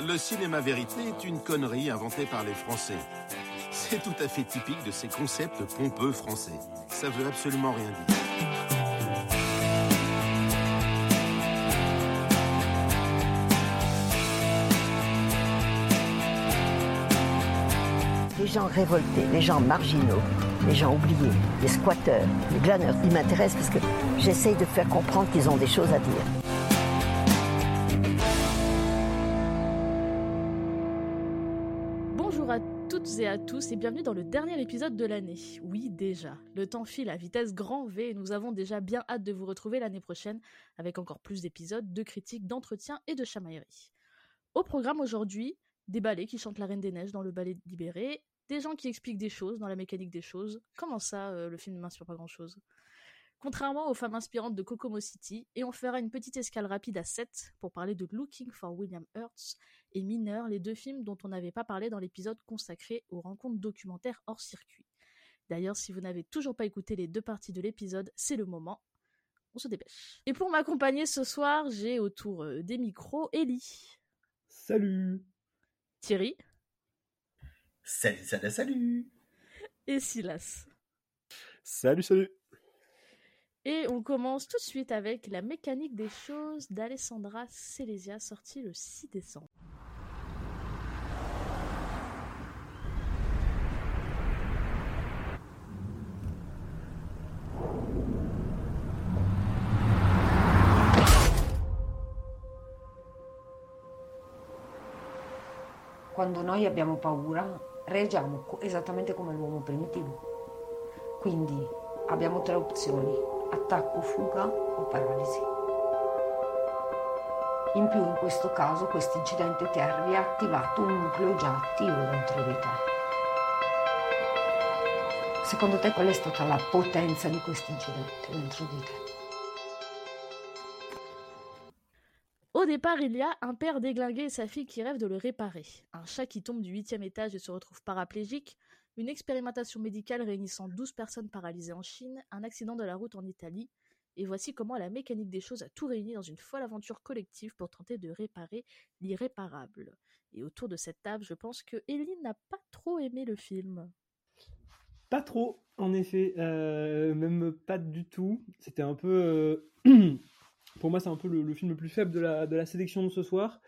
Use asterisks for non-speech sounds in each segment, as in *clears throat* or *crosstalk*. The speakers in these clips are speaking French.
Le cinéma vérité est une connerie inventée par les Français. C'est tout à fait typique de ces concepts pompeux français. Ça veut absolument rien dire. Gens révoltés, les gens marginaux, les gens oubliés, les squatteurs, les glaneurs, ils m'intéressent parce que j'essaye de faire comprendre qu'ils ont des choses à dire. Bonjour à toutes et à tous et bienvenue dans le dernier épisode de l'année. Oui, déjà, le temps file à vitesse grand V et nous avons déjà bien hâte de vous retrouver l'année prochaine avec encore plus d'épisodes, de critiques, d'entretiens et de chamailleries. Au programme aujourd'hui, des ballets qui chantent la Reine des Neiges dans le ballet libéré, des gens qui expliquent des choses dans la mécanique des choses. Comment ça, euh, le film ne m'inspire pas grand-chose? Contrairement aux femmes inspirantes de Kokomo City, et on fera une petite escale rapide à 7 pour parler de Looking for William Hurts et Mineur, les deux films dont on n'avait pas parlé dans l'épisode consacré aux rencontres documentaires hors circuit. D'ailleurs, si vous n'avez toujours pas écouté les deux parties de l'épisode, c'est le moment. On se dépêche. Et pour m'accompagner ce soir, j'ai autour euh, des micros Ellie, Salut Thierry Salut, salut, salut et Silas. Salut, salut Et on commence tout de suite avec La mécanique des choses d'Alessandra Selesia, sortie le 6 décembre. Quando noi abbiamo paura, reagiamo esattamente come l'uomo primitivo. Quindi abbiamo tre opzioni, attacco, fuga o paralisi. In più in questo caso questo incidente ti ha riattivato un nucleo già attivo dentro di te. Secondo te qual è stata la potenza di questo incidente dentro di te? Départ, il y a un père déglingué et sa fille qui rêvent de le réparer. Un chat qui tombe du huitième étage et se retrouve paraplégique. Une expérimentation médicale réunissant 12 personnes paralysées en Chine. Un accident de la route en Italie. Et voici comment la mécanique des choses a tout réuni dans une folle aventure collective pour tenter de réparer l'irréparable. Et autour de cette table, je pense que Ellie n'a pas trop aimé le film. Pas trop, en effet, euh, même pas du tout. C'était un peu... euh, *clears throat* Pour moi, c'est un peu le, film le plus faible de la, sélection de ce soir.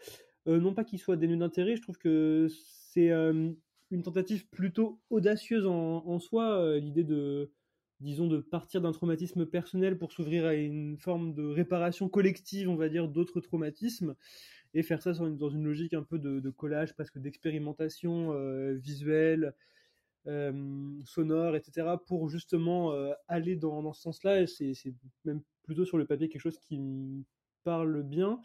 Euh, non pas qu'il soit dénué d'intérêt, je trouve que c'est euh, une tentative plutôt audacieuse en, soi, euh, l'idée de, disons, de partir d'un traumatisme personnel pour s'ouvrir à une forme de réparation collective, on va dire, d'autres traumatismes, et faire ça dans une logique un peu de, collage, presque d'expérimentation euh, visuelle, euh, sonore, etc., pour justement euh, aller dans, ce sens-là. C'est c'est même plutôt sur le papier quelque chose qui me parle bien.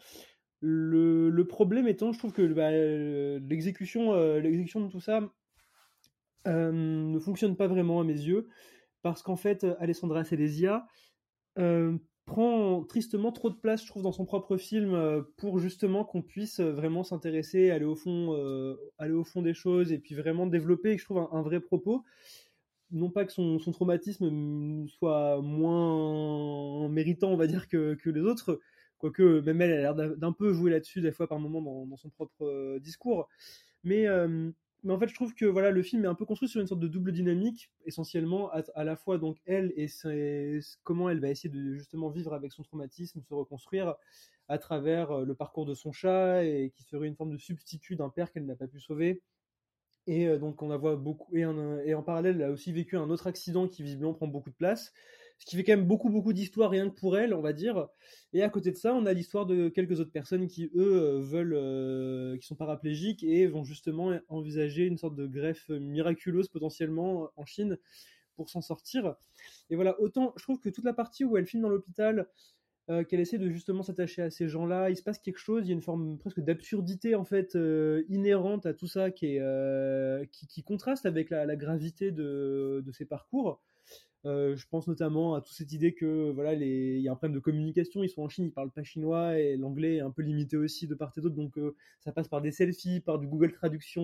Le, le problème étant, je trouve que bah, euh, l'exécution l'exécution de tout ça ne fonctionne pas vraiment à mes yeux, parce qu'en fait, Alessandra Selesia euh, prend tristement trop de place, je trouve, dans son propre film, euh, pour justement qu'on puisse euh, vraiment s'intéresser, aller au fond, euh, aller au fond des choses, et puis vraiment développer, je trouve, un, vrai propos. Non pas que son, traumatisme mm, soit moins méritant, on va dire, que, que les autres, quoique même elle, a l'air d'un peu jouer là-dessus des fois par moments dans, son propre discours. Mais, mais en fait, je trouve que voilà, le film est un peu construit sur une sorte de double dynamique, essentiellement à, la fois donc elle et comment elle va essayer de justement vivre avec son traumatisme, se reconstruire à travers euh, le parcours de son chat et qui serait une forme de substitut d'un père qu'elle n'a pas pu sauver. Et euh, donc on la voit beaucoup et en parallèle, elle a aussi vécu un autre accident qui visiblement prend beaucoup de place, ce qui fait quand même beaucoup beaucoup d'histoire rien que pour elle, on va dire. Et à côté de ça, on a l'histoire de quelques autres personnes qui eux euh, veulent, euh, qui sont paraplégiques et vont justement envisager une sorte de greffe miraculeuse potentiellement en Chine pour s'en sortir. Et voilà, autant je trouve que toute la partie où elle filme dans l'hôpital, euh, qu'elle essaie de justement s'attacher à ces gens-là, il se passe quelque chose, il y a une forme presque d'absurdité en fait inhérente à tout ça qui, est, qui contraste avec la, la gravité de, de ces parcours. Euh, je pense notamment à toute cette idée que voilà, il y a un problème de communication. Ils sont en Chine, ils parlent pas chinois et l'anglais est un peu limité aussi de part et d'autre. Donc euh, ça passe par des selfies, par du Google Traduction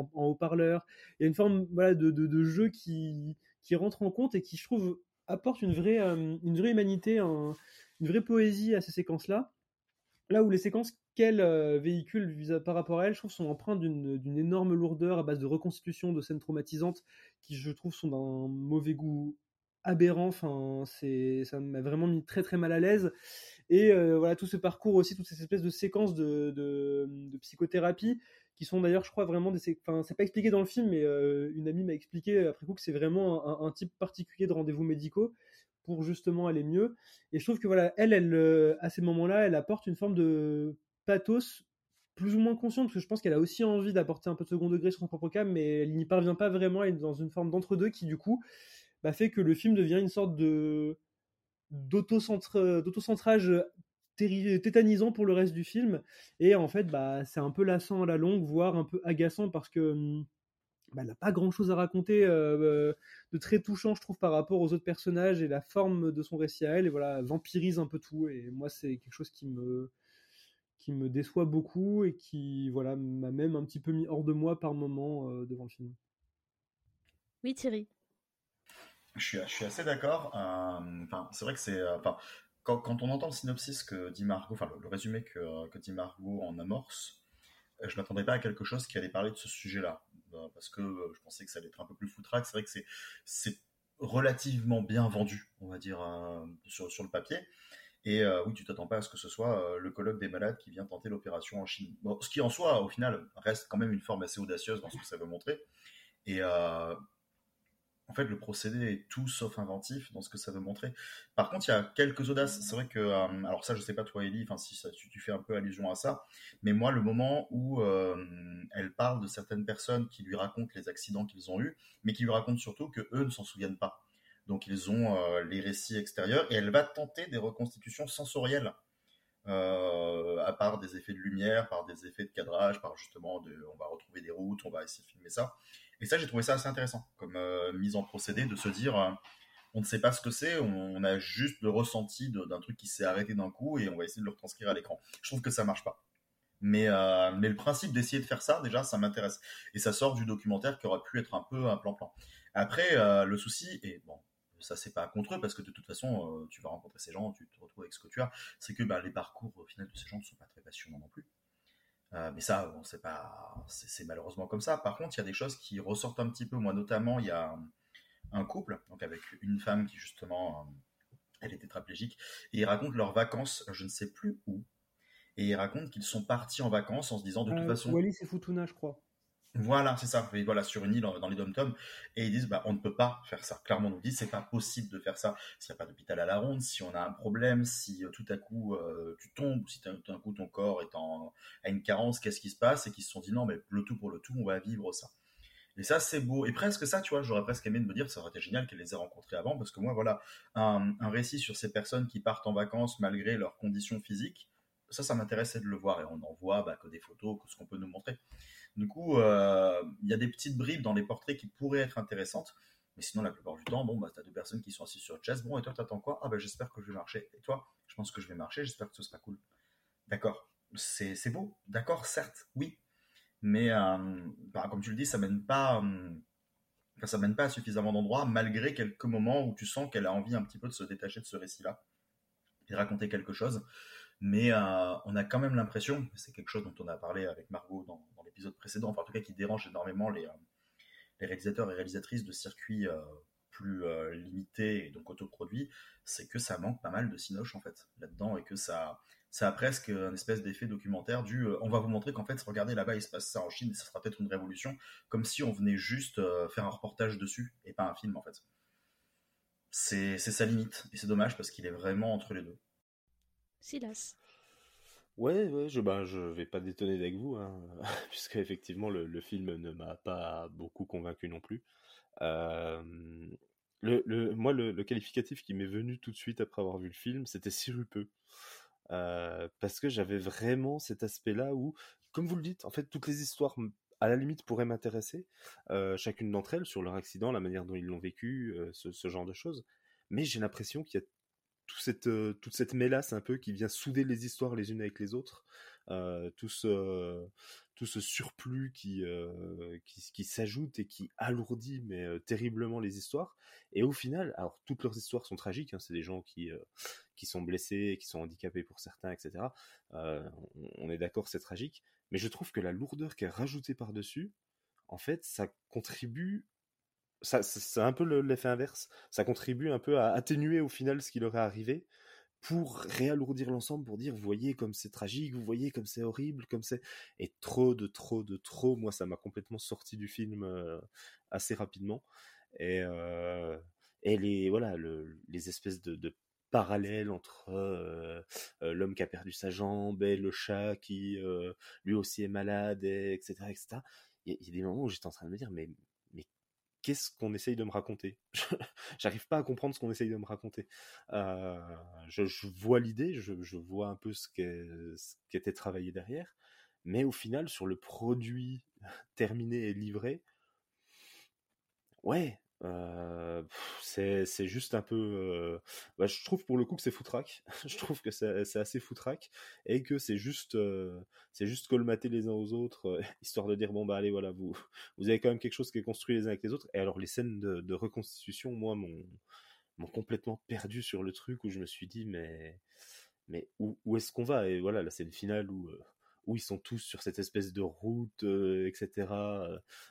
en, haut-parleur. Il y a une forme voilà, de, jeu qui, qui rentre en compte et qui, je trouve, apporte une vraie, euh, une vraie humanité, un, une vraie poésie à ces séquences-là. Là où les séquences qu'elle euh, véhicule par rapport à elle, je trouve, sont empreintes d'une énorme lourdeur à base de reconstitution de scènes traumatisantes qui, je trouve, sont d'un mauvais goût aberrant. Enfin, c'est, ça m'a vraiment mis très très mal à l'aise. Et euh, voilà, tout ce parcours aussi, toutes ces espèces de séquences de, psychothérapie qui sont d'ailleurs, je crois, vraiment des. Enfin, c'est pas expliqué dans le film, mais euh, une amie m'a expliqué après coup que c'est vraiment un, type particulier de rendez-vous médicaux pour justement aller mieux. Et je trouve que voilà, elle, elle, euh, à ces moments-là, elle apporte une forme de pathos plus ou moins conscient, parce que je pense qu'elle a aussi envie d'apporter un peu de second degré sur son propre cas, mais elle n'y parvient pas vraiment, elle est dans une forme d'entre-deux qui, du coup, bah, fait que le film devient une sorte de d'autocentrage tétanisant pour le reste du film. Et en fait, bah, c'est un peu lassant à la longue, voire un peu agaçant parce que hum, bah, n'a pas grand chose à raconter euh, de très touchant, je trouve, par rapport aux autres personnages et la forme de son récit à elle. Et voilà, vampirise un peu tout. Et moi, c'est quelque chose qui me, qui me déçoit beaucoup et qui voilà m'a même un petit peu mis hors de moi par moment euh, devant le film. Oui, Thierry. Je suis, assez d'accord. Euh, enfin, c'est vrai que c'est. Euh, quand, on entend le synopsis que dit Margot, enfin le, résumé que, que, dit Margot en amorce, je m'attendais pas à quelque chose qui allait parler de ce sujet-là, parce que je pensais que ça allait être un peu plus foutraque. C'est vrai que c'est relativement bien vendu, on va dire, sur, sur le papier. Et euh, oui, tu t'attends pas à ce que ce soit euh, le colloque des malades qui vient tenter l'opération en Chine. Ce qui en soi, au final, reste quand même une forme assez audacieuse dans ce que ça veut montrer. Et euh, en fait, le procédé est tout sauf inventif dans ce que ça veut montrer. Par contre, il y a quelques audaces. C'est vrai que, euh, alors ça, je sais pas toi, Ellie, si tu, fais un peu allusion à ça, mais moi, le moment où euh, elle parle de certaines personnes qui lui racontent les accidents qu'ils ont eus, mais qui lui racontent surtout que eux ne s'en souviennent pas. Donc ils ont euh, les récits extérieurs et elle va tenter des reconstitutions sensorielles. Euh, à part des effets de lumière, par des effets de cadrage, par justement, de, on va retrouver des routes, on va essayer de filmer ça. Et ça, j'ai trouvé ça assez intéressant comme euh, mise en procédé de se dire, euh, on ne sait pas ce que c'est, on, a juste le ressenti d'un truc qui s'est arrêté d'un coup et on va essayer de le retranscrire à l'écran. Je trouve que ça marche pas. Mais, euh, mais le principe d'essayer de faire ça, déjà, ça m'intéresse. Et ça sort du documentaire qui aurait pu être un peu un plan-plan. Après, euh, le souci, et bon, ça c'est pas contre eux parce que de toute façon euh, tu vas rencontrer ces gens, tu te retrouves avec ce que tu as, c'est que bah, les parcours au final de ces gens ne sont pas très passionnants non plus. Euh, mais ça, bon, c'est pas, c'est malheureusement comme ça. Par contre, il y a des choses qui ressortent un petit peu. Moi, notamment, il y a un couple, donc avec une femme qui justement, euh, elle est tétraplégique, et ils racontent leurs vacances, je ne sais plus où, et ils racontent qu'ils sont partis en vacances en se disant de toute façon. Wallis et Futuna, je crois. Voilà, c'est ça. Et voilà, sur une île dans les dom-toms. Et ils disent, bah, on ne peut pas faire ça. Clairement, on nous dit, c'est pas possible de faire ça. S'il n'y a pas d'hôpital à la ronde, si on a un problème, si euh, tout à coup euh, tu tombes, si tout à coup ton corps est en, à une carence, qu'est-ce qui se passe? Et qu'ils se sont dit, non, mais le tout pour le tout, on va vivre ça. Et ça, c'est beau. Et presque ça, tu vois, j'aurais presque aimé de me dire, ça aurait été génial qu'elle les ait rencontrés avant, parce que moi, voilà, un, un récit sur ces personnes qui partent en vacances malgré leurs conditions physiques, ça, ça m'intéressait de le voir. Et on en voit bah, que des photos, que ce qu'on peut nous montrer. Du coup, euh, il y a des petites bribes dans les portraits qui pourraient être intéressantes. Mais sinon, la plupart du temps, bon, bah, tu as deux personnes qui sont assises sur le chaise. Bon, et toi, t'attends quoi? Ah, bah, j'espère que je vais marcher. Et toi? Je pense que je vais marcher, j'espère que ce sera cool. D'accord. C'est beau. D'accord, certes, oui. Mais, euh, bah, comme tu le dis, ça mène pas. Euh, ça mène pas à suffisamment d'endroits, malgré quelques moments où tu sens qu'elle a envie un petit peu de se détacher de ce récit-là et raconter quelque chose. Mais euh, on a quand même l'impression, c'est quelque chose dont on a parlé avec Margot dans, l'épisode précédent, enfin en tout cas qui dérange énormément les, euh, réalisateurs et réalisatrices de circuits euh, plus limités et donc autoproduits, c'est que ça manque pas mal de cinoche en fait là-dedans et que ça, ça a presque un espèce d'effet documentaire du on va vous montrer qu'en fait, regardez là-bas, il se passe ça en Chine et ça sera peut-être une révolution, comme si on venait juste faire un reportage dessus et pas un film en fait. C'est sa limite et c'est dommage parce qu'il est vraiment entre les deux. Silas. Ouais, je, ben, je vais pas détonner avec vous, hein, *laughs* puisque effectivement le, le, film ne m'a pas beaucoup convaincu non plus. Euh, le, le, moi, le, qualificatif qui m'est venu tout de suite après avoir vu le film, c'était sirupeux. Euh, parce que j'avais vraiment cet aspect-là où, comme vous le dites, en fait, toutes les histoires à la limite pourraient m'intéresser, chacune d'entre elles, sur leur accident, la manière dont ils l'ont vécu, ce, genre de choses. Mais j'ai l'impression qu'il y a cette, toute cette mélasse un peu qui vient souder les histoires les unes avec les autres, tout ce, tout ce surplus qui, qui, s'ajoute et qui alourdit mais terriblement les histoires. Et au final, alors toutes leurs histoires sont tragiques, hein, c'est des gens qui, qui sont blessés, qui sont handicapés pour certains, etc. on est d'accord, c'est tragique, mais je trouve que la lourdeur qui est rajoutée par-dessus, en fait, ça contribue ça, c'est un peu l'effet inverse. Ça contribue un peu à atténuer au final ce qui leur est arrivé pour réalourdir l'ensemble, pour dire, vous voyez comme c'est tragique, vous voyez comme c'est horrible, comme c'est... Et trop de trop de trop, moi ça m'a complètement sorti du film assez rapidement. Et, et les, voilà, les espèces de, parallèles entre l'homme qui a perdu sa jambe et le chat qui lui aussi est malade, et, etc. etc. Il y, a des moments où j'étais en train de me dire, mais qu'est-ce qu'on essaye de me raconter? *laughs* J'arrive pas à comprendre ce qu'on essaye de me raconter. Euh, je, vois l'idée, je, vois un peu ce qui, était travaillé derrière, mais au final, sur le produit *laughs* terminé et livré, ouais, euh, c'est juste un peu. Euh, bah, je trouve pour le coup que c'est foutraque. *laughs* je trouve que c'est assez foutraque et que c'est juste, euh, c'est juste colmater les uns aux autres, *laughs* histoire de dire bon bah allez voilà vous, vous avez quand même quelque chose qui est construit les uns avec les autres. Et alors les scènes de, reconstitution, moi, m'ont complètement perdu sur le truc où je me suis dit mais mais où, où est-ce qu'on va? Et voilà la scène finale où où ils sont tous sur cette espèce de route, euh, etc.,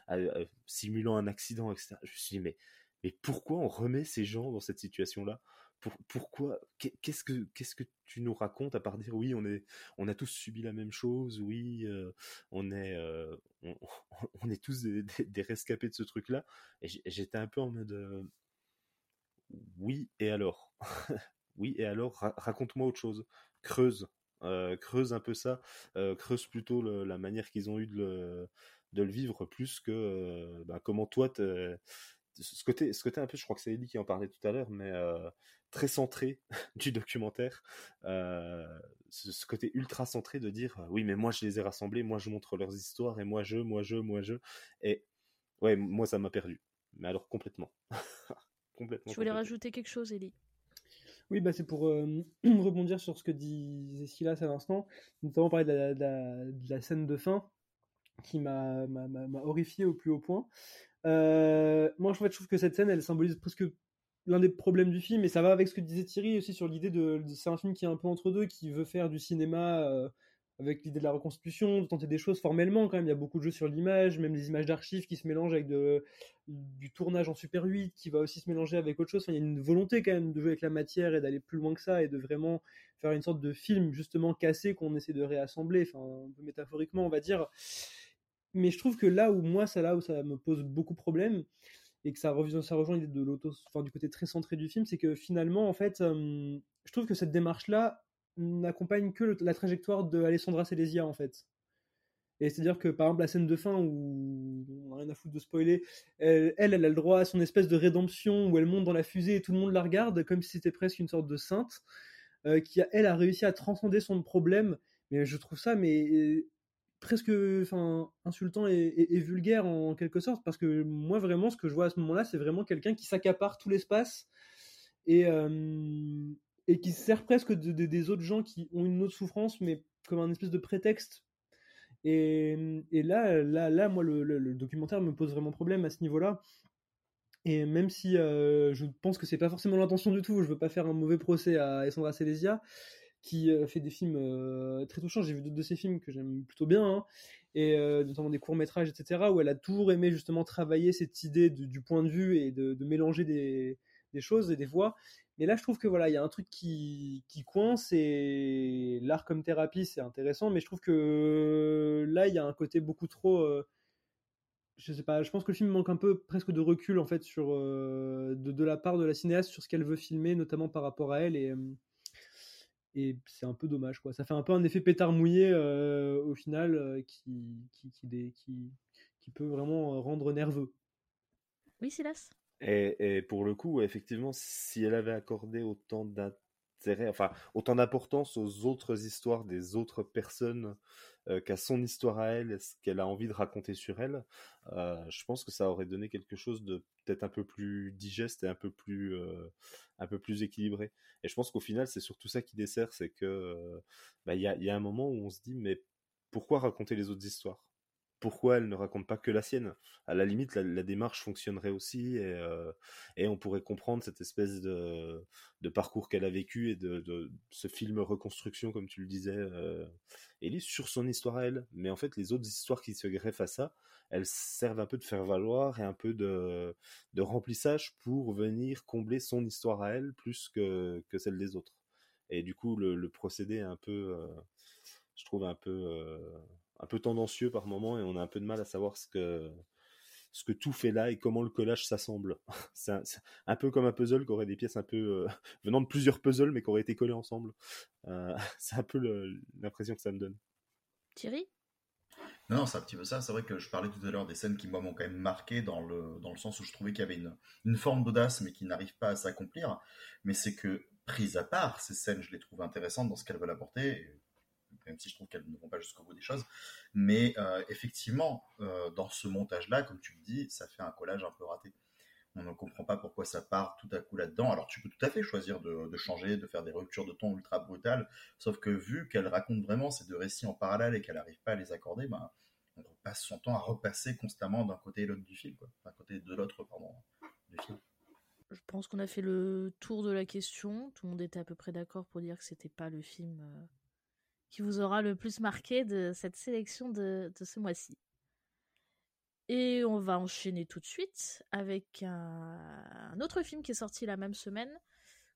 euh, simulant un accident, etc. Je me suis dit, mais, mais pourquoi on remet ces gens dans cette situation-là? Pourquoi qu'est-ce que qu'est-ce que tu nous racontes à part dire oui on est on a tous subi la même chose oui euh, on est *laughs* on, est tous des, rescapés de ce truc là et j'étais un peu en mode oui et alors? *laughs* Oui et alors raconte-moi autre chose creuse euh, creuse un peu ça, euh, creuse plutôt la manière qu'ils ont eu de le, de le, vivre plus que euh, bah, comment toi ce côté, ce côté un peu, je crois que c'est Ellie qui en parlait tout à l'heure, mais très centré *laughs* du documentaire, ce, côté ultra centré de dire oui mais moi je les ai rassemblés, moi je montre leurs histoires et moi je, moi je, moi je, et ouais moi ça m'a perdu, mais alors complètement, *laughs* complètement. Tu voulais rajouter quelque chose, Ellie? Oui, bah c'est pour euh, *clears throat* rebondir sur ce que disait Silas à l'instant, notamment parler de la, scène de fin qui m'a horrifié au plus haut point. Euh, moi, en fait, je trouve que cette scène, elle symbolise presque l'un des problèmes du film, et ça va avec ce que disait Thierry aussi sur l'idée de, c'est un film qui est un peu entre deux, qui veut faire du cinéma euh, avec l'idée de la reconstitution, de tenter des choses formellement quand même. Il y a beaucoup de jeux sur l'image, même des images d'archives qui se mélangent avec du tournage en Super 8 qui va aussi se mélanger avec autre chose. il y a une volonté quand même de jouer avec la matière et d'aller plus loin que ça et de vraiment faire une sorte de film justement cassé qu'on essaie de réassembler, enfin un peu métaphoriquement on va dire. Mais je trouve que là où moi, c'est là où ça me pose beaucoup de problèmes et que ça, revient, ça rejoint l'idée de l'auto, enfin, du côté très centré du film, c'est que finalement, en fait, euh, je trouve que cette démarche-là, n'accompagne que la trajectoire de Alessandra en fait. Et c'est-à-dire que par exemple la scène de fin où on n'a rien à foutre de spoiler, elle, elle, a le droit à son espèce de rédemption où elle monte dans la fusée et tout le monde la regarde comme si c'était presque une sorte de sainte euh, qui a, elle a réussi à transcender son problème. Mais je trouve ça mais presque enfin insultant et, vulgaire en quelque sorte parce que moi vraiment ce que je vois à ce moment-là c'est vraiment quelqu'un qui s'accapare tout l'espace et euh, et qui sert presque des autres gens qui ont une autre souffrance, mais comme un espèce de prétexte. Et, là, là, là, moi, le, documentaire me pose vraiment problème à ce niveau-là. Et même si euh, je pense que c'est pas forcément l'intention du tout, je veux pas faire un mauvais procès à Alessandra Selesia, qui euh, fait des films euh, très touchants. J'ai vu d'autres de ses films que j'aime plutôt bien, hein, et notamment des courts métrages, etc., où elle a toujours aimé justement travailler cette idée du point de vue et de, de mélanger des, choses et des voix. Et là, je trouve que voilà, il y a un truc qui, qui coince et l'art comme thérapie, c'est intéressant, mais je trouve que là, il y a un côté beaucoup trop. Euh, je sais pas, je pense que le film manque un peu presque de recul en fait sur euh, de, la part de la cinéaste sur ce qu'elle veut filmer, notamment par rapport à elle et euh, et c'est un peu dommage quoi. Ça fait un peu un effet pétard mouillé au final qui, qui, qui peut vraiment rendre nerveux. Oui, Silas? Et, et, pour le coup, effectivement, si elle avait accordé autant d'intérêt, enfin autant d'importance aux autres histoires des autres personnes euh, qu'à son histoire à elle, ce qu'elle a envie de raconter sur elle, euh, je pense que ça aurait donné quelque chose de peut-être un peu plus digeste et un peu plus, euh, un peu plus équilibré. Et je pense qu'au final, c'est surtout ça qui dessert, c'est que bah, il y, a, y a un moment où on se dit mais pourquoi raconter les autres histoires? Pourquoi elle ne raconte pas que la sienne À la limite, la, démarche fonctionnerait aussi et, et, on pourrait comprendre cette espèce de, parcours qu'elle a vécu et de, ce film reconstruction, comme tu le disais, euh, sur son histoire à elle. Mais en fait, les autres histoires qui se greffent à ça, elles servent un peu de faire valoir et un peu de, remplissage pour venir combler son histoire à elle plus que, que celle des autres. Et du coup, le, procédé est un peu, je trouve un peu un peu tendancieux par moment et on a un peu de mal à savoir ce que ce que tout fait là et comment le collage s'assemble. *laughs* c'est un, peu comme un puzzle qui aurait des pièces un peu euh, *laughs* venant de plusieurs puzzles mais qui auraient été collés ensemble. Euh, *laughs* c'est un peu l'impression que ça me donne. Thierry? Non, non c'est un petit peu ça. C'est vrai que je parlais tout à l'heure des scènes qui, moi, m'ont quand même marqué dans le, dans le sens où je trouvais qu'il y avait une, une forme d'audace, mais qui n'arrive pas à s'accomplir. Mais c'est que, prise à part, ces scènes, je les trouve intéressantes dans ce qu'elles veulent apporter même si je trouve qu'elles ne vont pas jusqu'au bout des choses. Mais euh, effectivement, euh, dans ce montage-là, comme tu le dis, ça fait un collage un peu raté. On ne comprend pas pourquoi ça part tout à coup là-dedans. Alors tu peux tout à fait choisir de, changer, de faire des ruptures de ton ultra brutales, sauf que vu qu'elle raconte vraiment ces deux récits en parallèle et qu'elle n'arrive pas à les accorder, ben, on passe son temps à repasser constamment d'un côté et l'autre du film, d'un côté de l'autre, pardon, du film. Je pense qu'on a fait le tour de la question. Tout le monde était à peu près d'accord pour dire que c'était pas le film euh, qui vous aura le plus marqué de cette sélection de, ce mois-ci. Et on va enchaîner tout de suite avec un, autre film qui est sorti la même semaine,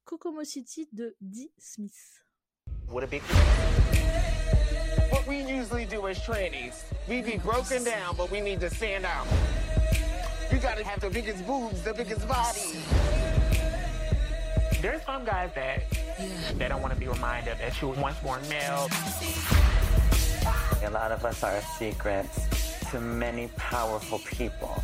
Kokomo City de Dee Smith. What we usually do as trainees, we be broken down, but we need to stand out. You gotta have the biggest boobs, the biggest body. There's some guys that they don't want to be reminded that you once more male. A lot of us are secrets to many powerful people.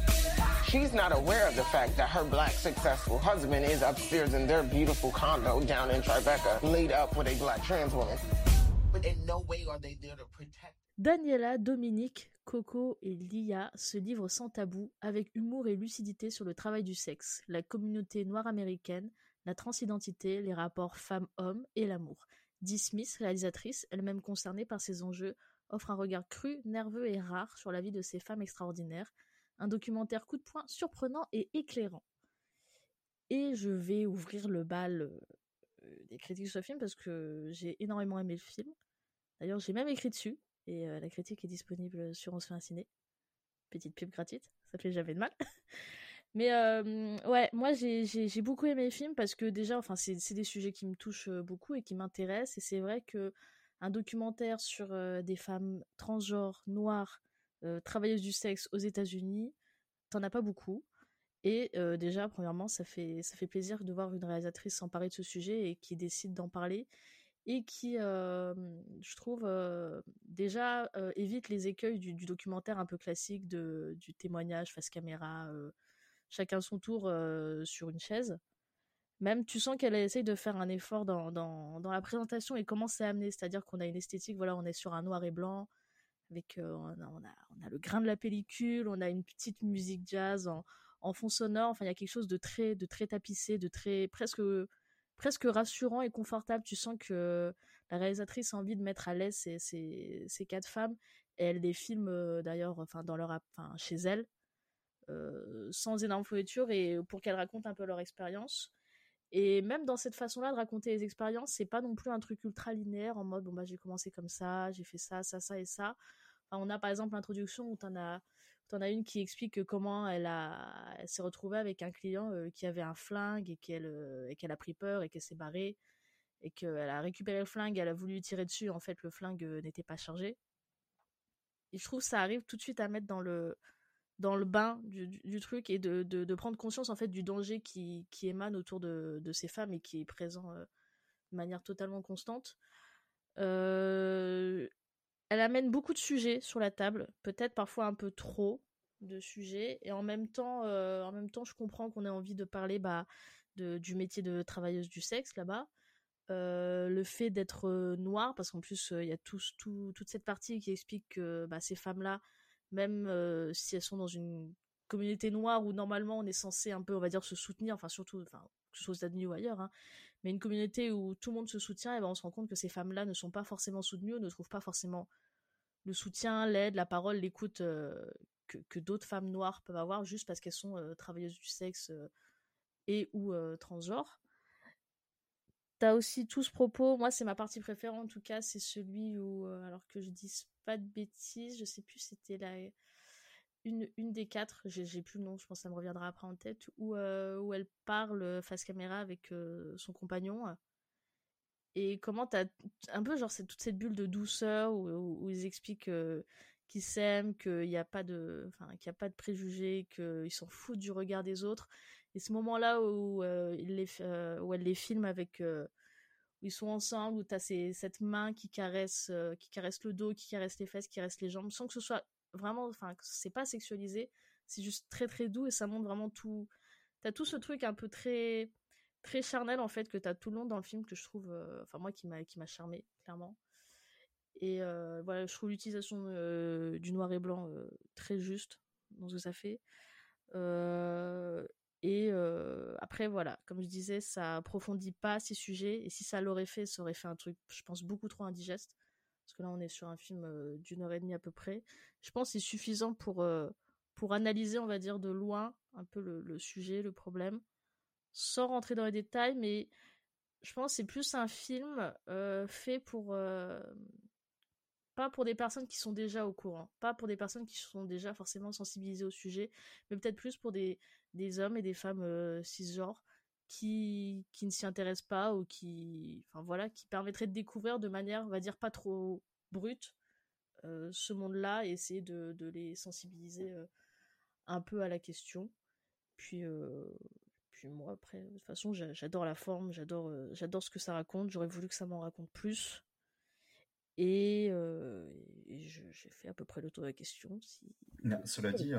She's not aware of the fact that her black successful husband is upstairs in their beautiful condo down in Tribeca, laid up with a black trans woman. But in no way are they there to protect. Daniela, Dominique, Coco et Lia se livrent sans tabou, avec humour et lucidité sur le travail du sexe, la communauté noire américaine, la transidentité, les rapports femmes-hommes et l'amour. Dee Smith, réalisatrice, elle-même concernée par ces enjeux, offre un regard cru, nerveux et rare sur la vie de ces femmes extraordinaires, un documentaire coup de poing surprenant et éclairant. Et je vais ouvrir le bal euh, des critiques de ce film parce que j'ai énormément aimé le film. D'ailleurs, j'ai même écrit dessus et euh, la critique est disponible sur On se fait un ciné. Petite pub gratuite, ça fait jamais de mal. *laughs* Mais euh, ouais, moi j'ai beaucoup aimé le film parce que déjà, enfin, c'est des sujets qui me touchent beaucoup et qui m'intéressent. Et c'est vrai que un documentaire sur des femmes transgenres, noires, travailleuses du sexe aux États-Unis, t'en as pas beaucoup. Et déjà, premièrement, ça fait, ça fait plaisir de voir une réalisatrice s'emparer de ce sujet et qui décide d'en parler et qui, je trouve, déjà évite les écueils du, du, documentaire un peu classique de, du témoignage face caméra chacun son tour sur une chaise. Même, tu sens qu'elle essaye de faire un effort dans, dans, la présentation et comment c'est amené. C'est-à-dire qu'on a une esthétique, voilà, on est sur un noir et blanc, avec, on, a, on, a, le grain de la pellicule, on a une petite musique jazz en, en fond sonore. Enfin, il y a quelque chose de très, de très tapissé, de très, presque, presque rassurant et confortable. Tu sens que la réalisatrice a envie de mettre à l'aise ces, ces, quatre femmes. Et elle les filme d'ailleurs, enfin, dans leur, enfin, chez elle. Euh, sans énorme fourniture et pour qu'elles racontent un peu leur expérience. Et même dans cette façon-là de raconter les expériences, c'est pas non plus un truc ultra linéaire en mode bon bah j'ai commencé comme ça, j'ai fait ça, ça, ça et ça. on a par exemple l'introduction où t'en as, as une qui explique comment elle s'est retrouvée avec un client euh, qui avait un flingue et qu'elle, euh, et a pris peur et qu'elle s'est barrée et qu'elle a récupéré le flingue, elle a voulu tirer dessus, en fait le flingue n'était pas chargé. Et je trouve que ça arrive tout de suite à mettre dans le, dans le bain du, truc et de, de, prendre conscience en fait du danger qui, qui émane autour de, de, ces femmes et qui est présent euh, de manière totalement constante. Euh, elle amène beaucoup de sujets sur la table, peut-être parfois un peu trop de sujets, et en même temps, euh, en même temps, je comprends qu'on ait envie de parler bah, du métier de travailleuse du sexe là-bas. le fait d'être noir, parce qu'en plus il y a tout, toute cette partie qui explique que bah, ces femmes-là, même si elles sont dans une communauté noire où normalement on est censé un peu, on va dire, se soutenir, enfin surtout, enfin, que ce soit aux ou ailleurs, hein, mais une communauté où tout le monde se soutient, et ben on se rend compte que ces femmes-là ne sont pas forcément soutenues, ne trouvent pas forcément le soutien, l'aide, la parole, l'écoute que, que d'autres femmes noires peuvent avoir juste parce qu'elles sont travailleuses du sexe et ou transgenres. T'as aussi tout ce propos, moi c'est ma partie préférée en tout cas, c'est celui où, alors que je dise pas de bêtises, je sais plus c'était la une, une des quatre, j'ai plus le nom, je pense que ça me reviendra après en tête, où, où elle parle face caméra avec son compagnon. Et comment t'as un peu genre toute cette bulle de douceur où, où, ils expliquent qu'ils s'aiment, qu'il n'y a pas de, enfin qu'il a pas de préjugés, qu'ils s'en foutent du regard des autres. Et ce moment-là où, il les, où elle les filme avec où ils sont ensemble, où tu as cette main qui caresse, qui caresse le dos, qui caresse les fesses, qui caresse les jambes, sans que ce soit vraiment, enfin, c'est pas sexualisé, c'est juste très très doux et ça montre vraiment tout. T'as tout ce truc un peu très très charnel en fait que t'as tout le long dans le film que je trouve, euh, enfin moi qui m'a qui m'a charmé clairement. Et euh, voilà, je trouve l'utilisation euh, du noir et blanc très juste dans ce que ça fait. Et après voilà, comme je disais, ça approfondit pas ces sujets. Et si ça l'aurait fait, ça aurait fait un truc, je pense beaucoup trop indigeste. Parce que là on est sur un film d'une heure et demie à peu près. Je pense que c'est suffisant pour, pour analyser, on va dire, de loin un peu le, sujet, le problème, sans rentrer dans les détails, mais je pense que c'est plus un film fait pour... pas pour des personnes qui sont déjà au courant, pas pour des personnes qui sont déjà forcément sensibilisées au sujet, mais peut-être plus pour des, des hommes et des femmes cisgenres qui, qui ne s'y intéressent pas ou qui, enfin voilà, qui permettraient de découvrir de manière, on va dire, pas trop brute euh, ce monde-là et essayer de, de les sensibiliser euh, un peu à la question. Puis, euh, puis moi, après, de toute façon, j'adore la forme, j'adore j'adore ce que ça raconte, j'aurais voulu que ça m'en raconte plus. Et, j'ai fait à peu près le tour de la question. Si... Cela dit,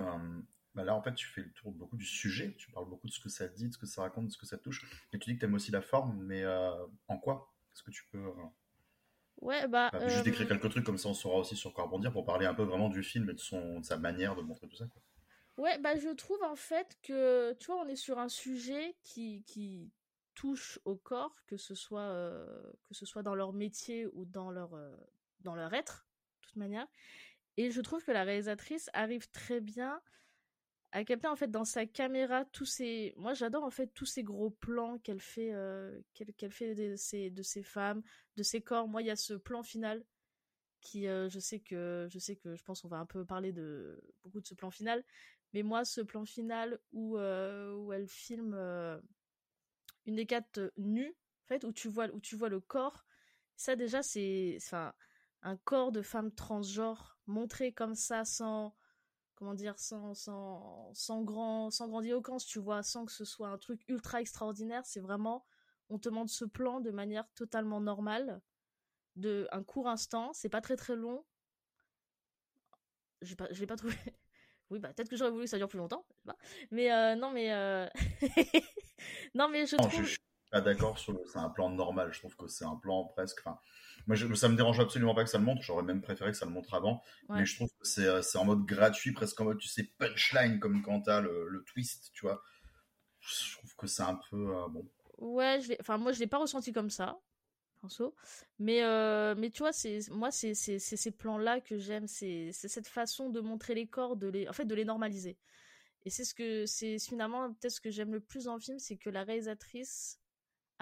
bah là, en fait, tu fais le tour beaucoup du sujet, tu parles beaucoup de ce que ça dit, de ce que ça raconte, de ce que ça touche, et tu dis que tu aimes aussi la forme, mais euh, en quoi? Est-ce que tu peux euh, ouais, bah, juste décrire quelques trucs, comme ça on saura aussi sur quoi rebondir, pour parler un peu vraiment du film et de, son, sa manière de montrer tout ça quoi. Ouais, bah je trouve en fait que, tu vois, on est sur un sujet qui, qui touche au corps, que ce soit, euh, que ce soit dans leur métier ou dans leur, dans leur être, de toute manière. Et je trouve que la réalisatrice arrive très bien à capter en fait dans sa caméra tous ces moi j'adore en fait tous ces gros plans qu'elle fait euh, qu'elle fait de ces de femmes de ces corps. Moi il y a ce plan final qui euh, je sais que je sais que je pense qu'on va un peu parler de beaucoup de ce plan final. Mais moi ce plan final où euh, où elle filme une des quatre nues en fait où tu vois où tu vois le corps ça déjà c'est enfin un corps de femme transgenre montré comme ça sans comment dire, sans, sans, sans, grand, sans grandiloquence, tu vois, sans que ce soit un truc ultra extraordinaire. C'est vraiment, on te montre ce plan de manière totalement normale, de un court instant. C'est pas très très long. Je l'ai pas trouvé. *laughs* Oui, bah peut-être que j'aurais voulu que ça dure plus longtemps. Mais euh, non, mais euh, *laughs* non, mais je trouve. Pas d'accord sur c'est un plan normal. Je trouve que c'est un plan presque. Enfin, moi, je, ça me dérange absolument pas que ça le montre. J'aurais même préféré que ça le montre avant. Mais je trouve que c'est en mode gratuit, presque en mode, tu sais, punchline, comme quand t'as le, le twist, tu vois. Je trouve que c'est un peu euh, bon. Ouais, je enfin, moi, je l'ai pas ressenti comme ça. Mais, euh, mais tu vois, c'est moi, c'est ces plans-là que j'aime. C'est cette façon de montrer les corps, de les, en fait, de les normaliser. Et c'est ce que c'est finalement peut-être ce que j'aime le plus dans le film, c'est que la réalisatrice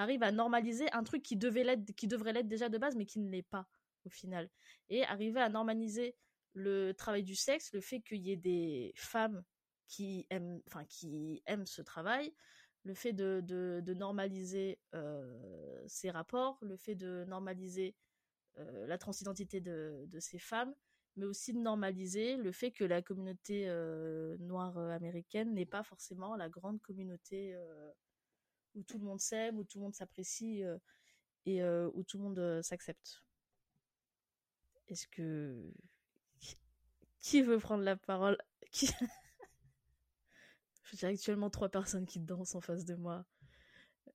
arrive à normaliser un truc qui devait qui devrait l'être déjà de base, mais qui ne l'est pas au final. Et arriver à normaliser le travail du sexe, le fait qu'il y ait des femmes qui aiment, enfin qui aiment ce travail, le fait de, de, normaliser euh, ces rapports, le fait de normaliser euh, la transidentité de, de, ces femmes, mais aussi de normaliser le fait que la communauté euh, noire américaine n'est pas forcément la grande communauté où tout le monde s'aime, où tout le monde s'apprécie euh, et euh, où tout le monde euh, s'accepte. Est-ce que qui veut prendre la parole? Qui... *laughs* J'ai actuellement trois personnes qui dansent en face de moi.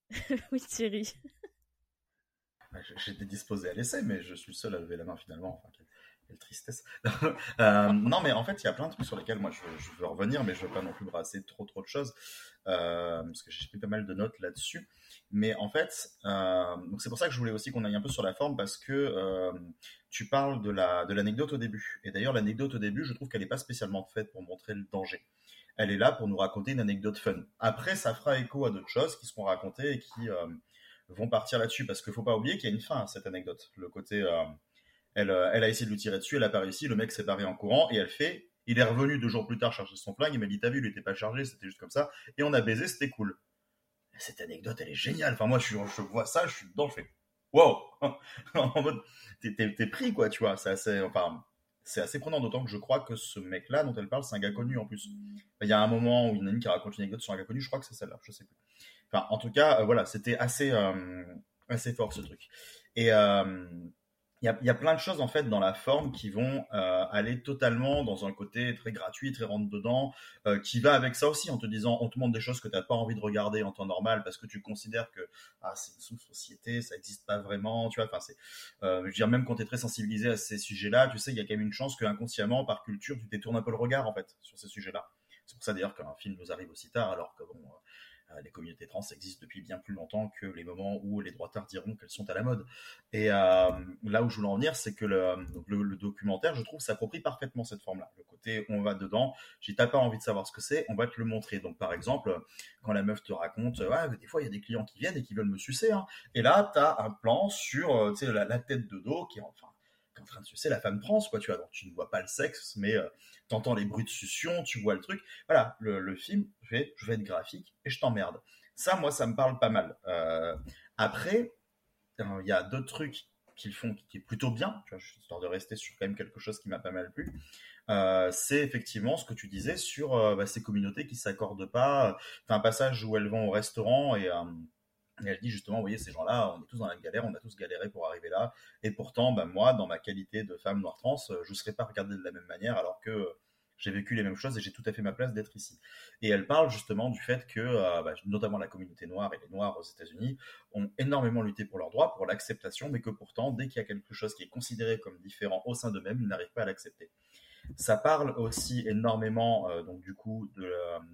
*laughs* oui, Thierry. J'étais disposé à l'essai, mais je suis seul à lever la main finalement. Enfin, quelle, tristesse. *laughs* Euh, non, mais en fait, il y a plein de trucs sur lesquels moi je, veux revenir, mais je veux pas non plus brasser trop trop de choses euh, parce que j'ai pris pas mal de notes là-dessus. Mais en fait, euh, donc c'est pour ça que je voulais aussi qu'on aille un peu sur la forme parce que tu parles de la de l'anecdote au début. Et d'ailleurs, l'anecdote au début, je trouve qu'elle n'est pas spécialement faite pour montrer le danger elle est là pour nous raconter une anecdote fun. Après, ça fera écho à d'autres choses qui seront racontées et qui vont partir là-dessus parce qu'il faut pas oublier qu'il y a une fin à cette anecdote. Le côté, elle, euh, elle a essayé de lui tirer dessus, elle a pas réussi, le mec s'est barré en courant et elle fait. Il est revenu deux jours plus tard charger son flingue, il m'a dit t'as vu, il était pas chargé, c'était juste comme ça et on a baisé, c'était cool. Cette anecdote, elle est géniale. Enfin moi, je, vois ça, je suis dedans, je fais *laughs* wow, en mode t'es pris quoi, tu vois. C'est assez, enfin c'est assez prenant, d'autant que je crois que ce mec-là dont elle parle, c'est un gars connu en plus. Il y a un moment où il y qui raconte une anecdote sur un gars connu, je crois que c'est celle-là, je sais plus. Enfin, en tout cas, euh, voilà, c'était assez, euh, assez fort ce truc. Et il y, a, plein de choses en fait dans la forme qui vont aller totalement dans un côté très gratuit, très rentre dedans, qui va avec ça aussi en te disant on te montre des choses que tu n'as pas envie de regarder en temps normal parce que tu considères que ah, c'est une sous-société, ça n'existe pas vraiment, tu vois. Enfin, c'est, je veux dire même quand tu es très sensibilisé à ces sujets-là, tu sais, il y a quand même une chance que inconsciemment, par culture, tu détournes un peu le regard en fait sur ces sujets-là. C'est pour ça d'ailleurs qu'un film nous arrive aussi tard, alors que bon, euh, les communautés trans existent depuis bien plus longtemps que les moments où les droitards diront qu'elles sont à la mode. Et euh, là où je voulais en venir, c'est que le, documentaire, je trouve, s'approprie parfaitement cette forme-là. Le côté on va dedans, j'ai t'as pas envie de savoir ce que c'est, on va te le montrer. Donc par exemple, quand la meuf te raconte, ouais, des fois il y a des clients qui viennent et qui veulent me sucer, hein. et là tu as un plan sur euh, la, la, tête de dos qui est enfin en train de sucer la femme trans, quoi, tu vois. Donc, tu ne vois pas le sexe, mais euh, tu entends les bruits de succion, tu vois le truc. Voilà, le, film, je vais, je vais être graphique et je t'emmerde. Ça, moi, ça me parle pas mal. Euh, après, il y a d'autres trucs qu'ils font qui est plutôt bien, tu vois, histoire de rester sur quand même quelque chose qui m'a pas mal plu. Euh, c'est effectivement ce que tu disais sur bah, ces communautés qui s'accordent pas. Un passage où elles vont au restaurant et et elle dit justement, vous voyez, ces gens-là, on est tous dans la galère, on a tous galéré pour arriver là. Et pourtant, ben, moi, dans ma qualité de femme noire trans, euh, je ne serais pas regardée de la même manière alors que euh, j'ai vécu les mêmes choses et j'ai tout à fait ma place d'être ici. Et elle parle justement du fait que, euh, bah, notamment la communauté noire et les noirs aux États-Unis, ont énormément lutté pour leurs droits, pour l'acceptation, mais que pourtant, dès qu'il y a quelque chose qui est considéré comme différent au sein d'eux-mêmes, ils n'arrivent pas à l'accepter. Ça parle aussi énormément, donc du coup,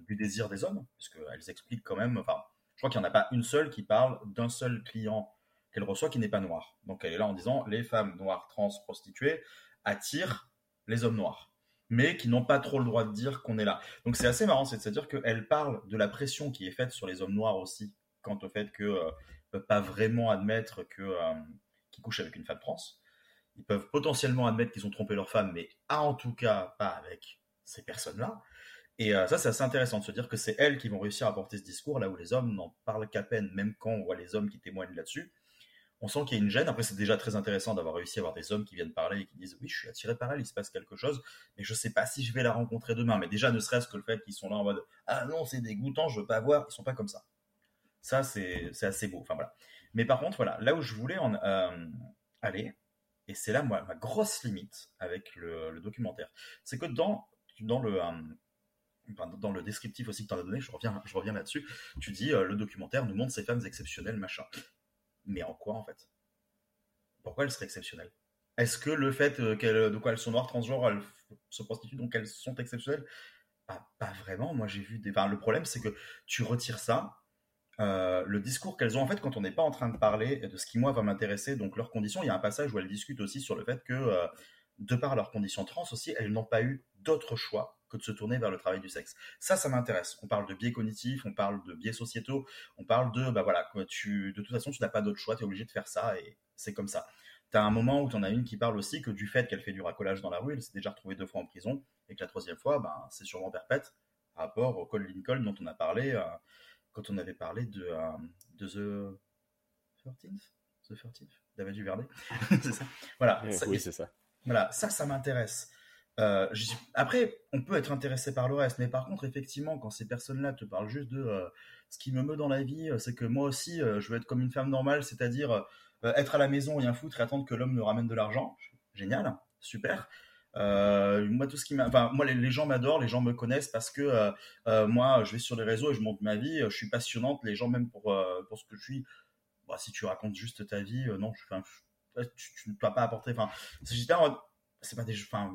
du désir des hommes, parce qu'elles expliquent quand même, enfin, crois qu'il n'y en a pas une seule qui parle d'un seul client qu'elle reçoit qui n'est pas noir. Donc elle est là en disant les femmes noires trans prostituées attirent les hommes noirs, mais qui n'ont pas trop le droit de dire qu'on est là. Donc c'est assez marrant, c'est-à-dire qu'elle parle de la pression qui est faite sur les hommes noirs aussi, quant au fait que euh, peuvent pas vraiment admettre euh, qu'ils couchent avec une femme trans. Ils peuvent potentiellement admettre qu'ils ont trompé leur femme, mais en tout cas pas avec ces personnes-là. Et euh, ça, c'est assez intéressant de se dire que c'est elles qui vont réussir à porter ce discours là où les hommes n'en parlent qu'à peine, même quand on voit les hommes qui témoignent là-dessus. On sent qu'il y a une gêne. Après, c'est déjà très intéressant d'avoir réussi à avoir des hommes qui viennent parler et qui disent Oui, je suis attiré par elle, il se passe quelque chose, mais je sais pas si je vais la rencontrer demain. Mais déjà, ne serait-ce que le fait qu'ils sont là en mode Ah non, c'est dégoûtant, je veux pas voir, ils sont pas comme ça. Ça, c'est assez beau. Enfin voilà. Mais par contre, voilà, là où je voulais euh, aller, et c'est là moi, ma grosse limite avec le, documentaire, c'est que dans, dans le. Euh, dans le descriptif aussi que tu en as donné, je reviens, là-dessus, tu dis euh, le documentaire nous montre ces femmes exceptionnelles, machin. Mais en quoi en fait? Pourquoi elles seraient exceptionnelles? Est-ce que le fait euh, de quoi elles sont noires, transgenres, elles se prostituent, donc elles sont exceptionnelles? Pas vraiment. Moi j'ai vu des. Le problème c'est que tu retires ça. Euh, le discours qu'elles ont en fait quand on n'est pas en train de parler de ce qui moi va m'intéresser, donc leurs conditions, il y a un passage où elles discutent aussi sur le fait que de par leurs conditions trans aussi, elles n'ont pas eu d'autre choix que de se tourner vers le travail du sexe. Ça, ça m'intéresse. On parle de biais cognitifs, on parle de biais sociétaux, on parle de, bah voilà, tu, de toute façon, tu n'as pas d'autre choix, tu es obligé de faire ça et c'est comme ça. Tu as un moment où tu en as une qui parle aussi que du fait qu'elle fait du racolage dans la rue, elle s'est déjà retrouvée deux fois en prison et que la troisième fois, ben, c'est sûrement perpète, par rapport au Col Lincoln dont on a parlé euh, quand on avait parlé de, euh, de The 13th The 13th David Duvernay. *laughs* c'est ça. Voilà. oui, c'est ça. Voilà, ça, ça m'intéresse. Euh, après, on peut être intéressé par le reste, mais par contre, effectivement, quand ces personnes-là te parlent juste de euh, ce qui me meut dans la vie, euh, c'est que moi aussi, je veux être comme une femme normale, c'est-à-dire être à la maison, rien foutre et attendre que l'homme me ramène de l'argent. Génial, super. moi, tout ce qui enfin, moi, les, gens m'adorent, les gens me connaissent parce que moi, je vais sur les réseaux et je montre ma vie. je suis passionnante. Les gens, même pour pour ce que je suis, bah, si tu racontes juste ta vie, non, tu, ne dois pas apporter. Enfin, c'est pas des. Enfin,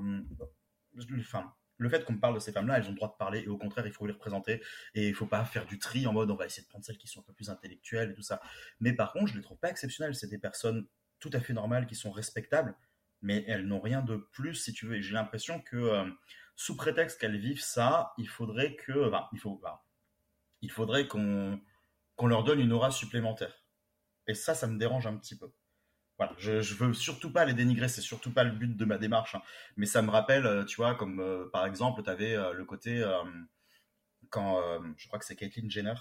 enfin, le fait qu'on parle de ces femmes-là, elles ont le droit de parler et au contraire, il faut les représenter et il faut pas faire du tri en mode on va essayer de prendre celles qui sont un peu plus intellectuelles et tout ça. Mais par contre, je les trouve pas exceptionnelles. C'est des personnes tout à fait normales qui sont respectables, mais elles n'ont rien de plus si tu veux. Et j'ai l'impression que euh, sous prétexte qu'elles vivent ça, il faudrait que, faut, il faudrait qu'on qu'on leur donne une aura supplémentaire. Et ça, ça me dérange un petit peu. Je, je veux surtout pas les dénigrer, c'est surtout pas le but de ma démarche. Hein. Mais ça me rappelle, euh, tu vois, comme euh, par exemple, tu avais euh, le côté quand je crois que c'est Caitlyn Jenner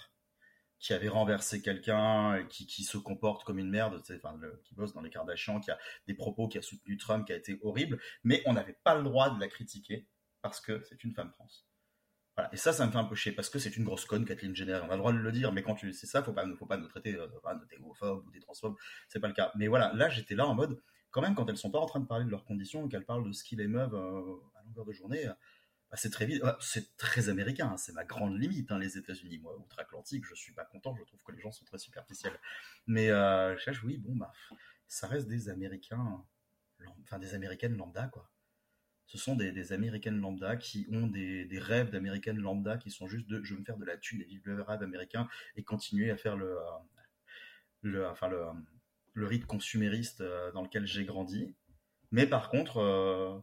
qui avait renversé quelqu'un qui, qui se comporte comme une merde, enfin, qui bosse dans les Kardashians, qui a des propos, qui a soutenu Trump, qui a été horrible, mais on n'avait pas le droit de la critiquer parce que c'est une femme trans. Et ça, ça me fait un peu chier parce que c'est une grosse conne, Kathleen Jenner. On a le droit de le dire, mais quand tu sais ça, faut pas, faut pas nous traiter euh, de tégophobes ou des transphobes. C'est pas le cas. Mais voilà, là, j'étais là en mode, quand même, quand elles sont pas en train de parler de leurs conditions, qu'elles parlent de ce qu'il émeuvent euh, à longueur de journée, euh, bah, c'est très vite, c'est très américain. Hein. c'est ma grande limite, hein, les États-Unis. Moi, outre-Atlantique, je suis pas content. Je trouve que les gens sont très superficiels. Mais euh, je oui, bon, bah, ça reste des Américains, enfin des Américaines lambda, quoi ce sont des, américaines lambda qui ont des, rêves d'américaines lambda qui sont juste de je veux me faire de la thune et vivre le rêve américain et continuer à faire le, euh, le, enfin le, rythme consumériste euh, dans lequel j'ai grandi. Mais par contre, euh,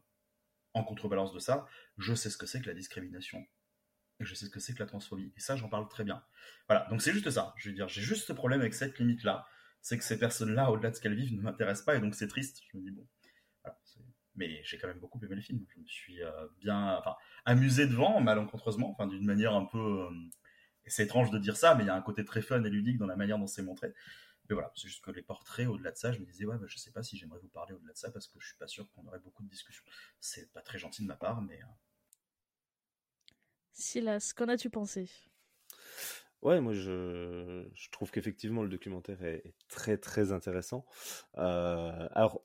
en contrebalance de ça, je sais ce que c'est que la discrimination. Et je sais ce que c'est que la transphobie. Et ça, j'en parle très bien. Voilà, donc c'est juste ça. Je veux dire, j'ai juste ce problème avec cette limite-là. C'est que ces personnes-là, au-delà de ce qu'elles vivent, ne m'intéressent pas. Et donc c'est triste. Je me dis, bon, voilà, mais j'ai quand même beaucoup aimé le film. Je me suis euh, bien, enfin, amusé devant, malencontreusement, enfin, d'une manière un peu, euh, c'est étrange de dire ça, mais il y a un côté très fun et ludique dans la manière dont c'est montré. Mais voilà, c'est juste que les portraits, au-delà de ça, je me disais, ouais, bah, je sais pas si j'aimerais vous parler au-delà de ça parce que je suis pas sûr qu'on aurait beaucoup de discussions. C'est pas très gentil de ma part, mais. Euh. Silas, qu'en as-tu pensé? Ouais, moi je, je trouve qu'effectivement le documentaire est, très très intéressant. alors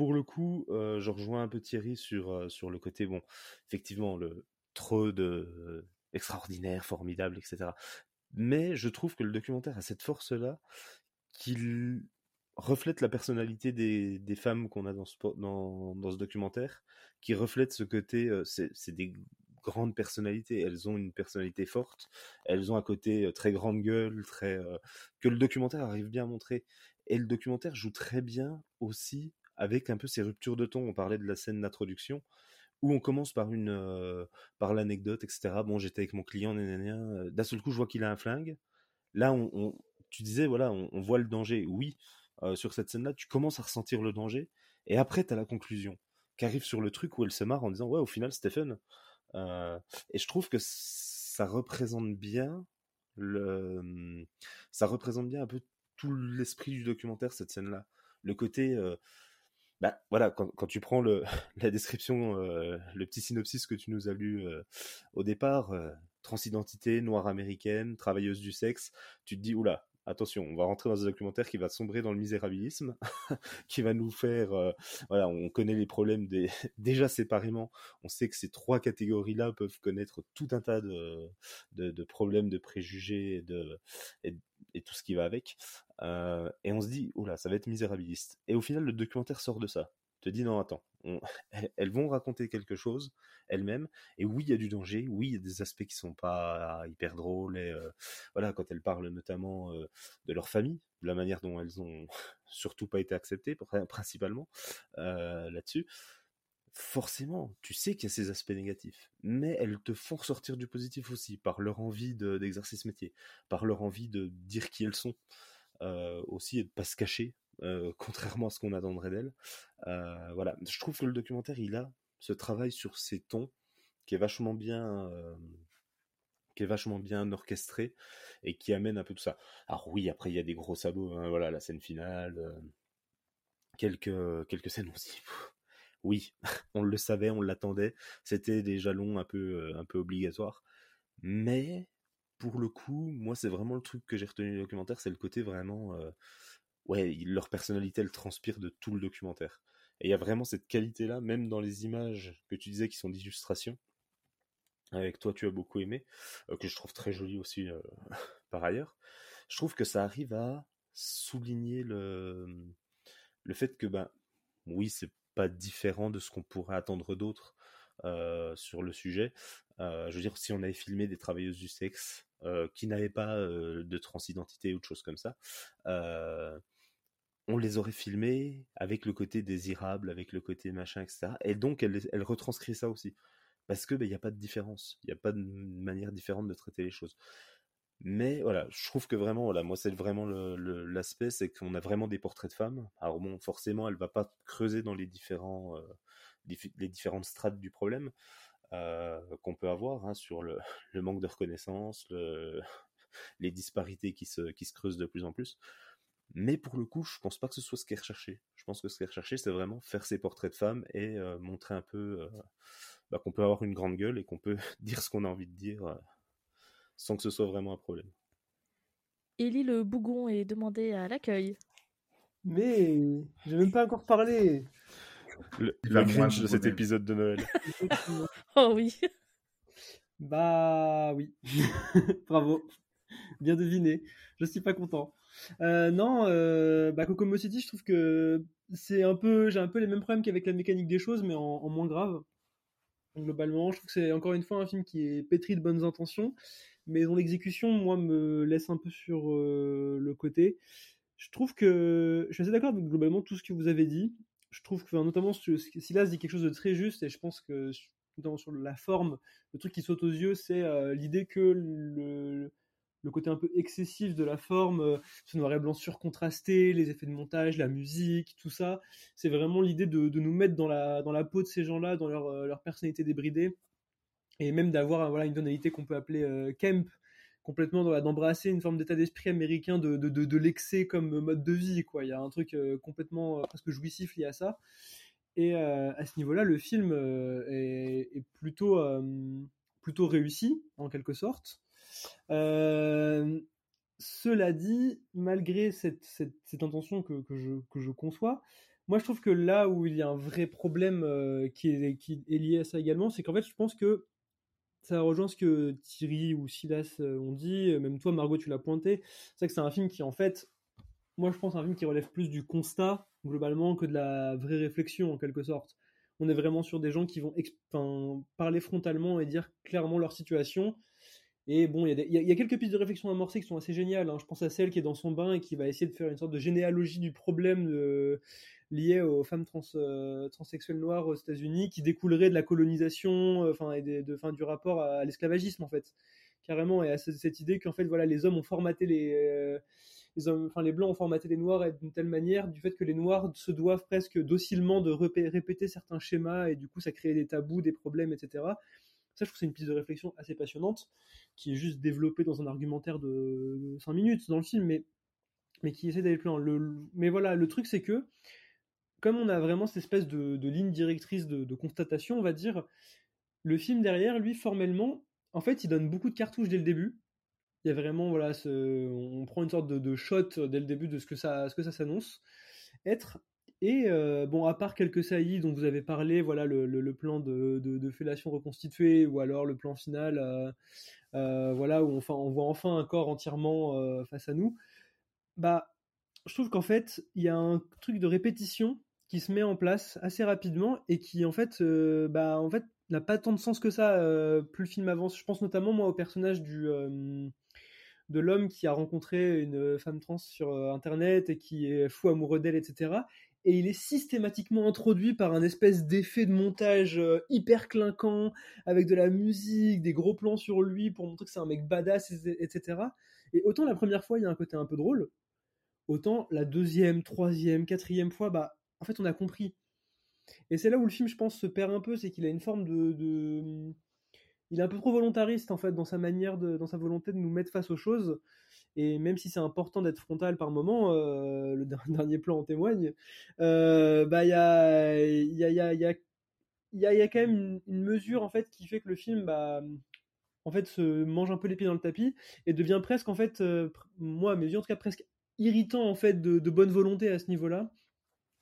pour le coup, euh, je rejoins un peu Thierry sur, euh, sur le côté, bon, effectivement, le trop de extraordinaire, formidable, etc. Mais je trouve que le documentaire a cette force-là qu'il reflète la personnalité des, femmes qu'on a dans ce, dans, dans, ce documentaire, qui reflète ce côté, euh, c'est des grandes personnalités, elles ont une personnalité forte, elles ont un côté très grande gueule, très que le documentaire arrive bien à montrer. Et le documentaire joue très bien aussi avec un peu ces ruptures de ton. On parlait de la scène d'introduction où on commence par une euh, par l'anecdote, etc. Bon, j'étais avec mon client, euh, d'un seul coup, je vois qu'il a un flingue. Là, tu disais, voilà, on, voit le danger. Oui, euh, sur cette scène-là, tu commences à ressentir le danger, et après, tu as la conclusion qui arrive sur le truc où elle se marre en disant, ouais, au final, Stephen. et je trouve que ça représente bien le, ça représente bien un peu tout l'esprit du documentaire, cette scène-là. Le côté, bah, voilà, quand, quand, tu prends le, *laughs* la description, euh, le petit synopsis que tu nous as lu euh, au départ, euh, transidentité, noire américaine, travailleuse du sexe, tu te dis, oula, attention, on va rentrer dans un documentaire qui va sombrer dans le misérabilisme, *laughs* qui va nous faire, voilà, on connaît les problèmes des, *laughs* déjà séparément, on sait que ces trois catégories-là peuvent connaître tout un tas de, de, de problèmes, de préjugés de, et tout ce qui va avec. Euh, et on se dit, oula, ça va être misérabiliste. Et au final, le documentaire sort de ça. Te dit, non, attends, *laughs* elles vont raconter quelque chose elles-mêmes. Et oui, il y a du danger. Oui, il y a des aspects qui sont pas hyper drôles. Euh, voilà, quand elles parlent notamment euh, de leur famille, de la manière dont elles ont *laughs* surtout pas été acceptées, principalement là-dessus forcément, tu sais qu'il y a ces aspects négatifs, mais elles te font ressortir du positif aussi, par leur envie d'exercer ce métier, par leur envie de dire qui elles sont, aussi, et de pas se cacher, euh, *laughs* contrairement à ce qu'on attendrait d'elles. Euh, voilà, je trouve que le documentaire, il a ce travail sur ces tons qui est vachement bien qui est vachement bien orchestré et qui amène un peu tout ça. Alors oui, après il y a des gros sabots, hein, voilà, la scène finale, quelques quelques scènes aussi oui, *laughs* on le savait, on l'attendait, c'était des jalons un peu, un peu obligatoires. Mais pour le coup, moi, c'est vraiment le truc que j'ai retenu du documentaire, c'est le côté vraiment, ouais, leur personnalité, elle transpire de tout le documentaire. Et il y a vraiment cette qualité-là, même dans les images que tu disais qui sont d'illustration. Avec toi, tu as beaucoup aimé, que je trouve très joli aussi *laughs* par ailleurs. Je trouve que ça arrive à souligner le, le fait que, ben, oui, c'est pas différent de ce qu'on pourrait attendre d'autres sur le sujet. je veux dire, si on avait filmé des travailleuses du sexe qui n'avaient pas de transidentité ou de choses comme ça, on les aurait filmés avec le côté désirable, avec le côté machin, etc. Et donc, elle, retranscrit ça aussi. Parce que, il ben, n'y a pas de différence. Il n'y a pas de manière différente de traiter les choses. Mais voilà, je trouve que vraiment, voilà, moi, c'est vraiment l'aspect, c'est qu'on a vraiment des portraits de femmes. Alors bon, forcément, elle va pas creuser dans les différents, euh, les différentes strates du problème euh, qu'on peut avoir hein, sur le, *laughs* le, manque de reconnaissance, le, *laughs* les disparités qui se, qui se creusent de plus en plus. Mais pour le coup, je pense pas que ce soit ce qui est recherché. Je pense que ce qui est recherché, c'est vraiment faire ces portraits de femmes et euh, montrer un peu bah, qu'on peut avoir une grande gueule et qu'on peut *laughs* dire ce qu'on a envie de dire sans que ce soit vraiment un problème. Élie le bougon est demandé à l'accueil. Mais j'ai même pas encore parlé. Le, la cringe de cet épisode de Noël. *laughs* oh oui. Bah oui. *laughs* Bravo. Bien deviné. Je suis pas content. Euh, non, euh, bah Kokomo City, je trouve que c'est un peu, j'ai un peu les mêmes problèmes qu'avec la mécanique des choses, mais en moins grave. Globalement, je trouve que c'est encore une fois un film qui est pétri de bonnes intentions, mais dont l'exécution, moi, me laisse un peu sur euh, le côté. Je trouve que je suis assez d'accord avec globalement tout ce que vous avez dit. Je trouve que, notamment, Silas dit quelque chose de très juste, et je pense que, dans, sur la forme, le truc qui saute aux yeux, c'est euh, l'idée que le, le côté un peu excessif de la forme, euh, ce noir et blanc surcontrasté, les effets de montage, la musique, tout ça, c'est vraiment l'idée de, nous mettre dans la, dans la peau de ces gens-là, dans leur, euh, leur personnalité débridée, et même d'avoir voilà, une tonalité qu'on peut appeler Kemp, complètement d'embrasser une forme d'état d'esprit américain de, de, de, l'excès comme mode de vie. Quoi. Il y a un truc complètement presque jouissif lié à ça. Et à ce niveau-là, le film est, est, plutôt, plutôt réussi, en quelque sorte. Euh, cela dit, malgré cette, intention que, je, conçois, moi je trouve que là où il y a un vrai problème euh, qui, est, lié à ça également, c'est qu'en fait je pense que ça rejoint ce que Thierry ou Silas euh, ont dit, même toi Margot tu l'as pointé, c'est que c'est un film qui en fait, moi je pense un film qui relève plus du constat globalement que de la vraie réflexion en quelque sorte. On est vraiment sur des gens qui vont parler frontalement et dire clairement leur situation, et bon, il y, a quelques pistes de réflexion amorcées qui sont assez géniales. Hein. Je pense à celle qui est dans son bain et qui va essayer de faire une sorte de généalogie du problème lié aux femmes euh, transsexuelles noires aux États-Unis, qui découlerait de la colonisation, euh, enfin, de, du rapport à, l'esclavagisme en fait, carrément, et à cette, idée qu'en fait, voilà, les hommes ont formaté les, euh, les enfin, les blancs ont formaté les noirs d'une telle manière, du fait que les noirs se doivent presque docilement de répéter certains schémas, et du coup, ça crée des tabous, des problèmes, etc. Ça, je trouve c'est une piste de réflexion assez passionnante, qui est juste développée dans un argumentaire de 5 minutes dans le film, mais, mais qui essaie d'aller plus loin. Mais voilà, le truc, c'est que, comme on a vraiment cette espèce de, ligne directrice de, constatation, on va dire, le film derrière, lui, formellement, en fait, il donne beaucoup de cartouches dès le début. Il y a vraiment, voilà, on prend une sorte de, shot dès le début de ce que ça, ce que ça s'annonce être. Et euh, bon, à part quelques saillies dont vous avez parlé, voilà le, plan de, fellation reconstituée, ou alors le plan final, euh, euh, voilà où on, on, voit enfin un corps entièrement face à nous. Bah, je trouve qu'en fait, il y a un truc de répétition qui se met en place assez rapidement et qui en fait, bah, en fait, n'a pas tant de sens que ça. plus le film avance, je pense notamment moi au personnage du de l'homme qui a rencontré une femme trans sur internet et qui est fou amoureux d'elle, etc et il est systématiquement introduit par un espèce d'effet de montage euh, hyper clinquant, avec de la musique, des gros plans sur lui pour montrer que c'est un mec badass, etc. Et autant la première fois, il y a un côté un peu drôle, autant la deuxième, troisième, quatrième fois, bah, en fait, on a compris. Et c'est là où le film, je pense, se perd un peu, c'est qu'il a une forme de, Il est un peu trop volontariste, en fait, dans sa manière, dans sa volonté de nous mettre face aux choses. Et même si c'est important d'être frontal par moment, euh, *laughs* le dernier plan en témoigne, euh, bah il y a, y, y, a, y, y, a, y a quand même une, mesure en fait qui fait que le film bah, en fait se mange un peu les pieds dans le tapis et devient presque en fait, euh, moi mes yeux en tout cas presque irritant en fait de bonne volonté à ce niveau-là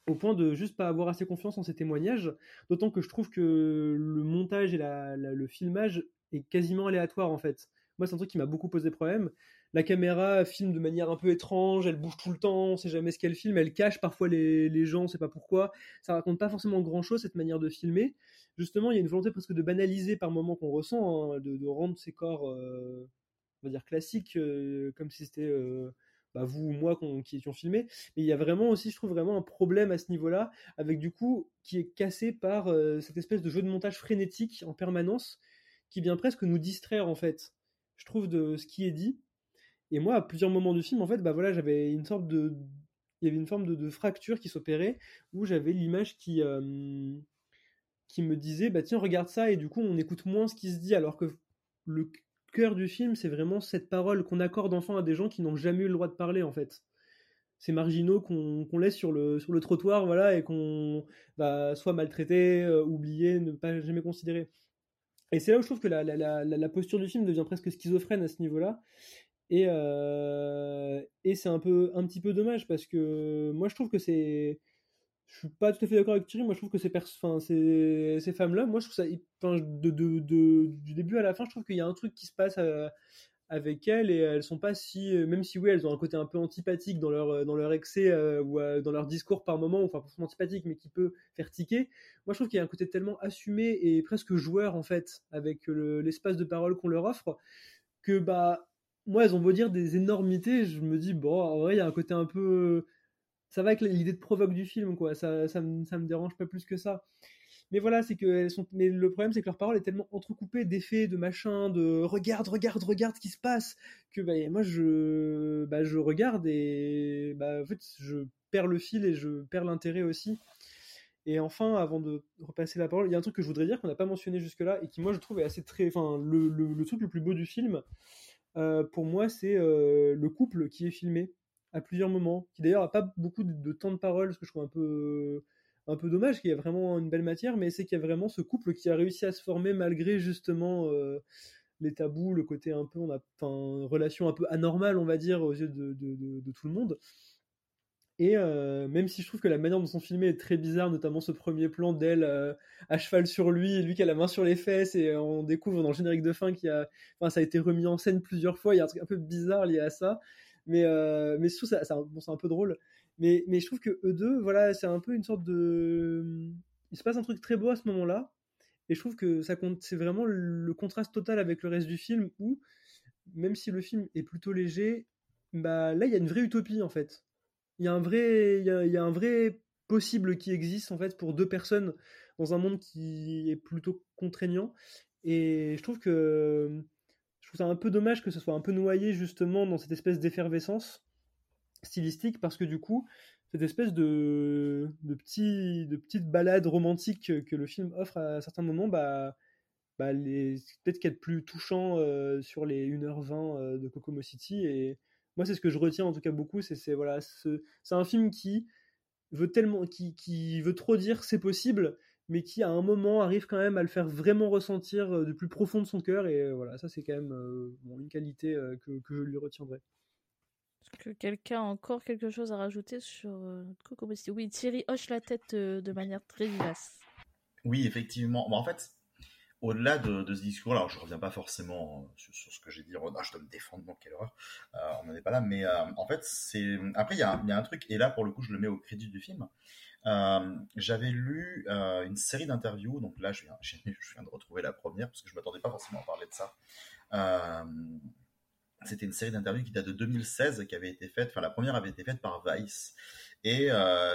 au point de juste pas avoir assez confiance en ces témoignages, d'autant que je trouve que le montage et la, le filmage est quasiment aléatoire en fait. Moi, c'est un truc qui m'a beaucoup posé problème. la caméra filme de manière un peu étrange, elle bouge tout le temps, on sait jamais ce qu'elle filme, elle cache parfois les, les gens, on sait pas pourquoi. Ça raconte pas forcément grand chose cette manière de filmer. Justement, il y a une volonté presque de banaliser par moments qu'on ressent, hein, de, de, rendre ces corps, euh, on va dire classiques, euh, comme si c'était euh, bah, vous ou moi qui étions filmés. Mais il y a vraiment aussi, je trouve vraiment un problème à ce niveau-là, avec du coup qui est cassé par cette espèce de jeu de montage frénétique en permanence, qui vient presque nous distraire en fait. Je trouve de ce qui est dit et moi, à plusieurs moments du film, en fait, bah voilà, j'avais une sorte de, il y avait une forme de, fracture qui s'opérait où j'avais l'image qui euh, qui me disait, bah tiens, regarde ça, et du coup, on écoute moins ce qui se dit, alors que le cœur du film, c'est vraiment cette parole qu'on accorde enfin à des gens qui n'ont jamais eu le droit de parler, en fait. Ces marginaux qu'on laisse sur le, sur le trottoir, voilà, et qu'on va soit maltraiter, euh, oublier, ne pas jamais considérer. Et c'est là où je trouve que la, la, la, posture du film devient presque schizophrène à ce niveau-là. Et, euh, et c'est un, peu, un petit peu dommage parce que moi je trouve que c'est. Je suis pas tout à fait d'accord avec Thierry, moi je trouve que ces, femmes-là, moi je trouve ça. Du début à la fin, je trouve qu'il y a un truc qui se passe euh, avec elles et elles sont pas si. Même si oui, elles ont un côté un peu antipathique dans leur, excès euh, ou dans leur discours par moment, enfin pas antipathique, mais qui peut faire tiquer. Moi je trouve qu'il y a un côté tellement assumé et presque joueur en fait avec l'espace de parole qu'on leur offre que bah moi, elles ont beau dire des énormités, je me dis, bon, en vrai, il y a un côté un peu. Ça va avec l'idée de provoque du film, quoi. Ça, ça, me, dérange pas plus que ça. Mais voilà, c'est que elles sont. Mais le problème, c'est que leur parole est tellement entrecoupée d'effets, de machin, de regarde, regarde, regarde ce qui se passe, que bah, moi, je, bah, je regarde et bah, en fait, je perds le fil et je perds l'intérêt aussi. Et enfin, avant de repasser la parole, il y a un truc que je voudrais dire qu'on n'a pas mentionné jusque-là et qui, moi, je trouve est assez très. Enfin, le truc le plus beau du film, euh, pour moi, c'est euh, le couple qui est filmé à plusieurs moments, qui d'ailleurs a pas beaucoup de, temps de parole, ce que je trouve un peu un peu dommage, qu'il y a vraiment une belle matière, mais c'est qu'il y a vraiment ce couple qui a réussi à se former malgré justement euh, les tabous, le côté un peu, on a, enfin, relation un peu anormale, on va dire, aux yeux de, tout le monde. Et euh, même si je trouve que la manière dont sont filmés est très bizarre, notamment ce premier plan d'elle euh, à cheval sur lui, lui qui a la main sur les fesses, et on découvre dans le générique de fin qu'il a, enfin, ça a été remis en scène plusieurs fois. Il y a un truc un peu bizarre lié à ça, mais euh, mais trouve ça, c'est un peu drôle. Mais mais je trouve que eux deux, voilà, c'est un peu une sorte de, il se passe un truc très beau à ce moment-là, et je trouve que ça compte, c'est vraiment le contraste total avec le reste du film où même si le film est plutôt léger, bah là il y a une vraie utopie en fait il y a un vrai, il y a, un vrai possible qui existe en fait pour deux personnes dans un monde qui est plutôt contraignant. Et je trouve que je trouve ça un peu dommage que ce soit un peu noyé justement dans cette espèce d'effervescence stylistique parce que du coup cette espèce de, de, de petite balade romantique que le film offre à certains moments, bah, bah peut-être qu'être plus touchant euh, sur les 1h20 euh, de Kokomo City et, moi, c'est ce que je retiens en tout cas beaucoup. C'est voilà, c'est un film qui veut tellement, qui, qui veut trop dire c'est possible, mais qui à un moment arrive quand même à le faire vraiment ressentir euh, du plus profond de son cœur. Et euh, voilà, ça c'est quand même euh, une qualité que, que, je lui retiendrai. Est-ce que quelqu'un a encore quelque chose à rajouter sur Coco Oui, Thierry hoche la tête de manière très vivace. Oui, effectivement. en fait, au-delà de, ce discours, alors je reviens pas forcément sur, ce que j'ai dit, oh, je dois me défendre, bon, quelle horreur, euh, on n'en est pas là, mais euh, en fait, c'est. Après, il y, a un truc, et là, pour le coup, je le mets au crédit du film. J'avais lu une série d'interviews, donc là, *laughs* je viens, de retrouver la première, parce que je m'attendais pas forcément à parler de ça. C'était une série d'interviews qui date de 2016, qui avait été faite, enfin, la première avait été faite par Vice. Et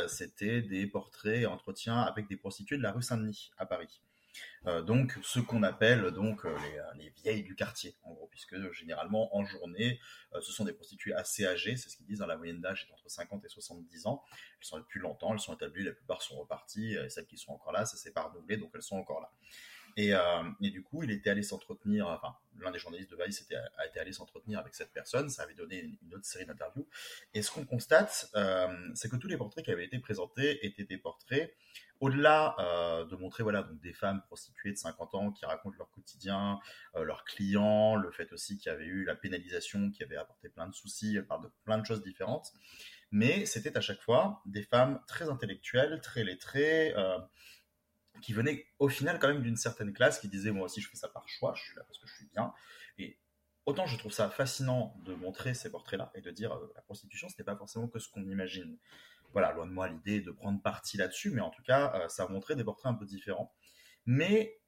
c'était des portraits et entretiens avec des prostituées de la rue Saint-Denis à Paris. Euh, donc ce qu'on appelle donc euh, les, les, vieilles du quartier, en gros, puisque généralement en journée, euh, ce sont des prostituées assez âgées, c'est ce qu'ils disent dans la moyenne d'âge est entre 50 et 70 ans. Elles sont depuis longtemps, elles sont établies, la plupart sont reparties, et celles qui sont encore là, ça s'est pas renouvelé, donc elles sont encore là. Et, euh, du coup, il était allé s'entretenir, enfin, l'un des journalistes de Vice était, a été allé s'entretenir avec cette personne, ça avait donné une, autre série d'interviews. Et ce qu'on constate, euh, c'est que tous les portraits qui avaient été présentés étaient des portraits, au-delà euh, de montrer voilà, donc des femmes prostituées de 50 ans qui racontent leur quotidien, euh, leurs clients, le fait aussi qu'il y avait eu la pénalisation qui avait apporté plein de soucis, elle parle de plein de choses différentes. Mais c'était à chaque fois des femmes très intellectuelles, très lettrées, euh, qui venait au final quand même d'une certaine classe, qui disait moi aussi je fais ça par choix, je suis là parce que je suis bien. Et autant je trouve ça fascinant de montrer ces portraits-là et de dire la prostitution, ce n'est pas forcément que ce qu'on imagine. Voilà, loin de moi l'idée de prendre parti là-dessus, mais en tout cas, ça a montré des portraits un peu différents. Mais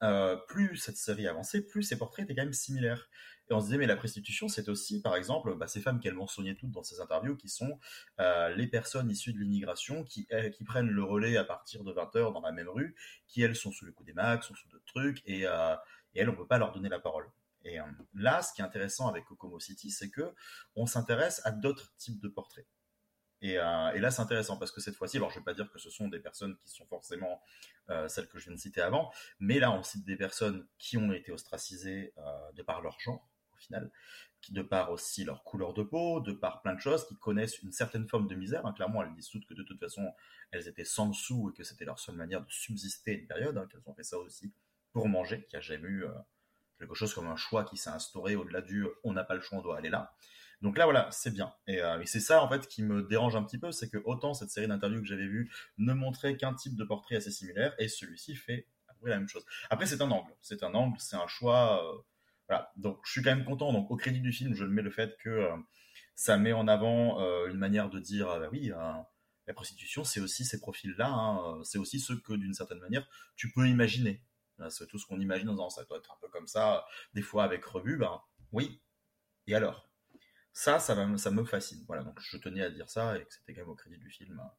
plus cette série avançait, plus ces portraits étaient quand même similaires. Et on se disait, mais la prostitution, c'est aussi, par exemple, bah, ces femmes qu'elle mentionnait toutes dans ses interviews, qui sont les personnes issues de l'immigration, qui, qui prennent le relais à partir de 20h dans la même rue, qui, elles, sont sous le coup des macs, sont sous d'autres trucs, et, et elles, on ne peut pas leur donner la parole. Et là, ce qui est intéressant avec Kokomo City, c'est que on s'intéresse à d'autres types de portraits. Et, là, c'est intéressant parce que cette fois-ci, alors je ne vais pas dire que ce sont des personnes qui sont forcément celles que je viens de citer avant, mais là, on cite des personnes qui ont été ostracisées de par leur genre, au final, qui de par aussi leur couleur de peau, de par plein de choses, qui connaissent une certaine forme de misère. Hein. Clairement, elles disent toutes que de toute façon, elles étaient sans sous et que c'était leur seule manière de subsister une période, hein, qu'elles ont fait ça aussi pour manger, qu'il n'y a jamais eu quelque chose comme un choix qui s'est instauré au-delà du on n'a pas le choix, on doit aller là. Donc là, voilà, c'est bien. Euh, et, c'est ça, en fait, qui me dérange un petit peu, c'est que autant cette série d'interviews que j'avais vue ne montrait qu'un type de portrait assez similaire, et celui-ci fait la même chose. Après, c'est un angle. C'est un angle, c'est un choix. Euh, voilà. Donc, je suis quand même content. Donc, au crédit du film, je mets le fait que euh, ça met en avant une manière de dire, bah oui, la prostitution, c'est aussi ces profils-là. Hein, c'est aussi ce que, d'une certaine manière, tu peux imaginer. C'est tout ce qu'on imagine en disant ça doit être un peu comme ça, des fois avec revue, ben oui. Et alors? Ça, ça, ça me fascine. Voilà, donc je tenais à dire ça et que c'était quand même au crédit du film. Hein,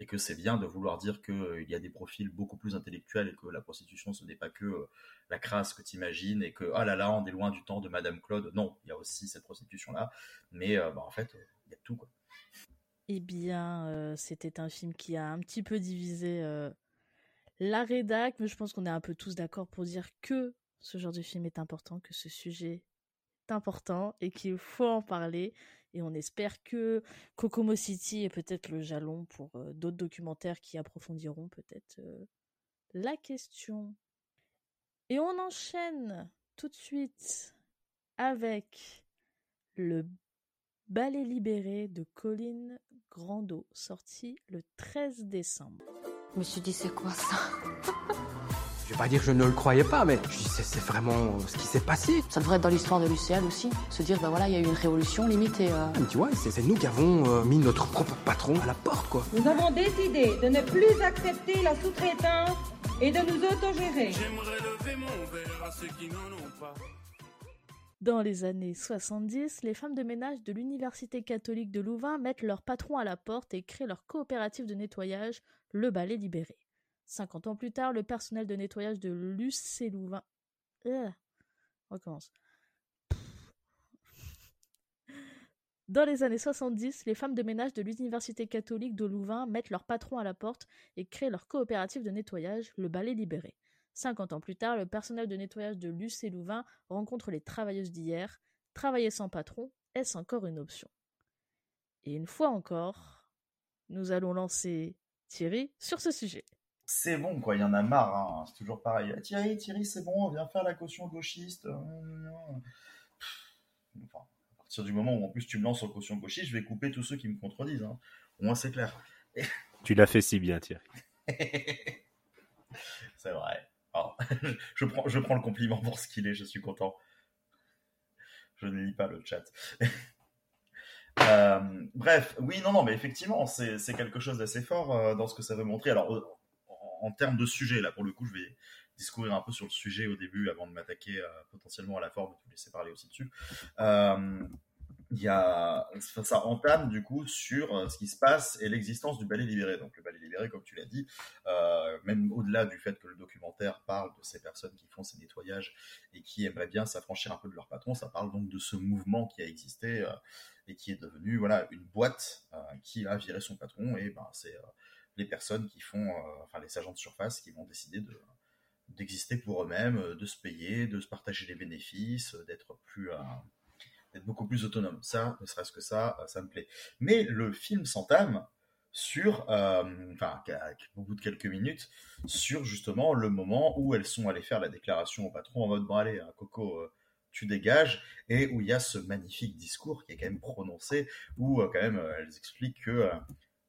et que c'est bien de vouloir dire qu'il euh, y a des profils beaucoup plus intellectuels et que la prostitution, ce n'est pas que euh, la crasse que tu imagines et que, ah là là, on est loin du temps de Madame Claude. Non, il y a aussi cette prostitution-là. Mais euh, bah, en fait, il y a tout. Quoi. Eh bien, c'était un film qui a un petit peu divisé la rédac, mais je pense qu'on est un peu tous d'accord pour dire que ce genre de film est important, que ce sujet important et qu'il faut en parler. Et on espère que Kokomo City est peut-être le jalon pour euh, d'autres documentaires qui approfondiront peut-être euh, la question. Et on enchaîne tout de suite avec le Ballet libéré de Colline Grando, sorti le 13 décembre. Je me suis dit, c'est quoi ça? *laughs* Je vais pas dire que je ne le croyais pas, mais je dis c'est vraiment ce qui s'est passé. Ça devrait être dans l'histoire de l'UCL aussi. Se dire, ben voilà, il y a eu une révolution limite et. Euh, tu vois, c'est nous qui avons euh, mis notre propre patron à la porte, quoi. Nous avons décidé de ne plus accepter la sous-traitance et de nous autogérer. J'aimerais lever mon verre à ceux qui n'en ont pas. Dans les années 70, les femmes de ménage de l'Université catholique de Louvain mettent leur patron à la porte et créent leur coopérative de nettoyage, le balai libéré. 50 ans plus tard, le personnel de nettoyage de l'UC Louvain. Euh, recommence. Dans les années 70, les femmes de ménage de l'Université catholique de Louvain mettent leur patron à la porte et créent leur coopérative de nettoyage, le balai libéré. 50 ans plus tard, le personnel de nettoyage de l'UC Louvain rencontre les travailleuses d'hier. Travailler sans patron, est-ce encore une option? Et une fois encore, nous allons lancer Thierry sur ce sujet c'est bon, quoi, il y en a marre, hein. c'est toujours pareil. Ah, Thierry, Thierry, c'est bon, viens faire la caution gauchiste. Enfin, à partir du moment où en plus tu me lances en caution gauchiste, je vais couper tous ceux qui me contredisent. Hein. Au moins, c'est clair. tu l'as fait si bien, Thierry. *laughs* c'est vrai. *laughs* je, prends, je prends le compliment pour ce qu'il est, je suis content. Je ne lis pas le chat. *laughs* Euh, bref, oui, non, non, mais effectivement, c'est quelque chose d'assez fort euh, dans ce que ça veut montrer. Alors, en termes de sujet, là, pour le coup, je vais discourir un peu sur le sujet au début avant de m'attaquer euh, potentiellement à la forme et de vous laisser parler aussi dessus. Euh, il y a, ça entame du coup sur euh, ce qui se passe et l'existence du ballet libéré. Donc le ballet libéré, comme tu l'as dit, même au-delà du fait que le documentaire parle de ces personnes qui font ces nettoyages et qui aimeraient bien s'affranchir un peu de leur patron, ça parle donc de ce mouvement qui a existé et qui est devenu voilà une boîte qui a viré son patron et ben c'est les personnes qui font, euh, enfin les agents de surface qui vont décider de d'exister pour eux-mêmes, euh, de se payer, de se partager les bénéfices, euh, d'être plus d'être beaucoup plus autonome. Ça, ne serait-ce que ça, ça me plaît. Mais le film s'entame sur, enfin, au bout de quelques minutes, sur justement le moment où elles sont allées faire la déclaration au patron en mode bon allez, hein, Coco, tu dégages, et où il y a ce magnifique discours qui est quand même prononcé, où quand même elles expliquent que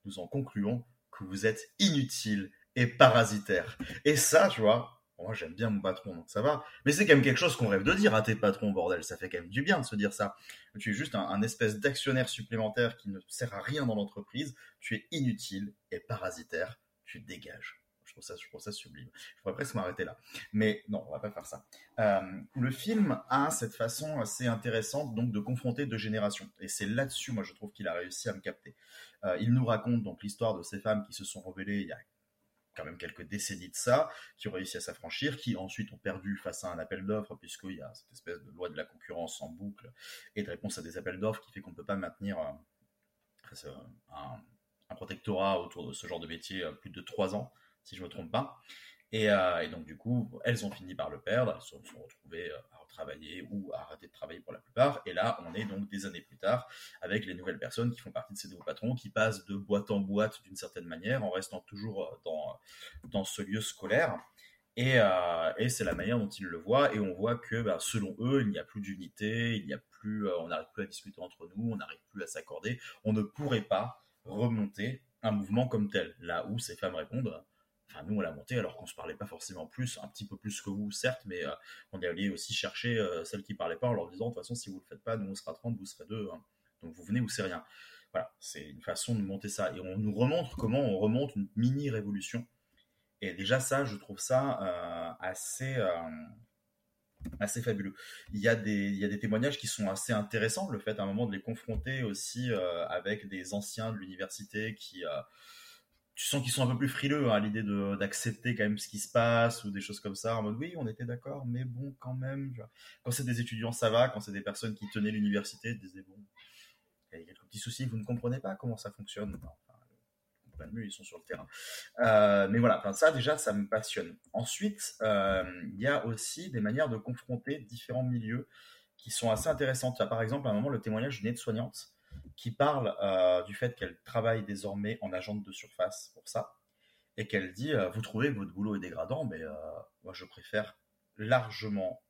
nous en concluons que vous êtes inutile et parasitaire. Et ça, tu vois, moi, j'aime bien mon patron, donc ça va. Mais c'est quand même quelque chose qu'on rêve de dire à tes patrons, bordel. Ça fait quand même du bien de se dire ça. Tu es juste un, espèce d'actionnaire supplémentaire qui ne sert à rien dans l'entreprise. Tu es inutile et parasitaire. Tu dégages. Je trouve ça, sublime. Je pourrais presque m'arrêter là. Mais non, on va pas faire ça. Euh, le film a cette façon assez intéressante donc de confronter deux générations. Et c'est là-dessus, moi, je trouve qu'il a réussi à me capter. Euh, il nous raconte donc l'histoire de ces femmes qui se sont révélées il y a quand même quelques décennies de ça, qui ont réussi à s'affranchir, qui ensuite ont perdu face à un appel d'offres, puisqu'il y a cette espèce de loi de la concurrence en boucle et de réponse à des appels d'offres qui fait qu'on ne peut pas maintenir euh, un, un, protectorat autour de ce genre de métier euh, plus de trois ans, si je ne me trompe pas. Euh, et, donc, du coup, elles ont fini par le perdre, elles se sont retrouvées euh, à retravailler ou à arrêter de travailler pour la plupart. Et là, on est donc des années plus tard avec les nouvelles personnes qui font partie de ces nouveaux patrons, qui passent de boîte en boîte d'une certaine manière, en restant toujours euh, dans, dans ce lieu scolaire. Et, et c'est la manière dont ils le voient. Et on voit que, bah, selon eux, il n'y a plus d'unité, il n'y a plus, on n'arrive plus à discuter entre nous, on n'arrive plus à s'accorder. On ne pourrait pas remonter un mouvement comme tel. Là où ces femmes répondent, Nous, on l'a monté alors qu'on se parlait pas forcément plus, un petit peu plus que vous, certes, mais euh, on est allé aussi chercher euh, celles qui parlaient pas en leur disant, de toute façon, si vous le faites pas, nous, on sera 30, vous serez deux. Hein. Donc, vous venez ou c'est rien. Voilà, c'est une façon de monter ça. Et on nous remontre comment on remonte une mini-révolution. Et déjà, ça, je trouve ça euh, assez assez fabuleux. Il y, a des, il y a des témoignages qui sont assez intéressants, le fait à un moment de les confronter aussi avec des anciens de l'université qui, tu sens qu'ils sont un peu plus frileux hein, à l'idée d'accepter quand même ce qui se passe ou des choses comme ça en mode oui on était d'accord mais bon quand même quand c'est des étudiants ça va. Quand c'est des personnes qui tenaient l'université ils disaient bon il y a quelques petits soucis vous ne comprenez pas comment ça fonctionne. Non, pas mieux ils sont sur le terrain. Euh, mais voilà ça déjà ça me passionne. Ensuite euh, il y a aussi des manières de confronter différents milieux qui sont assez intéressantes. Par exemple à un moment le témoignage d'une aide-soignante qui parle euh, du fait qu'elle travaille désormais en agente de surface pour ça, et qu'elle dit euh, Vous trouvez votre boulot est dégradant, mais euh, moi je préfère largement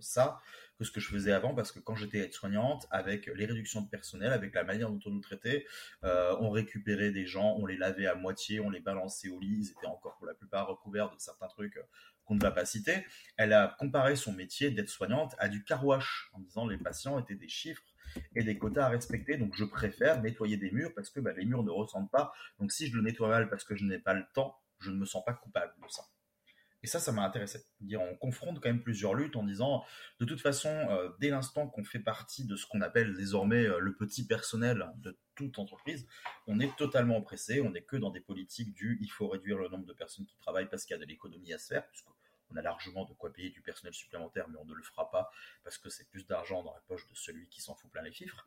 ça que ce que je faisais avant, parce que quand j'étais aide-soignante, avec les réductions de personnel, avec la manière dont on nous traitait, on récupérait des gens, on les lavait à moitié, on les balançait au lit, ils étaient encore pour la plupart recouverts de certains trucs qu'on ne va pas citer. Elle a comparé son métier d'aide-soignante à du carouage, en disant les patients étaient des chiffres et des quotas à respecter. Donc je préfère nettoyer des murs parce que bah, les murs ne ressentent pas. Donc si je le nettoie mal parce que je n'ai pas le temps, je ne me sens pas coupable de ça. Et ça, ça m'a intéressé. Dire, on confronte quand même plusieurs luttes en disant, de toute façon, euh, dès l'instant qu'on fait partie de ce qu'on appelle désormais euh, le petit personnel de toute entreprise, on est totalement oppressé. On n'est que dans des politiques du, il faut réduire le nombre de personnes qui travaillent parce qu'il y a de l'économie à se faire, on a largement de quoi payer du personnel supplémentaire, mais on ne le fera pas parce que c'est plus d'argent dans la poche de celui qui s'en fout plein les.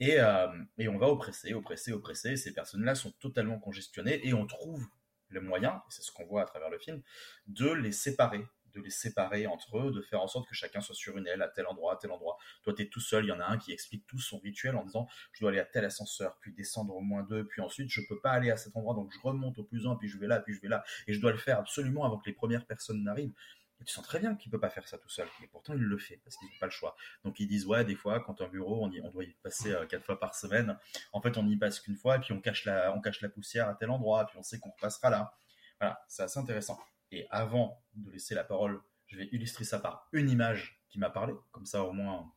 Et, euh, et on va oppresser, oppresser, oppresser. Ces personnes-là sont totalement congestionnées et on trouve le moyen, c'est ce qu'on voit à travers le film, de les séparer de les séparer entre eux, de faire en sorte que chacun soit sur une aile à tel endroit, à tel endroit. Toi, tu tout seul, il y en a un qui explique tout son rituel en disant je dois aller à tel ascenseur, puis descendre au moins deux, puis ensuite je peux pas aller à cet endroit, donc je remonte au plus un, puis je vais là, puis je vais là, et je dois le faire absolument avant que les premières personnes n'arrivent. Et tu sens très bien qu'il peut pas faire ça tout seul, et pourtant il le fait parce qu'ils n'ont pas le choix. Donc ils disent ouais des fois quand un bureau on, y, on doit y passer euh, quatre fois par semaine, en fait on n'y passe qu'une fois et puis on cache la on cache la poussière à tel endroit, puis on sait qu'on repassera là. Voilà, c'est assez intéressant. Et avant de laisser la parole je vais illustrer ça par une image qui m'a parlé, comme ça au moins.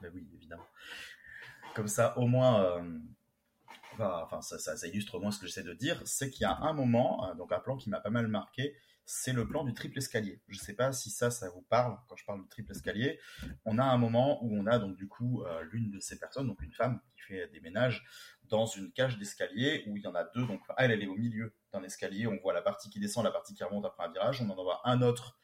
Oui, oui évidemment. Comme ça au moins. Euh, enfin, ça, ça, illustre au moins ce que j'essaie de dire, c'est qu'il y a un moment, euh, donc un plan qui m'a pas mal marqué, c'est le plan du triple escalier. Je ne sais pas si ça, ça vous parle quand je parle du triple escalier. On a un moment où on a donc du coup euh, l'une de ces personnes, donc une femme qui fait des ménages dans une cage d'escalier où il y en a deux. Donc elle, elle est au milieu d'un escalier. On voit la partie qui descend, la partie qui remonte après un virage. On en voit un autre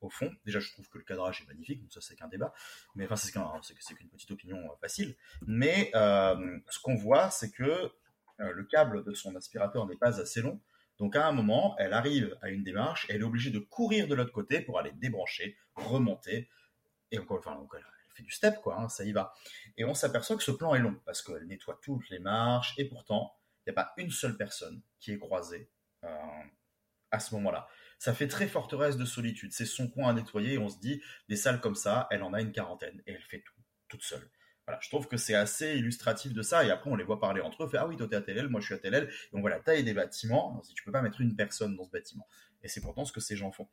au fond. Déjà, je trouve que le cadrage est magnifique, donc ça c'est qu'un débat, mais enfin c'est qu'une petite opinion euh, facile. Mais euh, ce qu'on voit, c'est que le câble de son aspirateur n'est pas assez long, donc à un moment, elle arrive à une démarche, elle est obligée de courir de l'autre côté pour aller débrancher, remonter, et encore, enfin, elle fait du step, quoi, hein, ça y va. Et on s'aperçoit que ce plan est long, parce qu'elle nettoie toutes les marches, et pourtant, il n'y a pas une seule personne qui est croisée euh, à ce moment-là. Ça fait très forteresse de solitude, c'est son coin à nettoyer, et on se dit, des salles comme ça, elle en a une quarantaine, et elle fait tout, toute seule. Voilà, je trouve que c'est assez illustratif de ça. Et après, on les voit parler entre eux. Fait, ah oui, toi t'es à tel aile, moi je suis à tel aile. Et on voit la taille des bâtiments. Si tu peux pas mettre une personne dans ce bâtiment. Et c'est pourtant ce que ces gens font.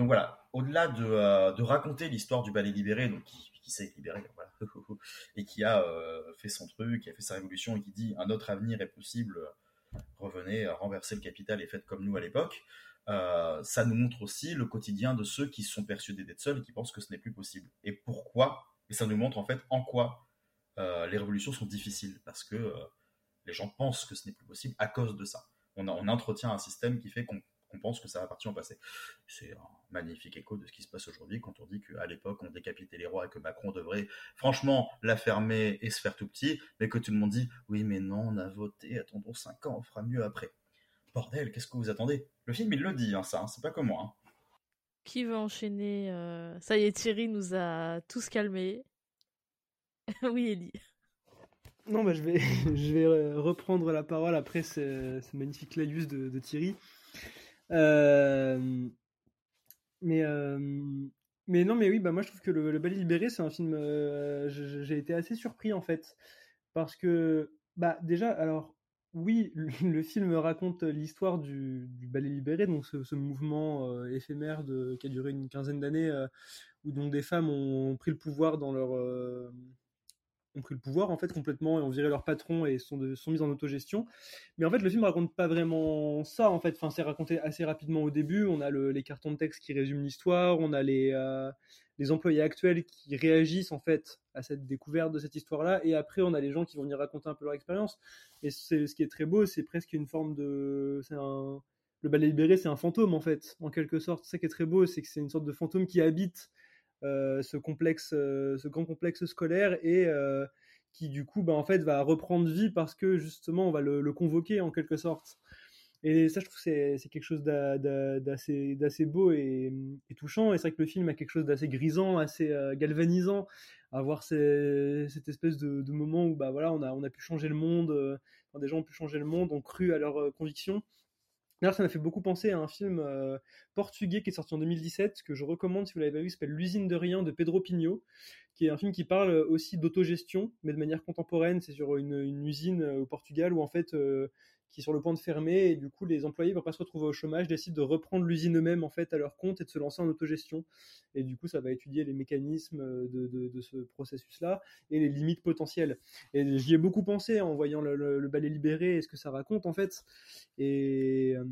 Donc voilà, au-delà de, euh, de raconter l'histoire du ballet libéré, donc qui, qui s'est libéré, voilà, *laughs* et qui a euh, fait son truc, qui a fait sa révolution et qui dit un autre avenir est possible, revenez, renverser le capital et faites comme nous à l'époque. Euh, ça nous montre aussi le quotidien de ceux qui sont persuadés d'être seuls et qui pensent que ce n'est plus possible. Et pourquoi? Et ça nous montre en fait en quoi les révolutions sont difficiles, parce que les gens pensent que ce n'est plus possible à cause de ça. On entretient un système qui fait qu'on pense que ça va partir au passé. C'est un magnifique écho de ce qui se passe aujourd'hui quand on dit qu'à l'époque on décapitait les rois et que Macron devrait franchement la fermer et se faire tout petit, mais que tout le monde dit oui mais non on a voté, attendons 5 ans, on fera mieux après. Bordel, qu'est-ce que vous attendez? Le film, il le dit, hein, ça, hein, c'est pas comme moi. Hein. Qui veut enchaîner euh, Ça y est, Thierry nous a tous calmés. *laughs* oui, Ellie. Non, bah, je, vais, *laughs* je vais reprendre la parole après ce, magnifique laïus de, Thierry. Euh, mais, euh, mais non, mais oui, bah, moi je trouve que Le, le Ballet Libéré, c'est un film. J'ai été assez surpris en fait. Parce que, bah, déjà, alors, oui, *laughs* le film raconte l'histoire du, ballet libéré, donc ce, mouvement euh, éphémère qui a duré une quinzaine d'années, euh, où donc des femmes ont pris le pouvoir dans leur euh, ont pris le pouvoir en fait complètement et ont viré leur patron et sont, de, sont mises en autogestion. Mais en fait, le film raconte pas vraiment ça en fait. Enfin, c'est raconté assez rapidement au début. On a les cartons de texte qui résument l'histoire, on a les les employés actuels qui réagissent en fait à cette découverte de cette histoire-là, et après on a les gens qui vont venir raconter un peu leur expérience. Et c'est ce qui est très beau, c'est presque une forme de, un, le ballet libéré, c'est un fantôme en fait, en quelque sorte. Ce qui est très beau, c'est que c'est une sorte de fantôme qui habite euh, ce complexe, euh, ce grand complexe scolaire et euh, qui du coup, bah, en fait, va reprendre vie parce que justement, on va le, convoquer en quelque sorte. Et ça, je trouve c'est quelque chose d'assez beau et, touchant. Et c'est vrai que le film a quelque chose d'assez grisant, assez euh, galvanisant, à voir cette espèce de, moment où bah, voilà, on, a, on a pu changer le monde, euh, des gens ont pu changer le monde, ont cru à leurs euh, convictions. Ça m'a fait beaucoup penser à un film portugais qui est sorti en 2017, que je recommande si vous l'avez pas vu, s'appelle L'usine de rien de Pedro Pinho, qui est un film qui parle aussi d'autogestion, mais de manière contemporaine. C'est sur une, une, usine au Portugal où en fait qui est sur le point de fermer et du coup les employés pour pas se retrouver au chômage décident de reprendre l'usine eux-mêmes en fait à leur compte et de se lancer en autogestion. Et du coup ça va étudier les mécanismes de, ce processus là et les limites potentielles. Et j'y ai beaucoup pensé en voyant le, ballet libéré et ce que ça raconte en fait. Et euh,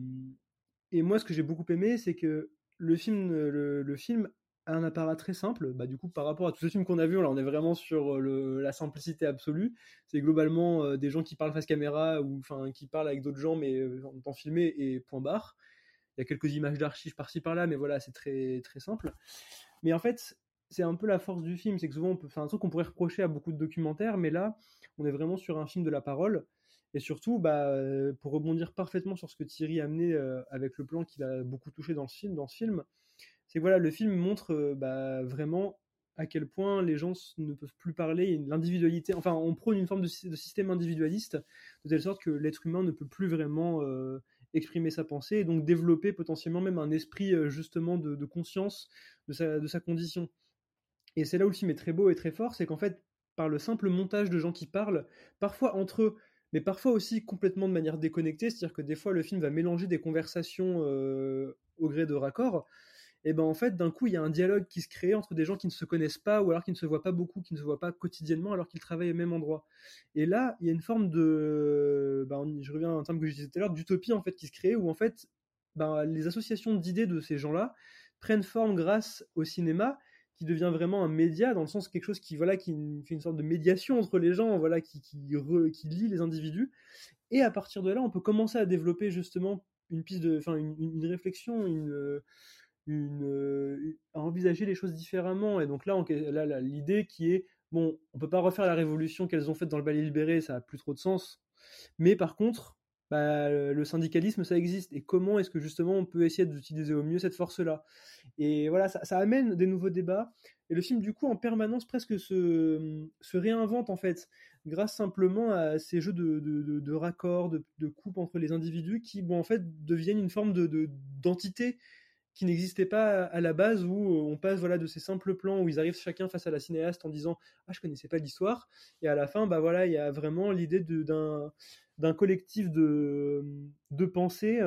et moi ce que j'ai beaucoup aimé c'est que le film le film un apparat très simple. Bah, du coup, par rapport à tous ces films qu'on a vus, on est vraiment sur euh, la simplicité absolue. C'est globalement euh, des gens qui parlent face caméra ou qui parlent avec d'autres gens, mais euh, en temps filmé et point barre. Il y a quelques images d'archives par-ci par-là, mais voilà, c'est très très simple. Mais en fait, c'est un peu la force du film, c'est que souvent on peut un truc qu'on pourrait reprocher à beaucoup de documentaires, mais là, on est vraiment sur un film de la parole. Et surtout, bah, pour rebondir parfaitement sur ce que Thierry a amené avec le plan qu'il a beaucoup touché dans ce film, dans ce film, c'est voilà, le film montre euh, bah, vraiment à quel point les gens ne peuvent plus parler, l'individualité, enfin on prône une forme de, système individualiste, de telle sorte que l'être humain ne peut plus vraiment euh, exprimer sa pensée, et donc développer potentiellement même un esprit euh, justement de, conscience de sa, de sa condition. Et c'est là où le film est très beau et très fort, c'est qu'en fait, par le simple montage de gens qui parlent, parfois entre eux, mais parfois aussi complètement de manière déconnectée, c'est-à-dire que des fois le film va mélanger des conversations au gré de raccords, et ben en fait d'un coup il y a un dialogue qui se crée entre des gens qui ne se connaissent pas ou alors qui ne se voient pas beaucoup, qui ne se voient pas quotidiennement alors qu'ils travaillent au même endroit. Et là il y a une forme de, ben, je reviens à un terme que je disais tout à l'heure, d'utopie en fait qui se crée où en fait ben, les associations d'idées de ces gens-là prennent forme grâce au cinéma qui devient vraiment un média dans le sens quelque chose qui voilà qui fait une sorte de médiation entre les gens voilà qui qui, qui lie les individus et à partir de là on peut commencer à développer justement une piste de enfin une, une réflexion une une, à envisager les choses différemment. Et donc là, l'idée qui est, bon, on peut pas refaire la révolution qu'elles ont faite dans le ballet libéré, ça a plus trop de sens. Mais par contre, bah, le syndicalisme, ça existe. Et comment est-ce que justement on peut essayer d'utiliser au mieux cette force-là? Et voilà, ça, amène des nouveaux débats. Et le film, du coup, en permanence, presque se, se réinvente, en fait, grâce simplement à ces jeux de, de, de, raccords, de, coupes entre les individus qui, bon, en fait, deviennent une forme de d'entité qui n'existait pas à la base où on passe voilà de ces simples plans où ils arrivent chacun face à la cinéaste en disant ah je connaissais pas l'histoire et à la fin bah voilà il y a vraiment l'idée d'un d'un collectif de de pensée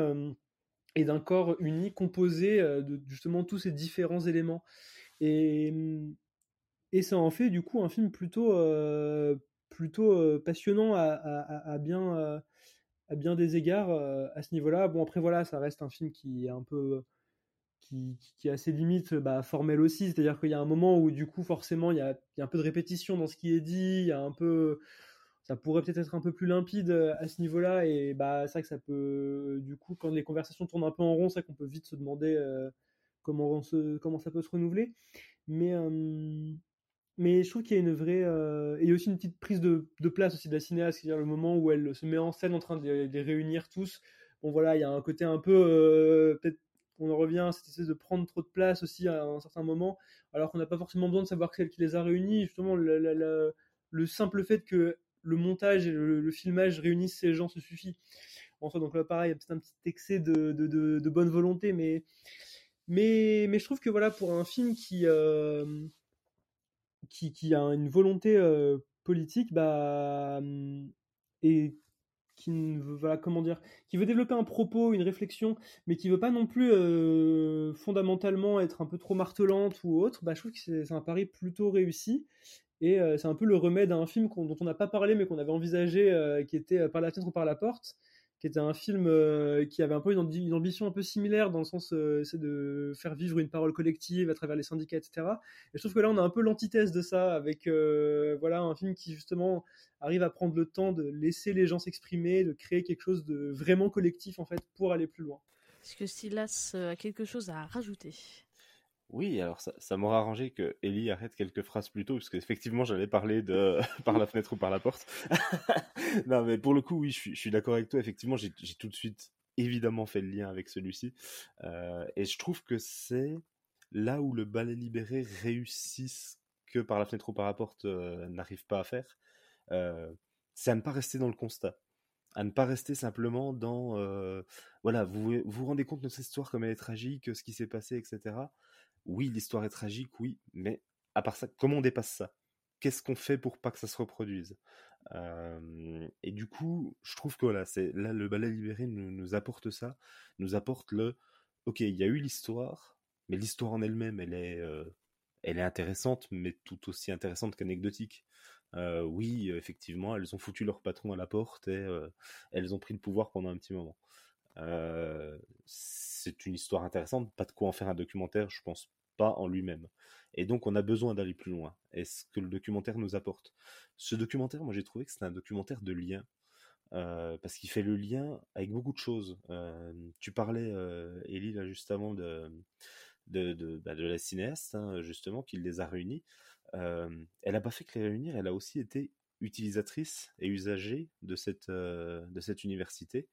et d'un corps uni composé de justement tous ces différents éléments et et ça en fait du coup un film plutôt plutôt passionnant à, à bien à bien des égards à ce niveau-là. Bon après voilà, ça reste un film qui est un peu qui, qui, a ses limites bah, formelles aussi, c'est-à-dire qu'il y a un moment où du coup forcément il y a, un peu de répétition dans ce qui est dit, il y a un peu ça pourrait peut-être être un peu plus limpide à ce niveau-là et bah c'est vrai que ça peut du coup quand les conversations tournent un peu en rond, c'est qu'on peut vite se demander comment se, comment ça peut se renouveler. Mais mais je trouve qu'il y a une vraie euh, et aussi une petite prise de, place aussi de la cinéaste, c'est-à-dire le moment où elle se met en scène en train de les, réunir tous. Bon voilà, il y a un côté un peu euh, on en revient à cette espèce de prendre trop de place aussi à un certain moment, alors qu'on n'a pas forcément besoin de savoir celle qui les a réunis. Justement, le, le simple fait que le montage et le, filmage réunissent ces gens se suffit. En soi, donc là, pareil, peut-être un petit excès de, bonne volonté, mais, mais, je trouve que voilà, pour un film qui, euh, a une volonté euh, politique, bah, hum, et qui comment dire, qui veut développer un propos, une réflexion, mais qui veut pas non plus euh, fondamentalement être un peu trop martelante ou autre, bah, je trouve que c'est un pari plutôt réussi. Et euh, c'est un peu le remède à un film dont on n'a pas parlé, mais qu'on avait envisagé, qui était Par la fenêtre ou par la porte, qui était un film euh, qui avait un peu une, ambition un peu similaire dans le sens euh, de faire vivre une parole collective à travers les syndicats etc et je trouve que là on a un peu l'antithèse de ça avec euh, voilà un film qui justement arrive à prendre le temps de laisser les gens s'exprimer de créer quelque chose de vraiment collectif en fait pour aller plus loin. Est-ce que Silas a quelque chose à rajouter? Oui, alors ça, ça m'aura arrangé que Ellie arrête quelques phrases plus tôt, parce qu'effectivement j'allais parler de *laughs* par la fenêtre ou par la porte. *laughs* non, mais pour le coup, oui, je suis, d'accord avec toi. Effectivement, j'ai tout de suite évidemment fait le lien avec celui-ci. Euh, et je trouve que c'est là où le ballet libéré réussit que par la fenêtre ou par la porte euh, n'arrive pas à faire. Euh, c'est à ne pas rester dans le constat à ne pas rester simplement dans voilà vous vous rendez compte de cette histoire comme elle est tragique ce qui s'est passé etc oui, l'histoire est tragique, oui, mais à part ça, comment on dépasse ça? Qu'est-ce qu'on fait pour pas que ça se reproduise? Et du coup, je trouve que c'est là le ballet libéré nous, apporte ça, nous apporte le, ok, il y a eu l'histoire, mais l'histoire en elle-même, elle est, elle est intéressante, mais tout aussi intéressante qu'anecdotique. oui, effectivement, elles ont foutu leur patron à la porte et elles ont pris le pouvoir pendant un petit moment c'est une histoire intéressante, pas de quoi en faire un documentaire, je pense pas en lui-même. Et donc on a besoin d'aller plus loin. est ce que le documentaire nous apporte. Ce documentaire, moi j'ai trouvé que c'était un documentaire de lien. Euh, parce qu'il fait le lien avec beaucoup de choses. Euh, tu parlais, euh, Elie, là, juste avant de, de, de, bah, la cinéaste, hein, justement, qui les a réunis. elle n'a pas fait que les réunir, elle a aussi été utilisatrice et usager de cette, de cette université.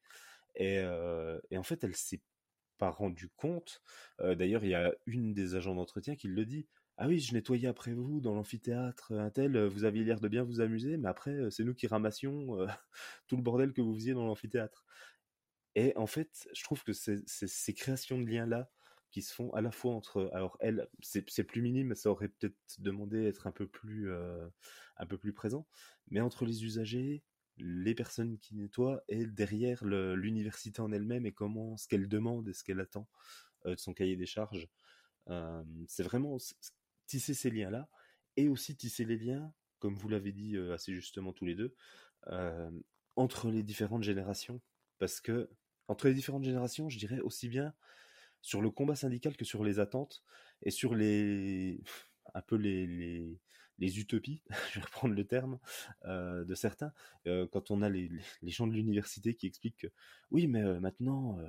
Et, en fait, elle s'est pas rendu compte. D'ailleurs, il y a une des agents d'entretien qui le dit. Ah oui, je nettoyais après vous dans l'amphithéâtre, un tel, vous aviez l'air de bien vous amuser, mais après, c'est nous qui ramassions *laughs* tout le bordel que vous faisiez dans l'amphithéâtre. Et en fait, je trouve que ces créations de liens-là qui se font à la fois entre. Alors, elle, c'est plus minime, ça aurait peut-être demandé d'être un peu un peu plus présent, mais entre les usagers, les personnes qui nettoient et derrière l'université en elle-même et comment ce qu'elle demande et ce qu'elle attend euh, de son cahier des charges. C'est vraiment tisser ces liens-là et aussi tisser les liens, comme vous l'avez dit euh, assez justement tous les deux, entre les différentes générations. Parce que entre les différentes générations, je dirais aussi bien sur le combat syndical que sur les attentes et sur les un peu les utopies, *laughs* je vais reprendre le terme, euh, de certains, euh, quand on a les, les, gens de l'université qui expliquent que oui, mais euh, maintenant,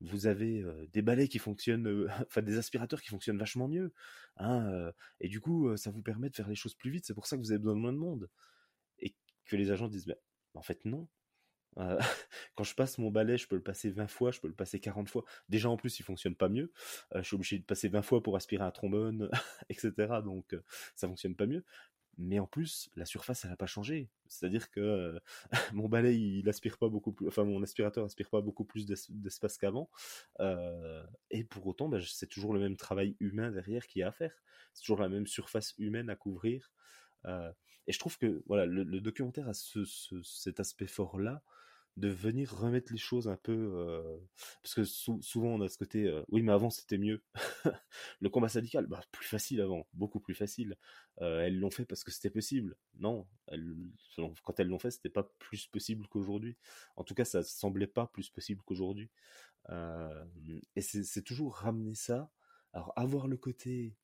vous avez des balais qui fonctionnent, *laughs* enfin des aspirateurs qui fonctionnent vachement mieux, hein, et du coup, ça vous permet de faire les choses plus vite, c'est pour ça que vous avez besoin de moins de monde. Et que les agents disent, mais en fait non, euh, *laughs* quand je passe mon balai, je peux le passer 20 fois, je peux le passer 40 fois. Déjà en plus, il fonctionne pas mieux. Euh, je suis obligé de passer 20 fois pour aspirer un trombone, *laughs* etc. Donc euh, ça fonctionne pas mieux. mais en plus, la surface, elle n'a pas changé. C'est-à-dire que *laughs* mon balai, il aspire pas beaucoup plus, enfin mon aspirateur aspire pas beaucoup plus d'espace qu'avant. Euh, et pour autant, bah, c'est toujours le même travail humain derrière qui a à faire. C'est toujours la même surface humaine à couvrir. Euh, et je trouve que voilà, le, documentaire a cet aspect fort-là de venir remettre les choses un peu euh, parce que souvent on a ce côté euh, oui mais avant c'était mieux. *laughs* Le combat syndical bah plus facile avant beaucoup plus facile. Elles l'ont fait parce que c'était possible. Non quand elles l'ont fait c'était pas plus possible qu'aujourd'hui. En tout cas ça semblait pas plus possible qu'aujourd'hui. Et c'est toujours ramener ça. Alors avoir le côté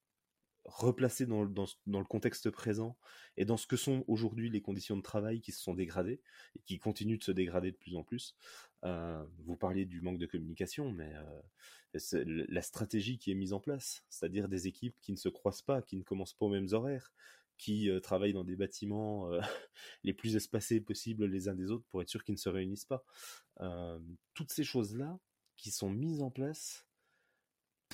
replacer dans, le contexte présent et dans ce que sont aujourd'hui les conditions de travail qui se sont dégradées et qui continuent de se dégrader de plus en plus. Euh, vous parliez du manque de communication, mais euh, la stratégie qui est mise en place, c'est-à-dire des équipes qui ne se croisent pas, qui ne commencent pas aux mêmes horaires, qui euh, travaillent dans des bâtiments *laughs* les plus espacés possibles les uns des autres pour être sûr qu'ils ne se réunissent pas. toutes ces choses-là qui sont mises en place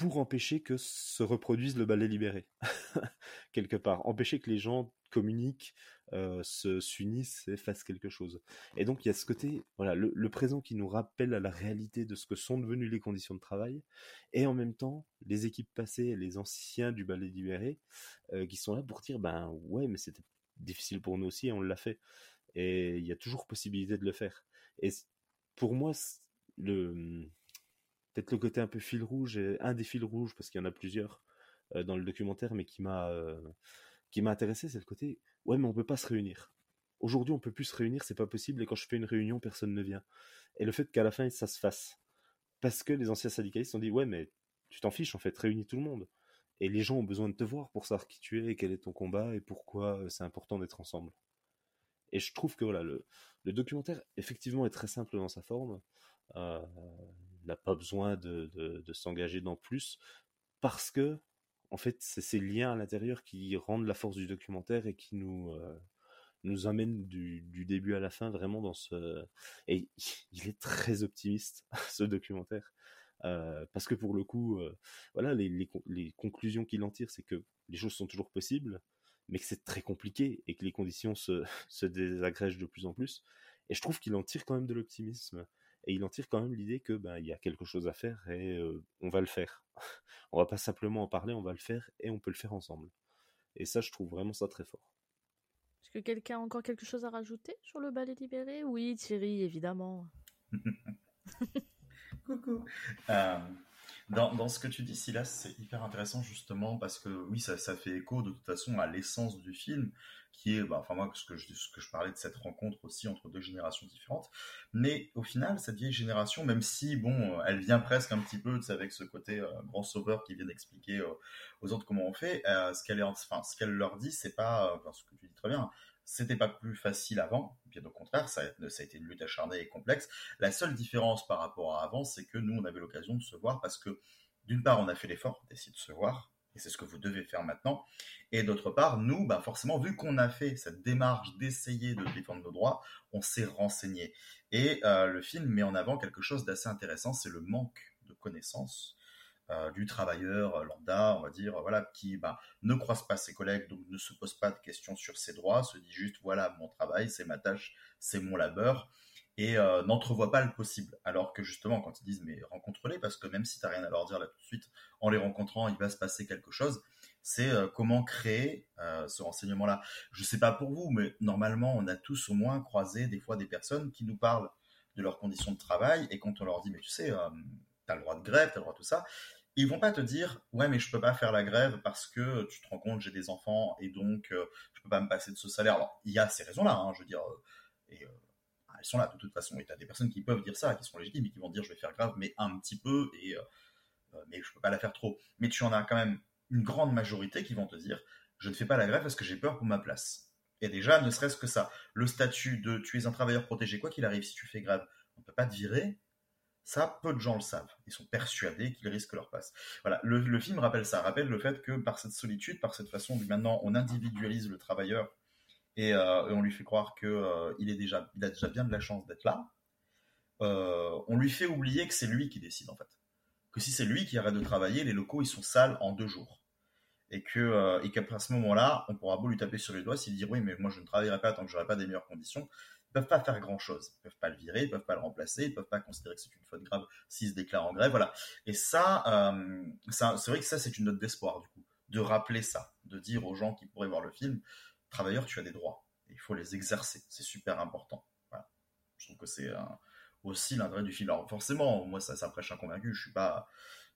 pour empêcher que se reproduise le ballet libéré, *laughs* quelque part, empêcher que les gens communiquent, euh, se s'unissent et fassent quelque chose. Et donc il y a ce côté, voilà, le, présent qui nous rappelle à la réalité de ce que sont devenues les conditions de travail, et en même temps les équipes passées, les anciens du ballet libéré, euh, qui sont là pour dire, ben ouais, mais c'était difficile pour nous aussi, et on l'a fait. Et il y a toujours possibilité de le faire. Et pour moi, le le côté un peu fil rouge, un des fils rouges, parce qu'il y en a plusieurs euh, dans le documentaire, mais qui m'a euh, qui m'a intéressé, c'est le côté ouais, mais on peut pas se réunir. Aujourd'hui, on peut plus se réunir, c'est pas possible, et quand je fais une réunion, personne ne vient. Et le fait qu'à la fin, ça se fasse. Parce que les anciens syndicalistes ont dit ouais, mais tu t'en fiches, en fait, réunis tout le monde. Et les gens ont besoin de te voir pour savoir qui tu es, et quel est ton combat, et pourquoi euh, c'est important d'être ensemble. Et je trouve que voilà, le, le documentaire, effectivement, est très simple dans sa forme. N'a pas besoin de, s'engager dans plus parce que en fait c'est ces liens à l'intérieur qui rendent la force du documentaire et qui nous euh, nous du, début à la fin vraiment dans ce et *laughs* il est très optimiste *laughs* ce documentaire euh, parce que pour le coup euh, voilà les, les, conclusions qu'il en tire c'est que les choses sont toujours possibles mais que c'est très compliqué et que les conditions se, *laughs* se désagrègent de plus en plus. Et je trouve qu'il en tire quand même de l'optimisme et il en tire quand même l'idée que ben il y a quelque chose à faire et on va le faire. *laughs* on va pas simplement en parler, on va le faire et on peut le faire ensemble. Et ça, je trouve vraiment ça très fort. Est-ce que quelqu'un a encore quelque chose à rajouter sur le ballet libéré? Oui, Thierry, évidemment. *laughs* Coucou. Euh, dans, ce que tu dis, Silas, c'est hyper intéressant justement parce que oui, ça, fait écho de toute façon à l'essence du film, qui est, bah, enfin moi, ce que, je, parlais de cette rencontre aussi entre deux générations différentes. Mais au final, cette vieille génération, même si, bon, elle vient presque un petit peu avec ce côté euh, grand sauveur qui vient d'expliquer euh, aux autres comment on fait, euh, ce qu'elle leur dit, c'est pas, ce que tu dis très bien, c'était pas plus facile avant, bien au contraire, ça a, été une lutte acharnée et complexe. La seule différence par rapport à avant, c'est que nous, on avait l'occasion de se voir parce que, d'une part, on a fait l'effort d'essayer de se voir, et c'est ce que vous devez faire maintenant. Et d'autre part, nous, bah forcément, vu qu'on a fait cette démarche d'essayer de défendre nos droits, on s'est renseigné. Et euh, le film met en avant quelque chose d'assez intéressant, c'est le manque de connaissances euh, du travailleur lambda, on va dire, voilà, qui bah, ne croise pas ses collègues, donc ne se pose pas de questions sur ses droits, se dit juste voilà mon travail, c'est ma tâche, c'est mon labeur, et euh, n'entrevoit pas le possible. Alors que justement, quand ils disent mais rencontre-les, parce que même si tu n'as rien à leur dire là tout de suite, en les rencontrant, il va se passer quelque chose. C'est euh, comment créer ce renseignement-là. Je sais pas pour vous, mais normalement, on a tous au moins croisé des fois des personnes qui nous parlent de leurs conditions de travail, et quand on leur dit mais tu sais, tu as le droit de grève, tu as le droit de tout ça, ils vont pas te dire ouais mais je peux pas faire la grève parce que tu te rends compte j'ai des enfants et donc je euh, je peux pas me passer de ce salaire. Il y a ces raisons là, hein, je veux dire, euh, et euh, elles sont là de toute façon. Et tu as des personnes qui peuvent dire ça, qui sont légitimes et qui vont dire je vais faire grève mais un petit peu et mais je peux pas la faire trop. Mais tu en as quand même une grande majorité qui vont te dire je ne fais pas la grève parce que j'ai peur pour ma place. Et déjà ne serait-ce que ça, le statut de tu es un travailleur protégé quoi qu'il arrive si tu fais grève, on peut pas te virer ça, peu de gens le savent. Ils sont persuadés qu'ils risquent leur place. Voilà, le, film rappelle ça, rappelle le fait que par cette solitude, par cette façon de maintenant on individualise le travailleur et, euh, on lui fait croire que euh, déjà, il a déjà bien de la chance d'être là. Euh, on lui fait oublier que c'est lui qui décide en fait. Que si c'est lui qui arrête de travailler, les locaux ils sont sales en deux jours. et que et qu'après ce moment-là, on pourra beau lui taper sur les doigts s'il dit oui, mais moi je ne travaillerai pas tant que j'aurai pas des meilleures conditions. Ils peuvent pas faire grand chose. Ils peuvent pas le virer, ils peuvent pas le remplacer, ils peuvent pas considérer que c'est une faute grave s'il se déclare en grève. Voilà. Et ça, ça c'est vrai que ça c'est une note d'espoir du coup, de rappeler ça, de dire aux gens qui pourraient voir le film, travailleur, tu as des droits. il faut les exercer. C'est super important. Je trouve que c'est aussi l'intérêt du film. Alors forcément, moi ça, ça prêche un convaincu. Je suis pas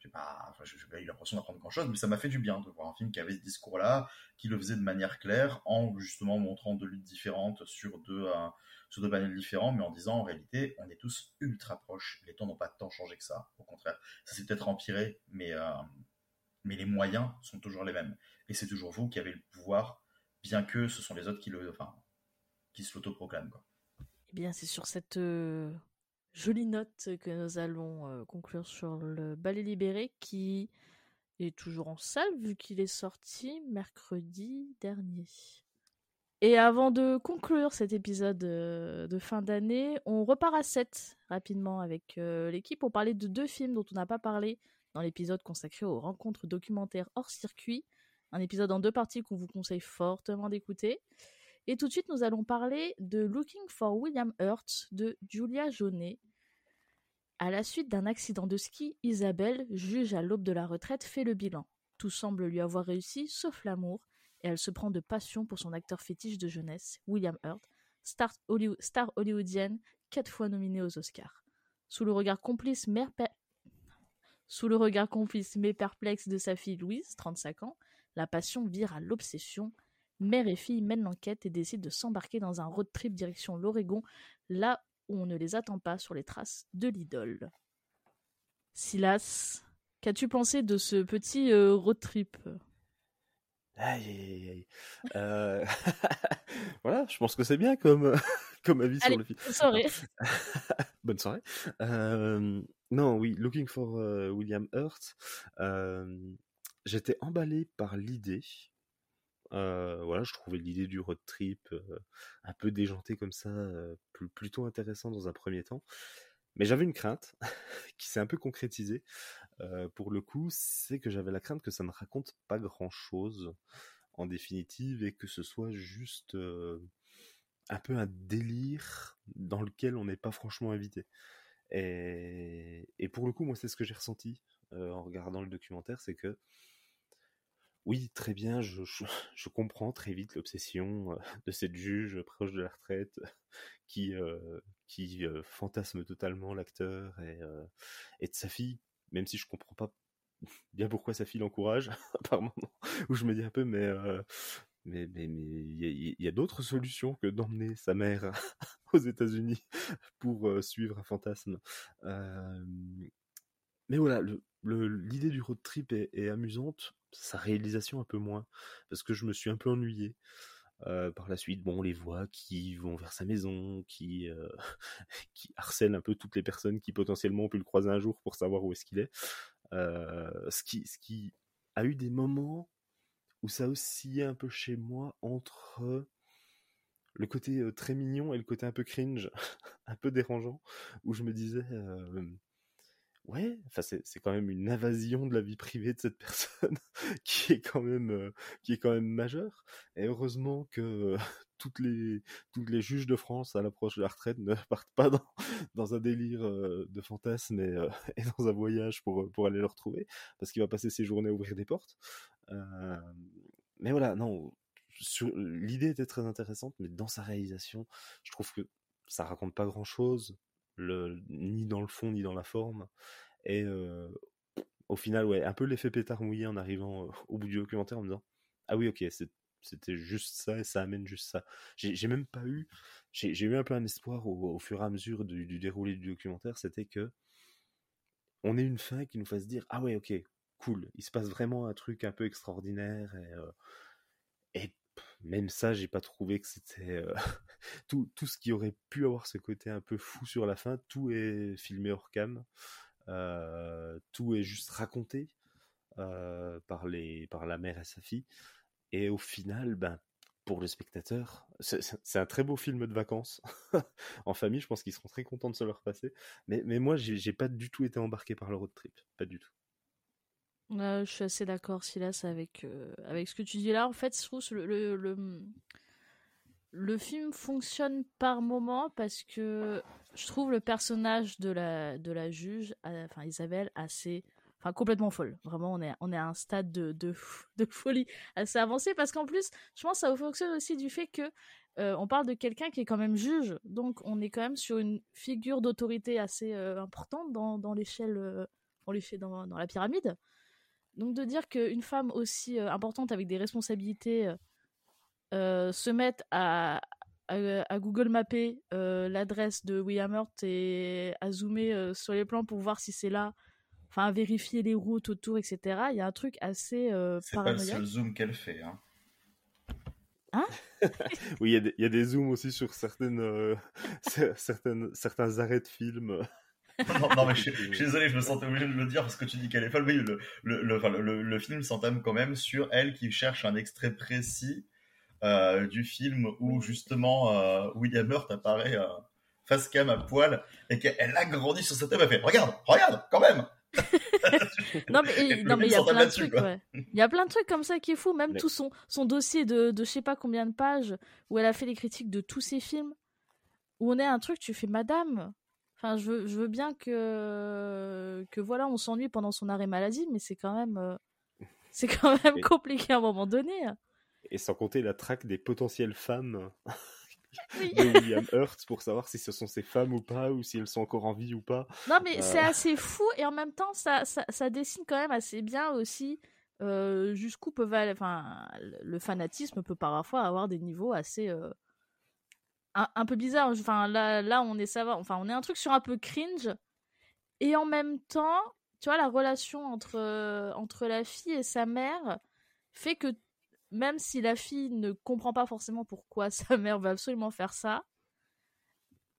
j'ai pas, j'ai pas eu l'impression d'apprendre grand chose, mais ça m'a fait du bien de voir un film qui avait ce discours-là, qui le faisait de manière claire, en justement montrant deux luttes différentes sur deux, euh, sur deux panels différents, mais en disant en réalité, on est tous ultra proches. Les temps n'ont pas tant changé que ça. Au contraire, ça s'est peut-être empiré, mais, euh, mais les moyens sont toujours les mêmes. Et c'est toujours vous qui avez le pouvoir, bien que ce sont les autres qui le, enfin, qui se l'autoproclament, quoi. Eh bien, c'est sur cette euh, jolie note que nous allons conclure sur le Ballet Libéré qui est toujours en salle vu qu'il est sorti mercredi dernier. Et avant de conclure cet épisode de fin d'année, on repart à 7 rapidement avec l'équipe pour parler de deux films dont on n'a pas parlé dans l'épisode consacré aux rencontres documentaires hors circuit. Un épisode en deux parties qu'on vous conseille fortement d'écouter. Et tout de suite, nous allons parler de Looking for William Hurt de Julia Jaunet. À la suite d'un accident de ski, Isabelle, juge à l'aube de la retraite, fait le bilan. Tout semble lui avoir réussi, sauf l'amour, et elle se prend de passion pour son acteur fétiche de jeunesse, William Hurt, star, hollywoodienne, quatre fois nominée aux Oscars. Sous le regard complice, Sous le regard complice mais perplexe de sa fille Louise, 35 ans, la passion vire à l'obsession, Mère et fille mènent l'enquête et décident de s'embarquer dans un road trip direction l'Oregon, là où on ne les attend pas sur les traces de l'idole. Silas, qu'as-tu pensé de ce petit euh, road trip? Aïe, aïe, aïe. Euh... *laughs* voilà, je pense que c'est bien comme, *laughs* comme avis sur le film. Bonne soirée. *laughs* bonne soirée. Euh, non, oui, Looking for William Hurt. J'étais emballé par l'idée voilà, je trouvais l'idée du road trip un peu déjanté comme ça, plutôt intéressant dans un premier temps. Mais j'avais une crainte *laughs* qui s'est un peu concrétisée. pour le coup, c'est que j'avais la crainte que ça ne raconte pas grand-chose en définitive et que ce soit juste un peu un délire dans lequel on n'est pas franchement invité. Et, et, pour le coup, moi, c'est ce que j'ai ressenti en regardant le documentaire, c'est que oui, très bien, je, je, *laughs* comprends très vite l'obsession de cette juge proche de la retraite *laughs* qui, fantasme totalement l'acteur et, de sa fille, même si je comprends pas *laughs* bien pourquoi sa fille l'encourage, apparemment, où je me dis un peu, mais mais mais mais il y a, d'autres solutions que d'emmener sa mère aux États-Unis pour suivre un fantasme. mais voilà, l'idée du road trip est amusante sa réalisation un peu moins, parce que je me suis un peu ennuyé. Par la suite, bon, on les voit qui vont vers sa maison, qui, *laughs* qui harcèlent un peu toutes les personnes qui potentiellement ont pu le croiser un jour pour savoir où est-ce qu'il est. Ce, qui, ce qui a eu des moments où ça oscillait un peu chez moi entre le côté très mignon et le côté un peu cringe, *laughs* un peu dérangeant, où je me disais, ouais, enfin c'est quand même une invasion de la vie privée de cette personne *laughs* qui est quand même euh, qui est quand même majeure. Et heureusement que euh, *laughs* toutes les toutes les juges de France à l'approche de la retraite ne *laughs* partent pas dans dans un délire euh, de fantasme et, dans un voyage pour pour aller le retrouver parce qu'il va passer ses journées à ouvrir des portes. mais voilà, non. L'idée était très intéressante, mais dans sa réalisation, je trouve que ça raconte pas grand chose le, ni dans le fond ni dans la forme. Et au final, ouais, un peu l'effet pétard mouillé en arrivant au bout du documentaire en me disant Ah oui, ok, c'était juste ça et ça amène juste ça. J'ai même pas eu. J'ai eu un peu un espoir au, fur et à mesure du, déroulé du documentaire, c'était que on ait une fin qui nous fasse dire Ah ouais, ok, cool, il se passe vraiment un truc un peu extraordinaire et même ça, j'ai pas trouvé que c'était euh, *laughs* tout, ce qui aurait pu avoir ce côté un peu fou sur la fin. Tout est filmé hors cam, euh, tout est juste raconté euh, par les par la mère et sa fille. Et au final, ben pour le spectateur, c'est un très beau film de vacances *laughs* en famille. Je pense qu'ils seront très contents de se le repasser. Mais, mais moi, j'ai pas du tout été embarqué par le road trip, pas du tout. Je suis assez d'accord, Silas, avec, avec ce que tu dis là. En fait, je trouve le, le, le, film fonctionne par moment parce que je trouve le personnage de la, de la juge, enfin Isabelle, assez enfin complètement folle. Vraiment, on est, on est à un stade de, *laughs* de, folie assez avancé parce qu'en plus, je pense que ça fonctionne aussi du fait que euh, on parle de quelqu'un qui est quand même juge, donc on est quand même sur une figure d'autorité assez euh, importante dans, dans l'échelle, euh, dans, dans la pyramide. Donc de dire qu'une femme aussi importante avec des responsabilités se mette à, à, Google Mapper l'adresse de William Hurt et à zoomer sur les plans pour voir si c'est là, enfin vérifier les routes autour, etc. Il y a un truc assez euh, C'est pas le seul zoom qu'elle fait. Hein, hein? *laughs* Oui, il y, a des zooms aussi sur certaines, euh, *laughs* certaines, certains arrêts de films. Non, mais je, suis *laughs* désolé, je me sentais obligé de le dire parce que tu dis qu'elle est folle. Oui, le, le, le, film s'entame quand même sur elle qui cherche un extrait précis euh, du film où justement William Hurt apparaît face cam à poil et qu'elle a grandi sur cette thème. Elle fait Regarde, regarde, quand même *laughs* non mais il y a plein de trucs il y a plein de trucs comme ça qui est fou même tout son son dossier de de je sais pas combien de pages où elle a fait les critiques de tous ses films où on est un truc tu fais madame enfin je veux je veux bien que que voilà on s'ennuie pendant son arrêt maladie mais c'est quand même euh, *laughs* c'est quand même compliqué à un moment donné et sans compter la traque des potentielles femmes *laughs* de William Hurt pour savoir si ce sont ses femmes ou pas, ou si elles sont encore en vie ou pas. Non, mais c'est euh. assez fou et en même temps, ça, ça, ça, dessine quand même assez bien aussi euh, jusqu'où peut aller. Enfin, le fanatisme peut parfois avoir des niveaux assez. Euh, un, peu bizarres. Enfin, là, là, on est ça va. Enfin, on est un truc sur un peu cringe. Et en même temps, tu vois, la relation entre, entre la fille et sa mère fait que même si la fille ne comprend pas forcément pourquoi *laughs* sa mère veut absolument faire ça,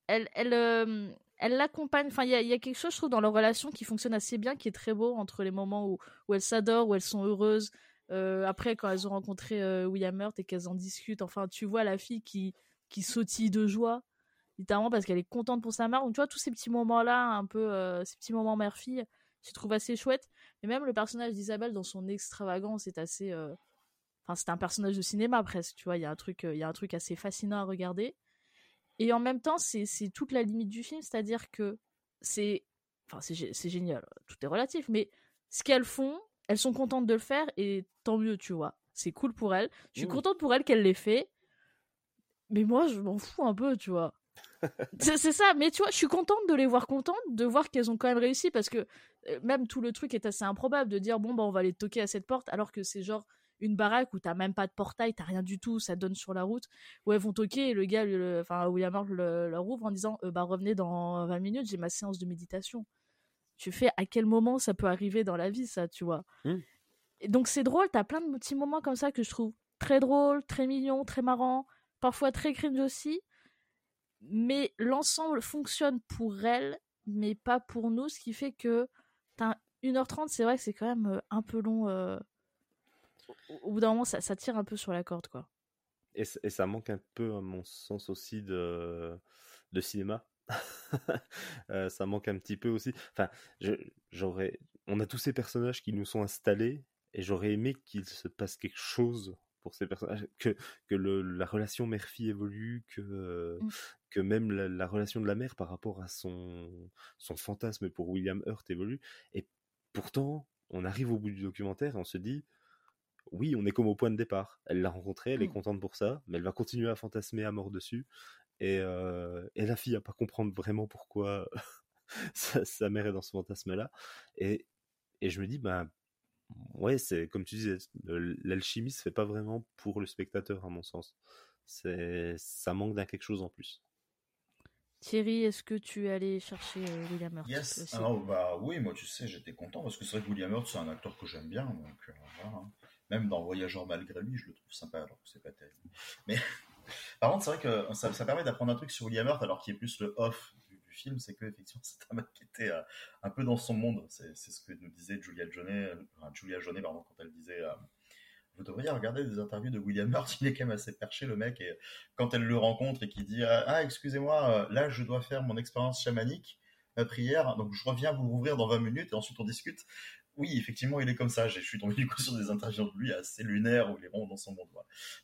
elle, elle, euh, elle l'accompagne. Enfin, il y a, quelque chose, je trouve, dans leur relation qui fonctionne assez bien, qui est très beau entre les moments où, où elles s'adorent, où elles sont heureuses. Euh, après, quand elles ont rencontré euh, William Hurt et qu'elles en discutent, enfin, tu vois la fille qui, qui sautille de joie, littéralement parce qu'elle est contente pour sa mère. Donc, tu vois, tous ces petits moments-là, un peu, ces petits moments mère-fille, je trouve assez chouette. Et même le personnage d'Isabelle, dans son extravagance, est assez Enfin, c'est un personnage de cinéma presque, tu vois. Il y a un truc, euh, il y a un truc assez fascinant à regarder. Et en même temps, c'est toute la limite du film, c'est-à-dire que c'est, enfin, c'est génial, tout est relatif, mais ce qu'elles font, elles sont contentes de le faire et tant mieux, tu vois. C'est cool pour elles. Je suis mmh. contente pour elles qu'elles l'aient fait, mais moi, je m'en fous un peu, tu vois. *laughs* c'est ça, mais tu vois, je suis contente de les voir contentes, de voir qu'elles ont quand même réussi parce que euh, même tout le truc est assez improbable de dire bon, bah, on va les toquer à cette porte alors que c'est genre une baraque où t'as même pas de portail, t'as rien du tout, ça donne sur la route, où elles vont toquer et le gars, enfin William le, leur ouvre en disant euh, bah revenez dans 20 minutes, j'ai ma séance de méditation. Tu fais à quel moment ça peut arriver dans la vie, ça, tu vois. Mmh. Et donc c'est drôle, t'as plein de petits moments comme ça que je trouve très drôle, très mignon, très marrant, parfois très cringe aussi. Mais l'ensemble fonctionne pour elle, mais pas pour nous, ce qui fait que t'as 1h30, c'est vrai que c'est quand même euh, un peu long. Euh, au bout d'un moment, ça, tire un peu sur la corde, quoi. Et, ça manque un peu, à mon sens aussi, de, de cinéma. *laughs* Euh, ça manque un petit peu aussi. Enfin, j'aurais, on a tous ces personnages qui nous sont installés, et j'aurais aimé qu'il se passe quelque chose pour ces personnages, que, que le, la relation mère-fille évolue, que, mmh. que même la, la, relation de la mère par rapport à son, son fantasme pour William Hurt évolue. Et pourtant, on arrive au bout du documentaire et on se dit, oui, on est comme au point de départ. Elle l'a rencontré, elle est mmh. contente pour ça, mais elle va continuer à fantasmer à mort dessus. Et, euh, la fille à pas comprendre vraiment pourquoi *laughs* sa, mère est dans ce fantasme-là. Et, je me dis, bah, ouais, c'est comme tu disais, l'alchimie se fait pas vraiment pour le spectateur, à mon sens. C'est, ça manque d'un quelque chose en plus. Thierry, est-ce que tu es allé chercher euh, William Hurt Yes. bah oui, moi tu sais, j'étais content parce que c'est vrai que William Hurt c'est un acteur que j'aime bien, donc euh, voilà. Hein. Même dans Voyageur malgré lui, je le trouve sympa alors que c'est pas terrible. Mais *laughs* par contre, c'est vrai que ça, ça permet d'apprendre un truc sur William Hurt alors qu'il est plus le off film, c'est que effectivement *laughs* c'est un mec qui était euh, un peu dans son monde. C'est ce que nous disait Julia Jonet, enfin, Julia Jonet pardon, quand elle disait. Euh, vous devriez regarder des interviews de William Hurt, il est quand même assez perché le mec, et quand elle le rencontre et qu'il dit Ah, excusez-moi, euh, là je dois faire mon expérience chamanique, ma prière, donc je reviens vous rouvrir dans 20 minutes et ensuite on discute oui, effectivement, il est comme ça. Je suis tombé *laughs* du coup sur des interviews de lui assez lunaires où il est vraiment dans son monde.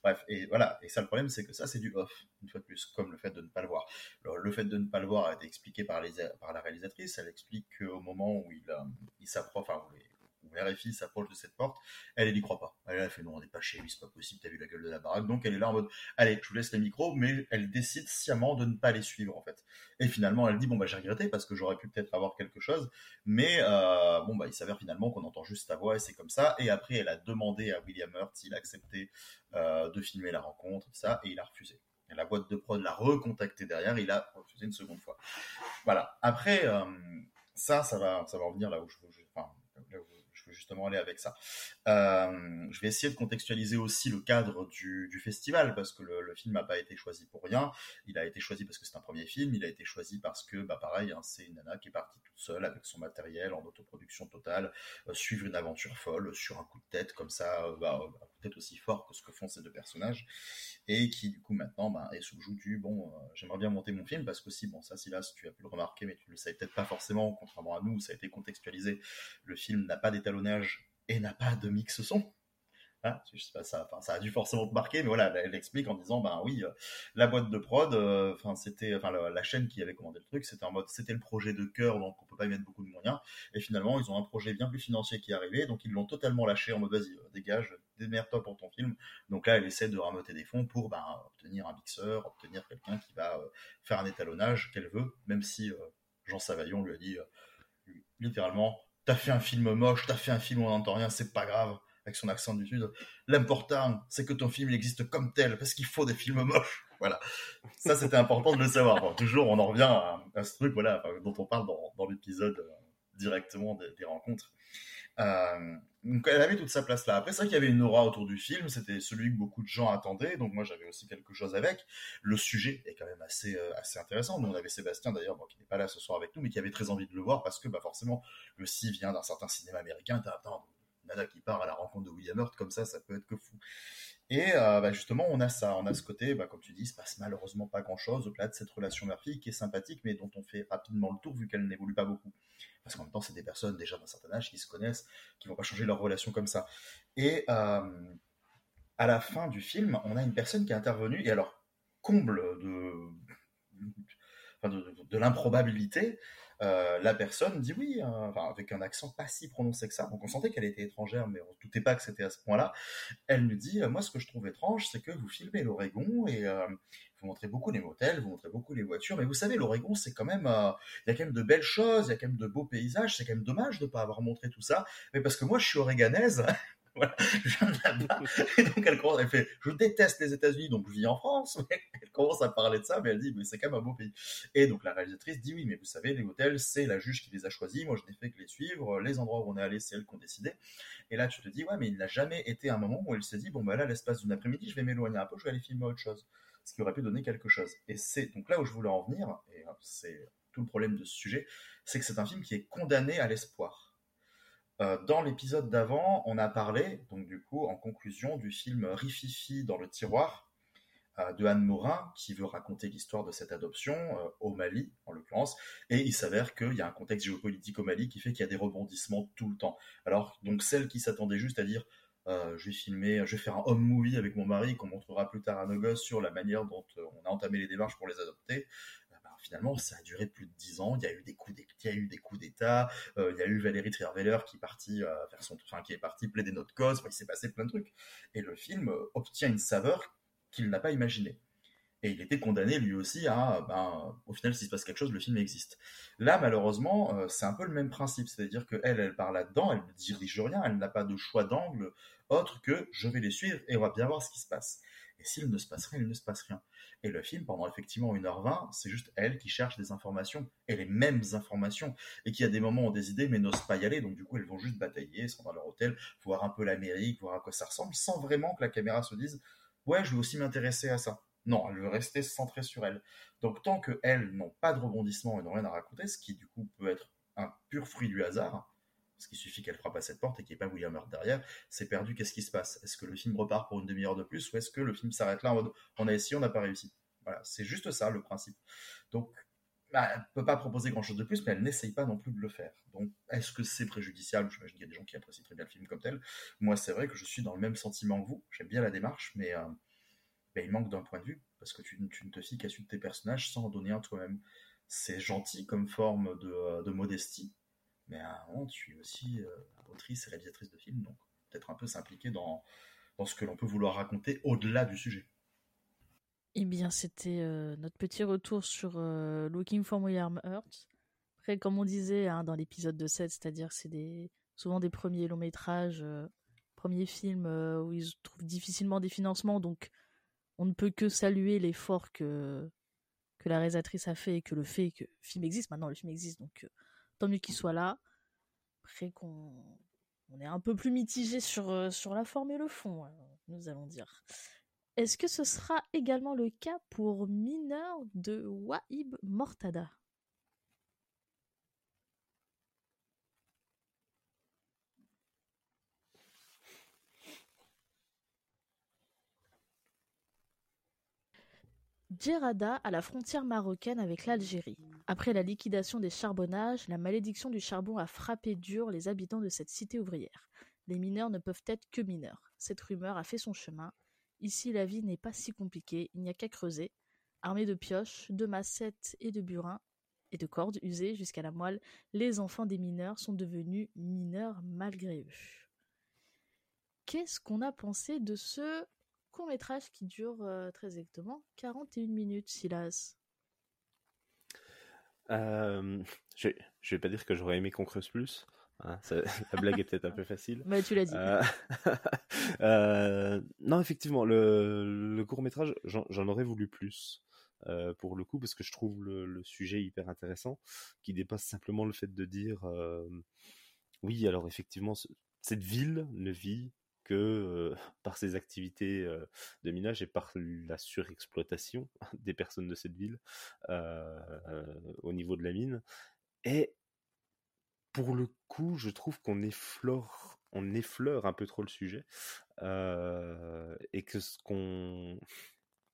Bref, et voilà. Et ça, le problème, c'est que ça, c'est du off, une fois de plus, comme le fait de ne pas le voir. Le fait de ne pas le voir a été expliqué par, les, la réalisatrice. Elle explique qu'au moment où il, il s'approche, enfin, RFI s'approche de cette porte, elle, elle y croit pas. Elle, a fait non, on n'est pas chez lui, c'est pas possible, t'as vu la gueule de la baraque. Donc elle est là en mode, allez, je vous laisse les micros, mais elle décide sciemment de ne pas les suivre en fait. Et finalement, elle dit bon bah j'ai regretté parce que j'aurais pu peut-être avoir quelque chose, mais euh, bon bah il s'avère finalement qu'on entend juste ta voix et c'est comme ça. Et après, elle a demandé à William Hurt s'il acceptait euh, de filmer la rencontre, ça, et il a refusé. La boîte de prod l'a recontacté derrière, il a refusé une seconde fois. Voilà. Après, euh, ça, ça va, ça va revenir là où je, enfin, justement aller avec ça. Euh, je vais essayer de contextualiser aussi le cadre du, festival parce que le, film n'a pas été choisi pour rien. Il a été choisi parce que c'est un premier film. Il a été choisi parce que, bah pareil, hein, c'est une nana qui est partie toute seule avec son matériel en autoproduction totale, euh, suivre une aventure folle sur un coup de tête comme ça, euh, bah, tête aussi fort que ce que font ces deux personnages et qui du coup maintenant bah, est sous le joug du bon, j'aimerais bien monter mon film parce que si bon ça Silas tu as pu le remarquer mais tu le savais peut-être pas forcément contrairement à nous ça a été contextualisé. Le film n'a pas d'étalonnage et n'a pas de mix son. Hein, ça, a dû forcément te marquer, mais voilà, elle, explique en disant, ben oui, euh, la boîte de prod, euh, enfin c'était, enfin la, chaîne qui avait commandé le truc, c'était en mode, c'était le projet de cœur, donc on peut pas y mettre beaucoup de moyens. Et finalement, ils ont un projet bien plus financier qui est arrivé, donc ils l'ont totalement lâché en mode, vas-y, euh, dégage, démerde-toi pour ton film. Donc là, elle essaie de ramoter des fonds pour ben, obtenir un mixeur, obtenir quelqu'un qui va faire un étalonnage qu'elle veut, même si Jean Savaillon lui a dit littéralement t'as fait un film moche, t'as fait un film où on n'entend rien, c'est pas grave, avec son accent du sud. L'important, c'est que ton film il existe comme tel, parce qu'il faut des films moches. Voilà. Ça, c'était important de le savoir. toujours, on en revient à, ce truc, voilà, dont on parle dans, l'épisode euh, directement des rencontres. Euh, donc elle avait toute sa place là. Après, c'est vrai qu'il y avait une aura autour du film, c'était celui que beaucoup de gens attendaient, donc moi j'avais aussi quelque chose avec. Le sujet est quand même assez, euh, intéressant. Nous on avait Sébastien d'ailleurs, qui n'est pas là ce soir avec nous, mais qui avait très envie de le voir parce que bah, forcément le si vient d'un certain cinéma américain. Nada qui part à la rencontre de William Hurt comme ça, ça peut être que fou. Et euh, bah, justement, on a ça, on a ce côté, bah, comme tu dis, il se passe malheureusement pas grand-chose au-delà de cette relation mère-fille qui est sympathique, mais dont on fait rapidement le tour vu qu'elle n'évolue pas beaucoup. Parce qu'en même temps, c'est des personnes déjà d'un certain âge qui se connaissent, qui vont pas changer leur relation comme ça. Et euh, à la fin du film, on a une personne qui est intervenue, et alors, comble de, de l'improbabilité, euh, la personne dit oui, hein, avec un accent pas si prononcé que ça. Donc on sentait qu'elle était étrangère, mais on ne doutait pas que c'était à ce point-là. Elle nous dit, euh, moi ce que je trouve étrange, c'est que vous filmez l'Oregon et euh, vous montrez beaucoup les motels, vous montrez beaucoup les voitures, mais vous savez, l'Oregon, c'est quand même, il y a quand même de belles choses, il y a quand même de beaux paysages, c'est quand même dommage de ne pas avoir montré tout ça, mais parce que moi je suis oréganaise, *laughs* *laughs* Voilà, *laughs* Et donc elle commence, elle fait, je déteste les États-Unis, donc je vis en France. elle commence à parler de ça, mais elle dit, mais c'est quand même un beau pays. Et donc la réalisatrice dit, oui, mais vous savez, les hôtels, c'est la juge qui les a choisis. Moi, je n'ai fait que les suivre. Les endroits où on est allé, c'est elle qui ont décidé. Et là, tu te dis, ouais, mais il n'a jamais été un moment où elle s'est dit, bon, bah là, l'espace d'une après-midi, je vais m'éloigner un peu, je vais aller filmer autre chose. Ce qui aurait pu donner quelque chose. Et c'est donc là où je voulais en venir, et c'est tout le problème de ce sujet, c'est que c'est un film qui est condamné à l'espoir dans l'épisode d'avant, on a parlé, donc du coup, en conclusion, du film Rififi dans le tiroir euh, de Anne Morin, qui veut raconter l'histoire de cette adoption euh, au Mali, en l'occurrence. Et il s'avère qu'il y a un contexte géopolitique au Mali qui fait qu'il y a des rebondissements tout le temps. Alors, donc celle qui s'attendait juste à dire je vais filmer, je vais faire un home movie avec mon mari qu'on montrera plus tard à nos gosses sur la manière dont on a entamé les démarches pour les adopter finalement, ça a duré plus de dix ans. Il y a eu des coups d'État, eu des coups d'État. Euh, il y a eu Valérie Trierweiler qui est partie euh, faire son, enfin, qui est parti plaider notre cause. il s'est passé plein de trucs. Et le film euh, obtient une saveur qu'il n'a pas imaginée. Et il était condamné lui aussi à, ben, au final, s'il se passe quelque chose, le film existe. Là, malheureusement, c'est un peu le même principe, c'est-à-dire qu'elle, elle, elle part là-dedans, elle ne dirige rien, elle n'a pas de choix d'angle autre que je vais les suivre et on va bien voir ce qui se passe. Et s'il ne se passe rien, il ne se passe rien. Et le film, pendant effectivement 1h20, c'est juste elle qui cherche des informations, et les mêmes informations, et qui a des moments ont des idées mais n'osent pas y aller, donc du coup elles vont juste batailler, sont dans leur hôtel, voir un peu l'Amérique, voir à quoi ça ressemble, sans vraiment que la caméra se dise ouais je veux aussi m'intéresser à ça. Non, elle veut rester centrée sur elle. Donc tant que elles n'ont pas de rebondissement et n'ont rien à raconter, ce qui du coup peut être un pur fruit du hasard, parce qu'il suffit qu'elle frappe à cette porte et qu'il n'y ait pas William Hurt derrière, c'est perdu, qu'est-ce qui se passe? Est-ce que le film repart pour une demi-heure de plus ou est-ce que le film s'arrête là en mode on a essayé, on n'a pas réussi? Voilà, c'est juste ça le principe. Donc bah, elle peut pas proposer grand chose de plus, mais elle n'essaye pas non plus de le faire. Donc, est-ce que c'est préjudiciable? J'imagine qu'il y a des gens qui apprécient très bien le film comme tel. Moi, c'est vrai que je suis dans le même sentiment que vous. J'aime bien la démarche, mais euh, il manque d'un point de vue, parce que tu, ne te fies qu'à suivre tes personnages sans en donner un toi-même. C'est gentil comme forme de, euh, modestie, mais à un moment, tu es aussi euh, autrice et réalisatrice de films, donc peut-être un peu s'impliquer dans, dans ce que l'on peut vouloir raconter au-delà du sujet. Eh bien, c'était euh, notre petit retour sur euh, Looking for William Hurt. Après, comme on disait hein, dans l'épisode de 7, c'est-à-dire c'est des, souvent des premiers longs métrages, premiers films où ils trouvent difficilement des financements, donc on ne peut que saluer l'effort que, que la réalisatrice a fait et que le fait que le film existe. Maintenant, le film existe, donc tant mieux qu'il soit là. Après qu'on on est un peu plus mitigé sur, sur la forme et le fond, hein, nous allons dire. Est-ce que ce sera également le cas pour Mineur de Wahib Mortada? Djerada à la frontière marocaine avec l'Algérie. Après la liquidation des charbonnages, la malédiction du charbon a frappé dur les habitants de cette cité ouvrière. Les mineurs ne peuvent être que mineurs. Cette rumeur a fait son chemin Ici, la vie n'est pas si compliquée, il n'y a qu'à creuser. Armés de pioches, de massettes et de burins, et de cordes usées jusqu'à la moelle, les enfants des mineurs sont devenus mineurs malgré eux. Qu'est-ce qu'on a pensé de ce court métrage qui dure euh, très exactement 41 minutes, Silas euh, *laughs* je, je vais pas dire que j'aurais aimé qu'on creuse plus, Hein, *laughs* la blague est peut-être un peu facile. Mais tu l'as dit. Euh, *laughs* euh, non, effectivement, le, court métrage, j'en aurais voulu plus. Euh, pour le coup, parce que je trouve le, sujet hyper intéressant, qui dépasse simplement le fait de dire oui, alors effectivement, cette ville ne vit par ses activités de minage et par la surexploitation *laughs* des personnes de cette ville au niveau de la mine. Et pour le coup, je trouve qu'on effleure, on effleure un peu trop le sujet et que ce qu'on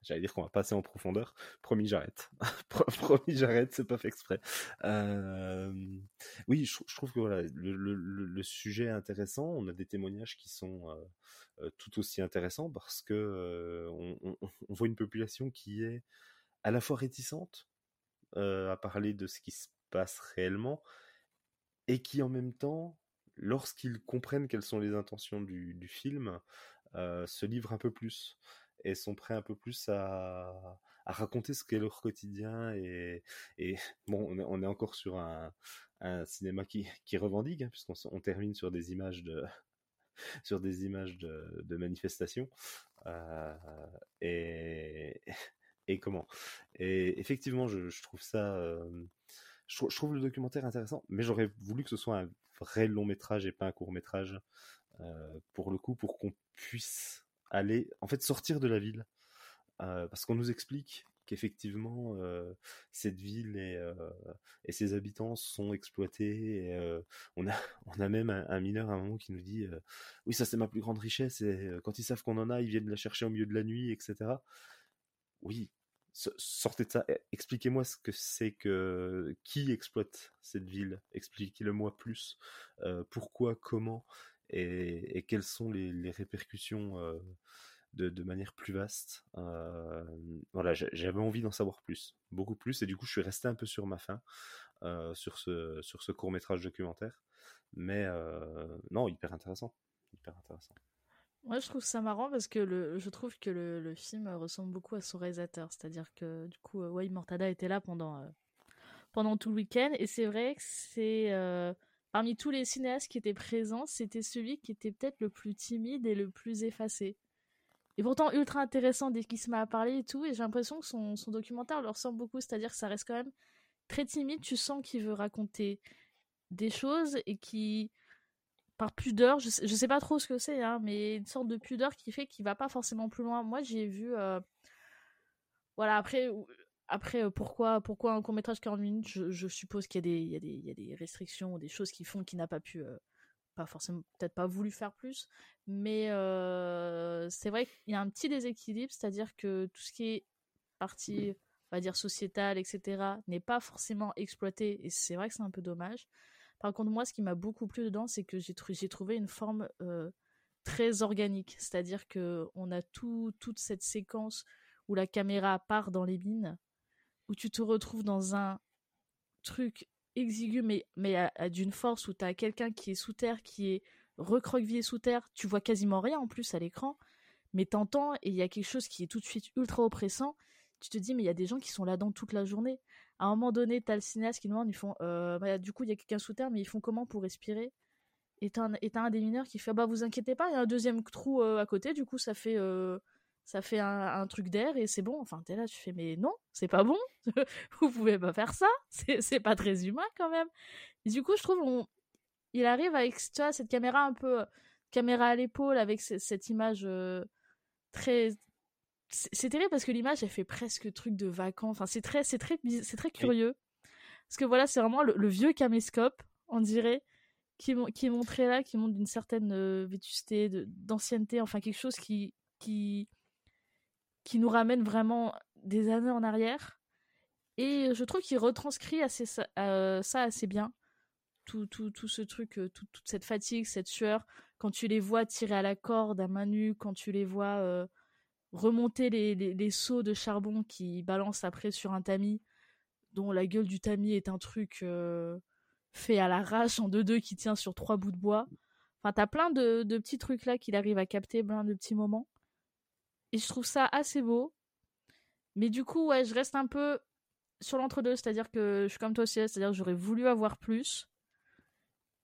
J'allais dire qu'on va passer en profondeur. Promis, j'arrête. *laughs* Promis, j'arrête, c'est pas fait exprès. Euh, oui, je, trouve que voilà, le, sujet est intéressant. On a des témoignages qui sont euh, tout aussi intéressants parce que on, voit une population qui est à la fois réticente à parler de ce qui se passe réellement, et qui en même temps, lorsqu'ils comprennent quelles sont les intentions du, film, euh, se livrent un peu plus et sont prêts un peu plus à, raconter ce qu'est leur quotidien et, *laughs* bon, on est, encore sur un, cinéma qui, revendique hein, puisqu'on termine sur des images de *laughs* sur des images de, manifestations euh, *laughs* et, comment? Et effectivement je, trouve ça euh, je, trouve le documentaire intéressant, mais j'aurais voulu que ce soit un vrai long métrage et pas un court métrage, euh, pour le coup, pour qu'on puisse aller, en fait, sortir de la ville. Euh, parce qu'on nous explique qu'effectivement, euh, cette ville et, et, ses habitants sont exploités. On, a, *laughs* on a même un, mineur à un moment qui nous dit Oui, ça c'est ma plus grande richesse, et quand ils savent qu'on en a, ils viennent la chercher au milieu de la nuit, etc. Oui, sortez de ça. Eh, expliquez-moi ce que c'est que qui exploite cette ville. Expliquez-le-moi plus. Euh, pourquoi, comment et, quelles sont les, répercussions de, manière plus vaste. Voilà, j'avais envie d'en savoir plus, beaucoup plus, et du coup, je suis resté un peu sur ma faim sur ce sur ce court métrage documentaire. Mais non, hyper intéressant, hyper intéressant. Moi, je trouve ça marrant parce que le, je trouve que le, le film ressemble beaucoup à son réalisateur. C'est-à-dire que, du coup, Wayne Mortada était là pendant, pendant tout le week-end. Et c'est vrai que c'est. Parmi tous les cinéastes qui étaient présents, c'était celui qui était peut-être le plus timide et le plus effacé. Et pourtant, ultra intéressant dès qu'il se met à parler et tout. Et j'ai l'impression que son, documentaire leur ressemble beaucoup. C'est-à-dire que ça reste quand même très timide. Tu sens qu'il veut raconter des choses et qui par pudeur, je sais, sais pas trop ce que c'est, hein, mais une sorte de pudeur qui fait qu'il va pas forcément plus loin. Moi, j'ai vu, euh, voilà, après, après euh, pourquoi, un court métrage 40 minutes? Je, suppose qu'il y, a des restrictions ou des choses qui font qu'il n'a pas pu, euh, pas forcément, peut-être pas voulu faire plus, mais c'est vrai qu'il y a un petit déséquilibre, c'est-à-dire que tout ce qui est partie on va dire, sociétale, etc., n'est pas forcément exploitée, et c'est vrai que c'est un peu dommage. Par contre, moi, ce qui m'a beaucoup plu dedans, c'est que j'ai trouvé une forme euh, très organique, c'est-à-dire que on a tout, toute cette séquence où la caméra part dans les mines, où tu te retrouves dans un truc exigu, mais, mais d'une force où tu as quelqu'un qui est sous terre, qui est recroquevillé sous terre, tu vois quasiment rien en plus à l'écran, mais t'entends et il y a quelque chose qui est tout de suite ultra oppressant. Tu te dis, mais il y a des gens qui sont là-dedans toute la journée. À un moment donné, t'as le cinéaste qui demande, ils font, euh, bah, du coup, il y a quelqu'un sous terre, mais ils font comment pour respirer? Et t'as un, un, des mineurs qui fait, bah vous inquiétez pas, il y a un deuxième trou euh, à côté, du coup, ça fait, euh, ça fait un, truc d'air et c'est bon. Enfin, t'es là, tu fais, mais non, c'est pas bon, *laughs* vous pouvez pas faire ça, *laughs* c'est pas très humain quand même. Et du coup, je trouve, on, il arrive avec tu vois, cette caméra un peu caméra à l'épaule avec cette image euh, très c'est terrible parce que l'image elle fait presque truc de vacances enfin c'est très c'est très c'est très curieux. Parce que voilà c'est vraiment le, vieux caméscope on dirait qui, qui est montré là qui montre d'une certaine euh, vétusté d'ancienneté enfin quelque chose qui qui qui nous ramène vraiment des années en arrière et je trouve qu'il retranscrit assez euh, ça assez bien tout, tout, tout ce truc, euh, toute cette fatigue, cette sueur, quand tu les vois tirer à la corde à main nue, quand tu les vois euh, remonter les, les, seaux de charbon qui balancent après sur un tamis, dont la gueule du tamis est un truc fait à l'arrache en deux-deux qui tient sur trois bouts de bois. Enfin, t'as plein de, de petits trucs là qu'il arrive à capter, plein de petits moments. Et je trouve ça assez beau. Mais du coup, ouais, je reste un peu sur l'entre-deux, c'est-à-dire que je suis comme toi aussi, c'est-à-dire que j'aurais voulu avoir plus.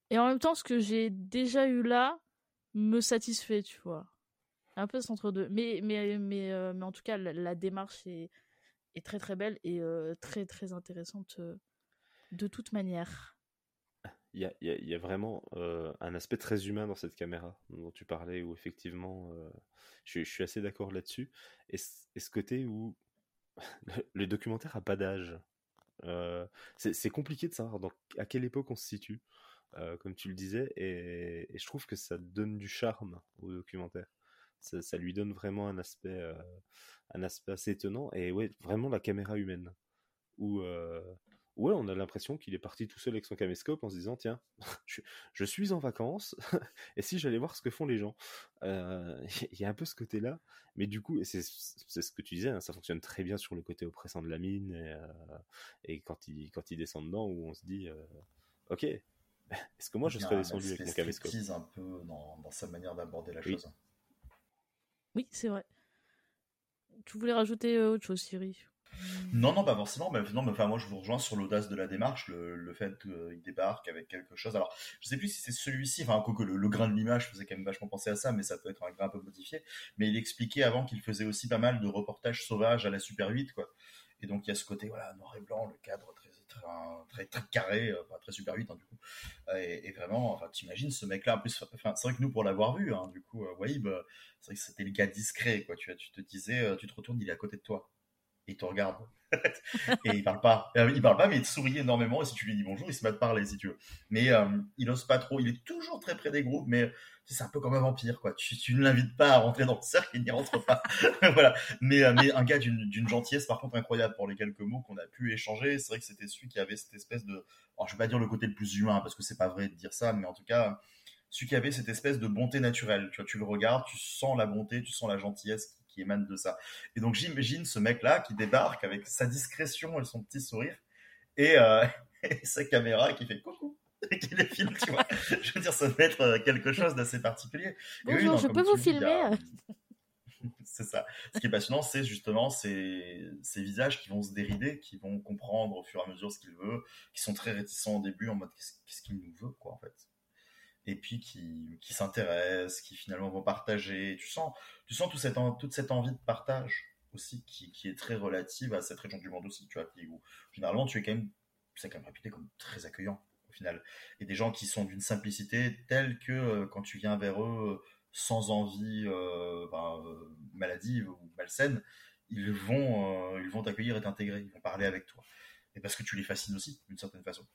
Et en même temps, ce que j'ai déjà eu là me satisfait, tu vois. Un peu centre deux. Mais, mais, mais, euh, mais en tout cas, la, démarche est, est, très très belle et euh, très très intéressante euh, de toute manière. Il y a, il y a vraiment un aspect très humain dans cette caméra dont tu parlais, où effectivement, je, je, suis assez d'accord là-dessus. Et, ce côté où *laughs* le, documentaire a pas d'âge. c'est compliqué de savoir dans, à quelle époque on se situe. Euh, comme tu le disais, et, je trouve que ça donne du charme au documentaire. Ça, lui donne vraiment un aspect, euh, un aspect assez étonnant, et ouais, vraiment la caméra humaine. Où, euh, ouais, on a l'impression qu'il est parti tout seul avec son caméscope en se disant tiens, *laughs* je, suis en vacances, *laughs* et si j'allais voir ce que font les gens? *laughs* Il y a un peu ce côté-là, mais du coup, c'est ce que tu disais, hein, ça fonctionne très bien sur le côté oppressant de la mine, et, et quand, il, quand il descend dedans, où on se dit ok, est-ce que moi je serais descendu avec mon caméscope? un peu dans, dans sa manière d'aborder la chose. Oui, c'est vrai. Tu voulais rajouter euh, autre chose, Siri? Non, non, pas forcément. Mais, non, mais, enfin, moi, je vous rejoins sur l'audace de la démarche, le, fait qu'il débarque avec quelque chose. Alors, je sais plus si c'est celui-ci, enfin, que le, grain de l'image faisait quand même vachement penser à ça, mais ça peut être un grain un peu modifié. Mais il expliquait avant qu'il faisait aussi pas mal de reportages sauvages à la Super 8, quoi. Et donc, il y a ce côté, voilà, noir et blanc, le cadre très très, carré, euh, très super vite, hein, du coup. Et, vraiment, enfin, t'imagines ce mec-là, en plus, c'est vrai que nous, pour l'avoir vu, hein, du coup, euh, euh, c'est vrai que c'était le gars discret, quoi. Tu, tu te disais, tu te retournes, il est à côté de toi. Il te regarde. *laughs* et il parle pas. Il parle pas, mais il te sourit énormément. Et si tu lui dis bonjour, il se met à te parler, si tu veux. Mais il ose pas trop. Il est toujours très près des groupes, mais c'est un peu comme un vampire, quoi. Tu, ne l'invites pas à rentrer dans le cercle, il n'y rentre pas. *laughs* voilà. Mais, euh, mais un gars d'une gentillesse, par contre, incroyable pour les quelques mots qu'on a pu échanger. C'est vrai que c'était celui qui avait cette espèce de, alors, je vais pas dire le côté le plus humain, parce que c'est pas vrai de dire ça, mais en tout cas, celui qui avait cette espèce de bonté naturelle. Tu tu le regardes, tu sens la bonté, tu sens la gentillesse qui, émane de ça. Et donc, j'imagine ce mec-là qui débarque avec sa discrétion et son petit sourire et, euh, *laughs* et sa caméra qui fait coucou *laughs* qui les filme, tu vois. Je veux dire, ça doit être euh, quelque chose d'assez particulier. Bonjour, je peux vous filmer? *laughs* C'est ça. Ce qui est passionnant, c'est justement ces, ces, visages qui vont se dérider, qui vont comprendre au fur et à mesure ce qu'il veut, qui sont très réticents au début en mode qu'est-ce qu'il nous veut, quoi, en fait. Et puis qui, qui s'intéressent, qui finalement vont partager. Tu sens, tu sens toute cette envie de partage aussi qui, est très relative à cette région du monde aussi, tu vois, où généralement tu es quand même, c'est quand même réputé comme très accueillant final. Et des gens qui sont d'une simplicité telle que euh, quand tu viens vers eux sans envie euh, ben, euh, maladive ou malsaine, ils vont ils vont t'accueillir et t'intégrer, ils vont parler avec toi. Et parce que tu les fascines aussi, d'une certaine façon.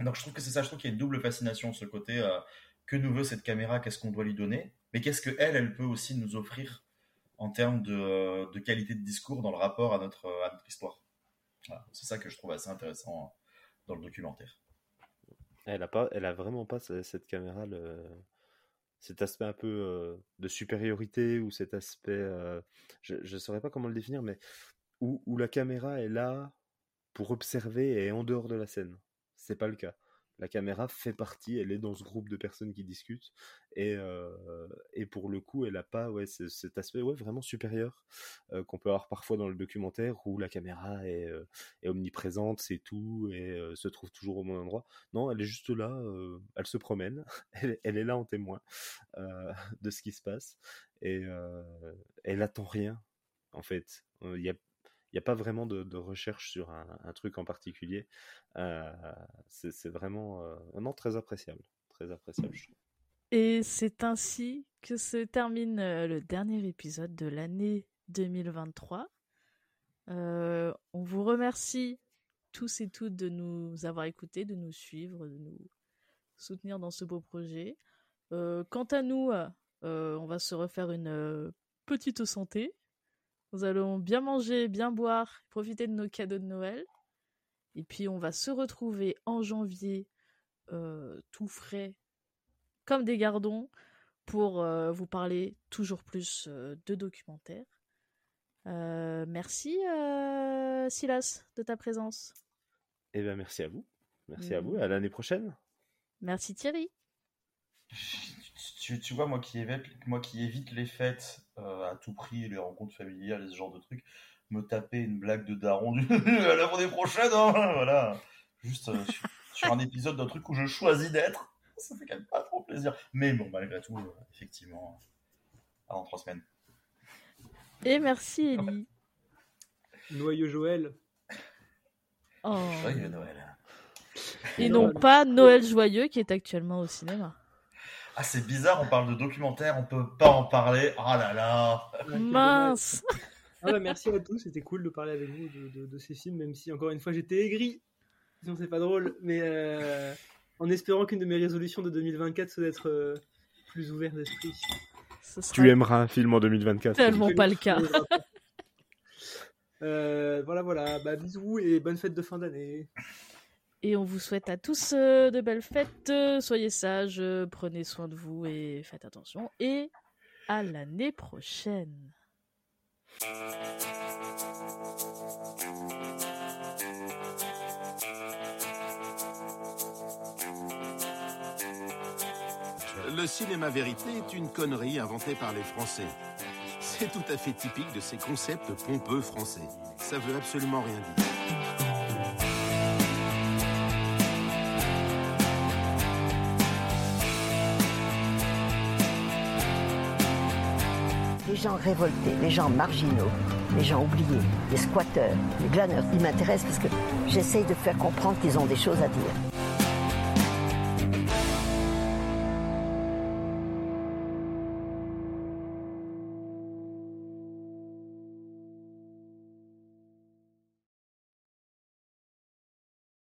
Donc je trouve que c'est ça, je trouve qu'il y a une double fascination, ce côté que nous veut cette caméra, qu'est-ce qu'on doit lui donner, mais qu'est-ce que elle, peut aussi nous offrir en termes de, de, qualité de discours dans le rapport à notre, notre histoire. C'est ça que je trouve assez intéressant dans le documentaire. Elle a pas, elle a vraiment pas cette caméra, cet aspect un peu euh, de supériorité ou cet aspect, euh, je ne saurais pas comment le définir, mais où, la caméra est là pour observer et en dehors de la scène. C'est pas le cas la caméra fait partie, elle est dans ce groupe de personnes qui discutent, et, euh, et pour le coup, elle n'a pas ouais, cet aspect ouais, vraiment supérieur euh, qu'on peut avoir parfois dans le documentaire où la caméra est, euh, omniprésente, c'est tout, et se trouve toujours au bon endroit. Non, elle est juste là, elle se promène, *laughs* elle, elle, est là en témoin de ce qui se passe, et elle attend rien, en fait. Il y a il n'y a pas vraiment de, recherche sur un, truc en particulier. Euh, c'est vraiment euh, non, très appréciable. Très appréciable, Et c'est ainsi que se termine euh, le dernier épisode de l'année 2023. on vous remercie tous et toutes de nous avoir écoutés, de nous suivre, de nous soutenir dans ce beau projet. quant à nous, on va se refaire une petite santé nous allons bien manger, bien boire, profiter de nos cadeaux de Noël. Et puis on va se retrouver en janvier, euh, tout frais, comme des gardons, pour euh, vous parler toujours plus euh, de documentaires. merci Silas de ta présence. Eh bien merci à vous. Merci à vous. À l'année prochaine. Merci Thierry. Tu, vois, moi qui, évite, moi qui évite les fêtes à tout prix, les rencontres familiales et ce genre de trucs, me taper une blague de daron du *laughs* à l'année prochaine, hein, voilà. Juste euh, sur, un épisode d'un truc où je choisis d'être, ça fait quand même pas trop plaisir. Mais bon, malgré tout, euh, effectivement, avant trois semaines. Et merci Ellie. Noyeux Joël. Oh. Joyeux Noël. Et non pas Noël Joyeux qui est actuellement au cinéma. Ah, c'est bizarre, on parle de documentaire, on peut pas en parler. Ah là là. Mince. Ah bah, merci à tous, c'était cool de parler avec vous de, ces films, même si encore une fois j'étais aigri. Sinon c'est pas drôle, mais euh, en espérant qu'une de mes résolutions de 2024 soit d'être euh, plus ouvert d'esprit. Tu aimeras un film en 2024. Tellement pas le cas. Euh, voilà, voilà. Bah, bisous et bonne fête de fin d'année. Et on vous souhaite à tous euh, de belles fêtes. Soyez sages, prenez soin de vous et faites attention. Et à l'année prochaine. Le cinéma vérité est une connerie inventée par les Français. C'est tout à fait typique de ces concepts pompeux français. Ça veut absolument rien dire. Gens révoltés, les gens marginaux, les gens oubliés, les squatteurs, les glaneurs. Ils m'intéressent parce que j'essaye de faire comprendre qu'ils ont des choses à dire.